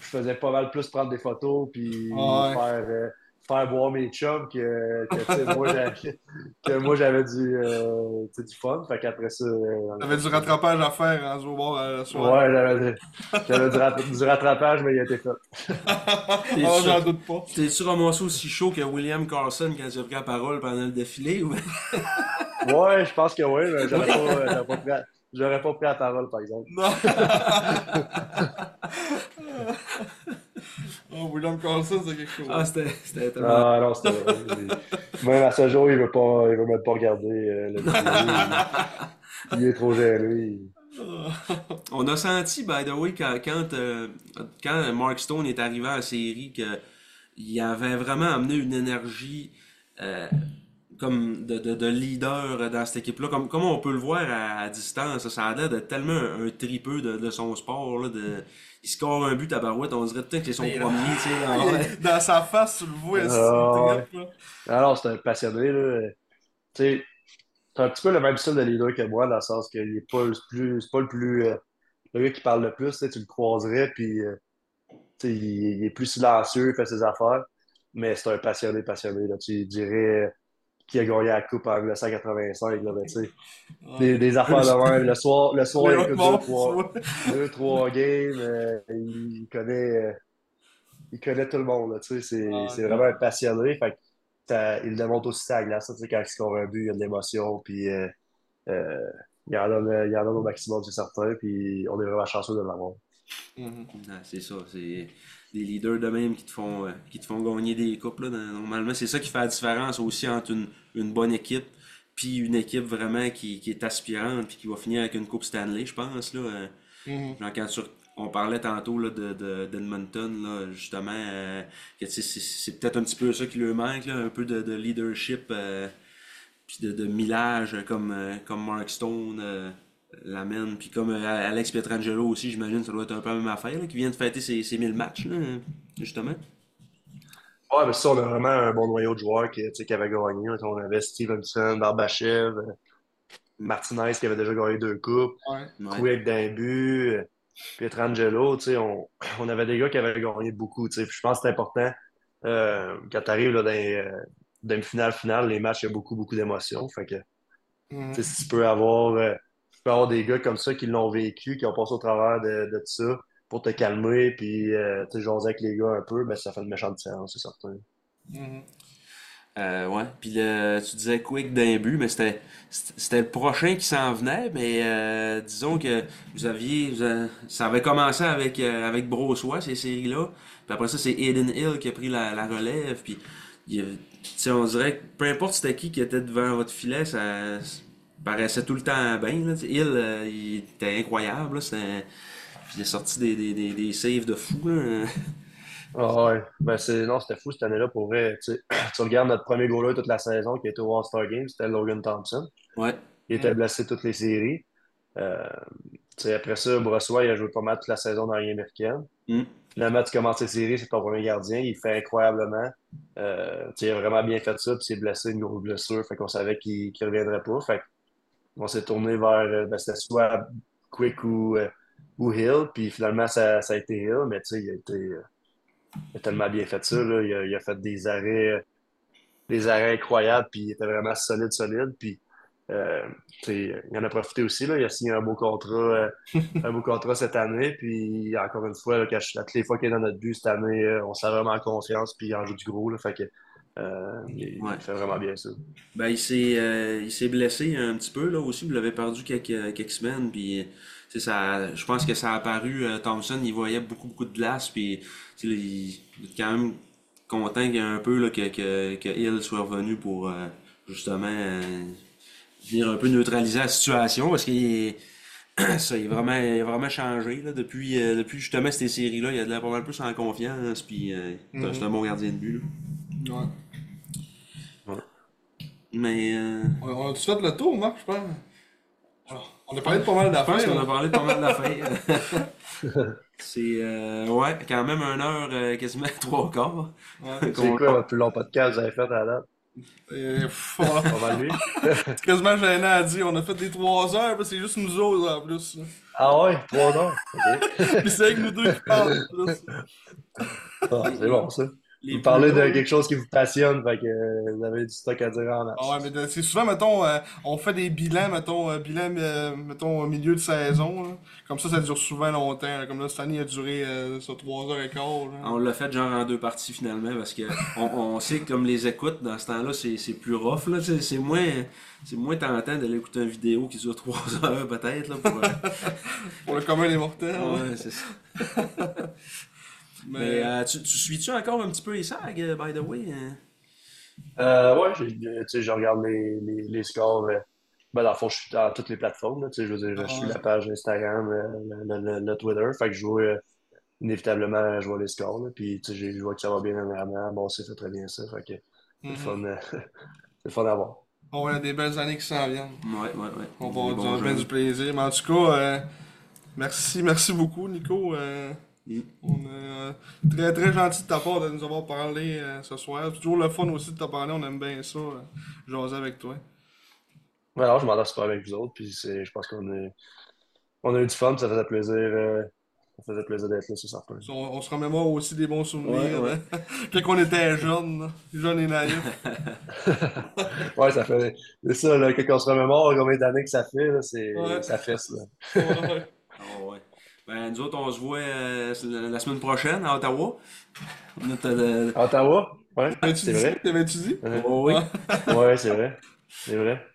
je faisais pas mal plus prendre des photos, puis Ouais. faire, euh, faire boire mes chums que, que, moi, j'avais, que moi, j'avais du, euh, du fun. Fait qu'après ça, euh, t'avais du rattrapage à faire en au bord à la soirée. ouais, j'avais, du, rat- du rattrapage, mais il a été fait. Ah, j'en doute pas. T'es-tu ramassé aussi chaud que William Carlson quand il a pris la parole pendant le défilé? Ou... Ouais, je pense que oui, mais j'aurais pas, euh, j'aurais pas pris, la- pas pris la parole, par exemple. Non. Oh, William Carlson, c'est quelque chose. Ah, c'était c'était tellement. Ah non, c'était. Même à ce jour, il veut pas, il veut même pas regarder euh, le vidéo. Il, il est trop gêné. On a senti, by the way, quand, quand, euh, quand Mark Stone est arrivé en série, qu'il avait vraiment amené une énergie euh, comme de, de, de leader dans cette équipe-là. Comme, comme on peut le voir à, à distance, ça a l'air de tellement un, un tripeux de, de son sport. Là, de, il score un but à Barouette, on dirait peut-être que c'est son premier. tu sais. Dans sa face, tu le vois, c'est Ah. Alors, c'est un passionné, là. Tu sais, c'est un petit peu le même style de leader que moi, dans le sens qu'il est pas le plus, c'est pas le plus, euh, le gars qui parle le plus, tu le croiserais, puis, euh, il est plus silencieux, il fait ses affaires, mais c'est un passionné, passionné, là. Tu dirais qui a gagné la Coupe en 1985, là, ben, tu sais, des, des affaires de même. Le soir, le soir, il écoute bon, deux, trois, tu vois. deux, trois games, euh, il connaît, euh, il connaît tout le monde, là, tu sais, c'est, Ah, c'est ouais. vraiment un passionné, fait que ça- il le démontre aussi à la glace, tu sais, quand il score un but, il y a de l'émotion, puis euh, euh, il en donne, il en donne au maximum, c'est certain, puis on est vraiment chanceux de l'avoir. Mhm. Ah, c'est ça, c'est des leaders de même qui te font, euh, qui te font gagner des coupes. Là, dans- normalement, c'est ça qui fait la différence aussi entre une, une bonne équipe puis une équipe vraiment qui, qui est aspirante puis qui va finir avec une coupe Stanley, je pense. Là, euh, Mhm. genre quand tu- on parlait tantôt là, de, de, d'Edmonton, là, justement, euh, c'est, peut-être un petit peu ça qui leur manque, là, un peu de, de leadership puis de, de millage comme, comme Mark Stone l'amène. Puis comme euh, Alex Pietrangelo aussi, j'imagine ça doit être un peu la même affaire, là, qui vient de fêter ses, ses 1000 matchs, là, justement. Ouais, mais ça, on a vraiment un bon noyau de joueurs qui, tu sais, qui avaient gagné. On avait Stevenson, Barbachev, euh, Martinez qui avait déjà gagné deux coupes, Ouais. Quick d'un but, euh, Pietrangelo, tu sais, on, on avait des gars qui avaient gagné beaucoup, tu sais. Puis je pense que c'est important, euh, quand tu arrives là, dans, euh, dans une finale finale, les matchs, il y a beaucoup, beaucoup d'émotions. Fait que, tu sais, si tu peux avoir, euh, tu peux avoir des gars comme ça qui l'ont vécu, qui ont passé au travers de, tout ça pour te calmer, puis, euh, tu jaser avec les gars un peu, ben, ça fait une méchante différence, c'est certain. Mhm. Euh, ouais. Puis le, tu disais Quick d'un but, mais c'était le prochain qui s'en venait. Mais euh, disons que vous aviez, ça avait commencé avec euh, avec Brossois ces séries-là. Puis après ça, c'est Aiden Hill qui a pris la, relève. Puis on dirait que peu importe c'était qui qui était devant votre filet, ça paraissait tout le temps bien. Là. Hill, euh, il était incroyable. Là. C'était- il a sorti des, des, des, des saves de fou. Là. Ah ouais, ben c'est non, c'était fou cette année-là pour vrai. Tu sais, tu regardes notre premier goaler toute la saison qui était au All-Star Game, c'était Logan Thompson. Ouais. Il était blessé toutes les séries. Euh, tu sais, après ça, Brossois, il a joué pas mal toute la saison dans Ligue américaine. Mm. Finalement, tu commences séries, c'est ton premier gardien, il fait incroyablement. Euh, tu sais, il a vraiment bien fait ça, puis il s'est blessé une grosse blessure, fait qu'on savait qu'il qu'il reviendrait pas. Fait on s'est tourné vers, euh, ben, c'était soit Quick ou, euh, ou Hill, puis finalement, ça, ça a été Hill, mais tu sais, il a été, euh, il a tellement bien fait ça, là. Il a, il a fait des arrêts, des arrêts incroyables, puis il était vraiment solide, solide, puis euh, il en a profité aussi, là. Il a signé un beau contrat, un beau contrat cette année, puis encore une fois, là, quand je- toutes les fois qu'il est dans notre but cette année, on s'est vraiment confiance, puis il en joue du gros, là, fait que euh, il, Ouais. il fait vraiment bien ça. Ben, il s'est euh, il s'est blessé un petit peu là aussi, vous l'avez perdu quelques, quelques semaines puis sais, ça je pense que ça a apparu euh, Thompson, il voyait beaucoup beaucoup de glace puis il, est quand même content qu'il un peu là, que, que, que Hill soit revenu pour euh, justement euh, venir un peu neutraliser la situation parce qu'il est ça, il a vraiment, il a vraiment changé là, depuis, euh, depuis justement ces séries-là. Il a de l'air pas mal plus en confiance, puis euh, c'est un- c'est un bon gardien de but. là. Ouais. Mais euh, On, on a tout fait le tour, Marc, je pense. Alors, on a parlé de pas mal Je pense d'affaires. qu'on a parlé de pas mal d'affaires. C'est, euh, ouais, quand même une heure, euh, quasiment trois quarts. Ouais. C'est quoi votre plus long podcast que vous avez fait à la date? Pff? C'est quasiment gênant à dire. On a fait des 3 heures, puis c'est juste nous autres en plus. Ah ouais, trois heures? OK. Puis c'est avec nous deux qui parlent. en plus. Ah, c'est bon, ça. Les Vous parlez de quelque chose qui vous passionne, fait que euh, vous avez du stock à dire en masse. Ah ouais, mais c'est souvent, mettons, euh, on fait des bilans, mettons, euh, bilan, euh, mettons, au milieu de saison. là. Comme ça, ça dure souvent longtemps. là. Comme là, cette année, il a duré euh, ça, 3 heures et quart. là. On l'a fait genre en deux parties finalement parce que on, on sait que comme les écoutes dans ce temps-là, c'est, plus rough. Là, c'est, c'est moins c'est moins tentant d'aller écouter une vidéo qui dure trois heures peut-être. Là, pour, euh, Pour le commun des mortels. ouais, c'est ça. Mais, Mais euh, tu, tu suis-tu encore un petit peu les sags, euh, by the way? hein? Euh, ouais, j'ai- tu sais, je regarde les, les, les scores euh, Ben, dans le fond, je suis dans toutes les plateformes. là, tu sais, je veux dire, je suis Ouais. la page Instagram, euh, le, le- le Twitter. Fait que je joue euh, inévitablement, je vois les scores. là, puis tu sais, j'ai- je vois que ça va bien dernièrement. Bon, c'est fait très bien ça. Fait que c'est le Mhm. fun, euh, c'est le fun à voir. On a des belles années qui s'en viennent. Ouais, ouais, ouais. On va avoir du plaisir. Mais en tout cas, euh, merci, merci beaucoup, Nico. Euh. On est euh, très, très gentil de ta part de nous avoir parlé euh, ce soir. C'est toujours le fun aussi de te parler. On aime bien ça, euh, jaser avec toi. Ouais, alors, je m'entends super avec vous autres. Puis c'est- je pense qu'on est, on a eu du fun. puis Ça faisait plaisir, euh, ça faisait plaisir d'être là, c'est certain. On, on se remémore aussi des bons souvenirs. Ouais, ouais. hein, Quand on était jeunes, là, jeunes et naïfs. Ouais, ça fait. C'est ça, là, quand on se remémore combien d'années que ça fait, là, c'est, Ouais. ça fesse, là. Ah. Ben, nous autres, on se voit euh, la semaine prochaine à Ottawa. On est, euh, À Ottawa? Ouais, T'avais-tu c'est vrai. T'avais-tu dit? Ouais, oh oui. Ouais, c'est vrai. C'est vrai.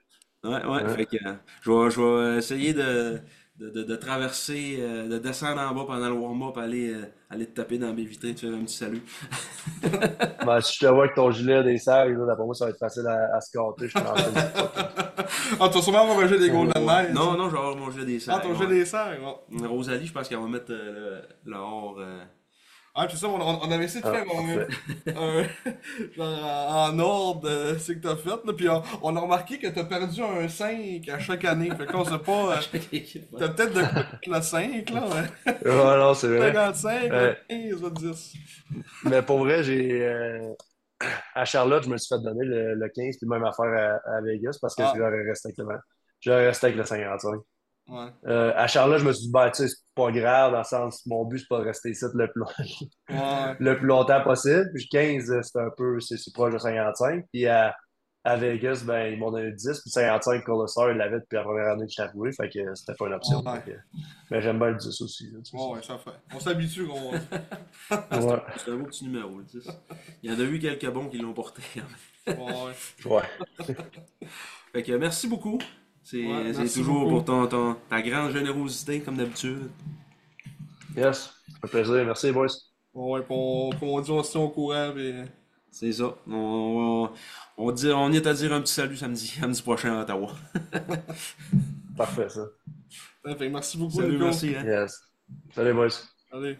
Ouais, ouais. Ouais. Fait que euh, je vais, je vais essayer de, de, de, de traverser, euh, de descendre en bas pendant le warm-up, aller, euh, aller te taper dans mes vitrines, te faire un petit salut. Ben, si je te vois avec ton gilet des sacs, là, d'après moi, ça va être facile à, à se gâter. Je Ah, tu vas sûrement avoir un jeu des Golden Ouais. Knights. Non, non, je vais avoir mon jeu des Ah, sacs. ton jeu des serres, ouais. Rosalie, je pense qu'elle va mettre euh, le, le or. Ah, puis ça, on, avait essayé de Ah, faire un, un- genre en ordre euh, ce que t'as fait, là, puis on, on a remarqué que t'as perdu un 5 à chaque année, fait qu'on sait pas, euh, t'as peut-être de le 5, là, ouais. Ouais, non, c'est vrai. 55, Ouais. 15, ou 10. Mais pour vrai, j'ai. euh, À Charlotte, je me suis fait donner le, le 15, puis même affaire à, à Vegas, parce que Ah. j'aurais resté avec le J'aurais resté avec le 55. Ouais. Euh, à Charlotte, je me suis dit, bah, tu sais, c'est pas grave, dans le sens, mon but, c'est pas de rester ici le plus, Ouais. le plus longtemps possible. Puis 15, euh, c'est un peu, c'est proche de 55. Puis à, à Vegas, ben, ils m'ont donné 10, puis 55, Colosser, il l'avait depuis la première année que arrivé, fait que c'était pas une option. Ouais. Fait que- mais j'aime bien le 10 aussi. là. Ouais, ouais, ça fait. On s'habitue. Ouais. C'est un beau petit numéro, le 10. Il y en a eu quelques bons qui l'ont porté. Ouais, ouais. Ouais. Fait que merci beaucoup. C'est Ouais, toujours beaucoup. pour ton, ton- ta grande générosité, comme d'habitude. Yes. Ça fait plaisir. Merci, boys. Ouais, puis on, on dit, on se tient au courant, puis... C'est ça. On, on, on dit, on est à dire un petit salut samedi, samedi prochain à Ottawa. Parfait, ça. Merci beaucoup, Salut, merci. Hein. Yes. Salut, boys. Allez.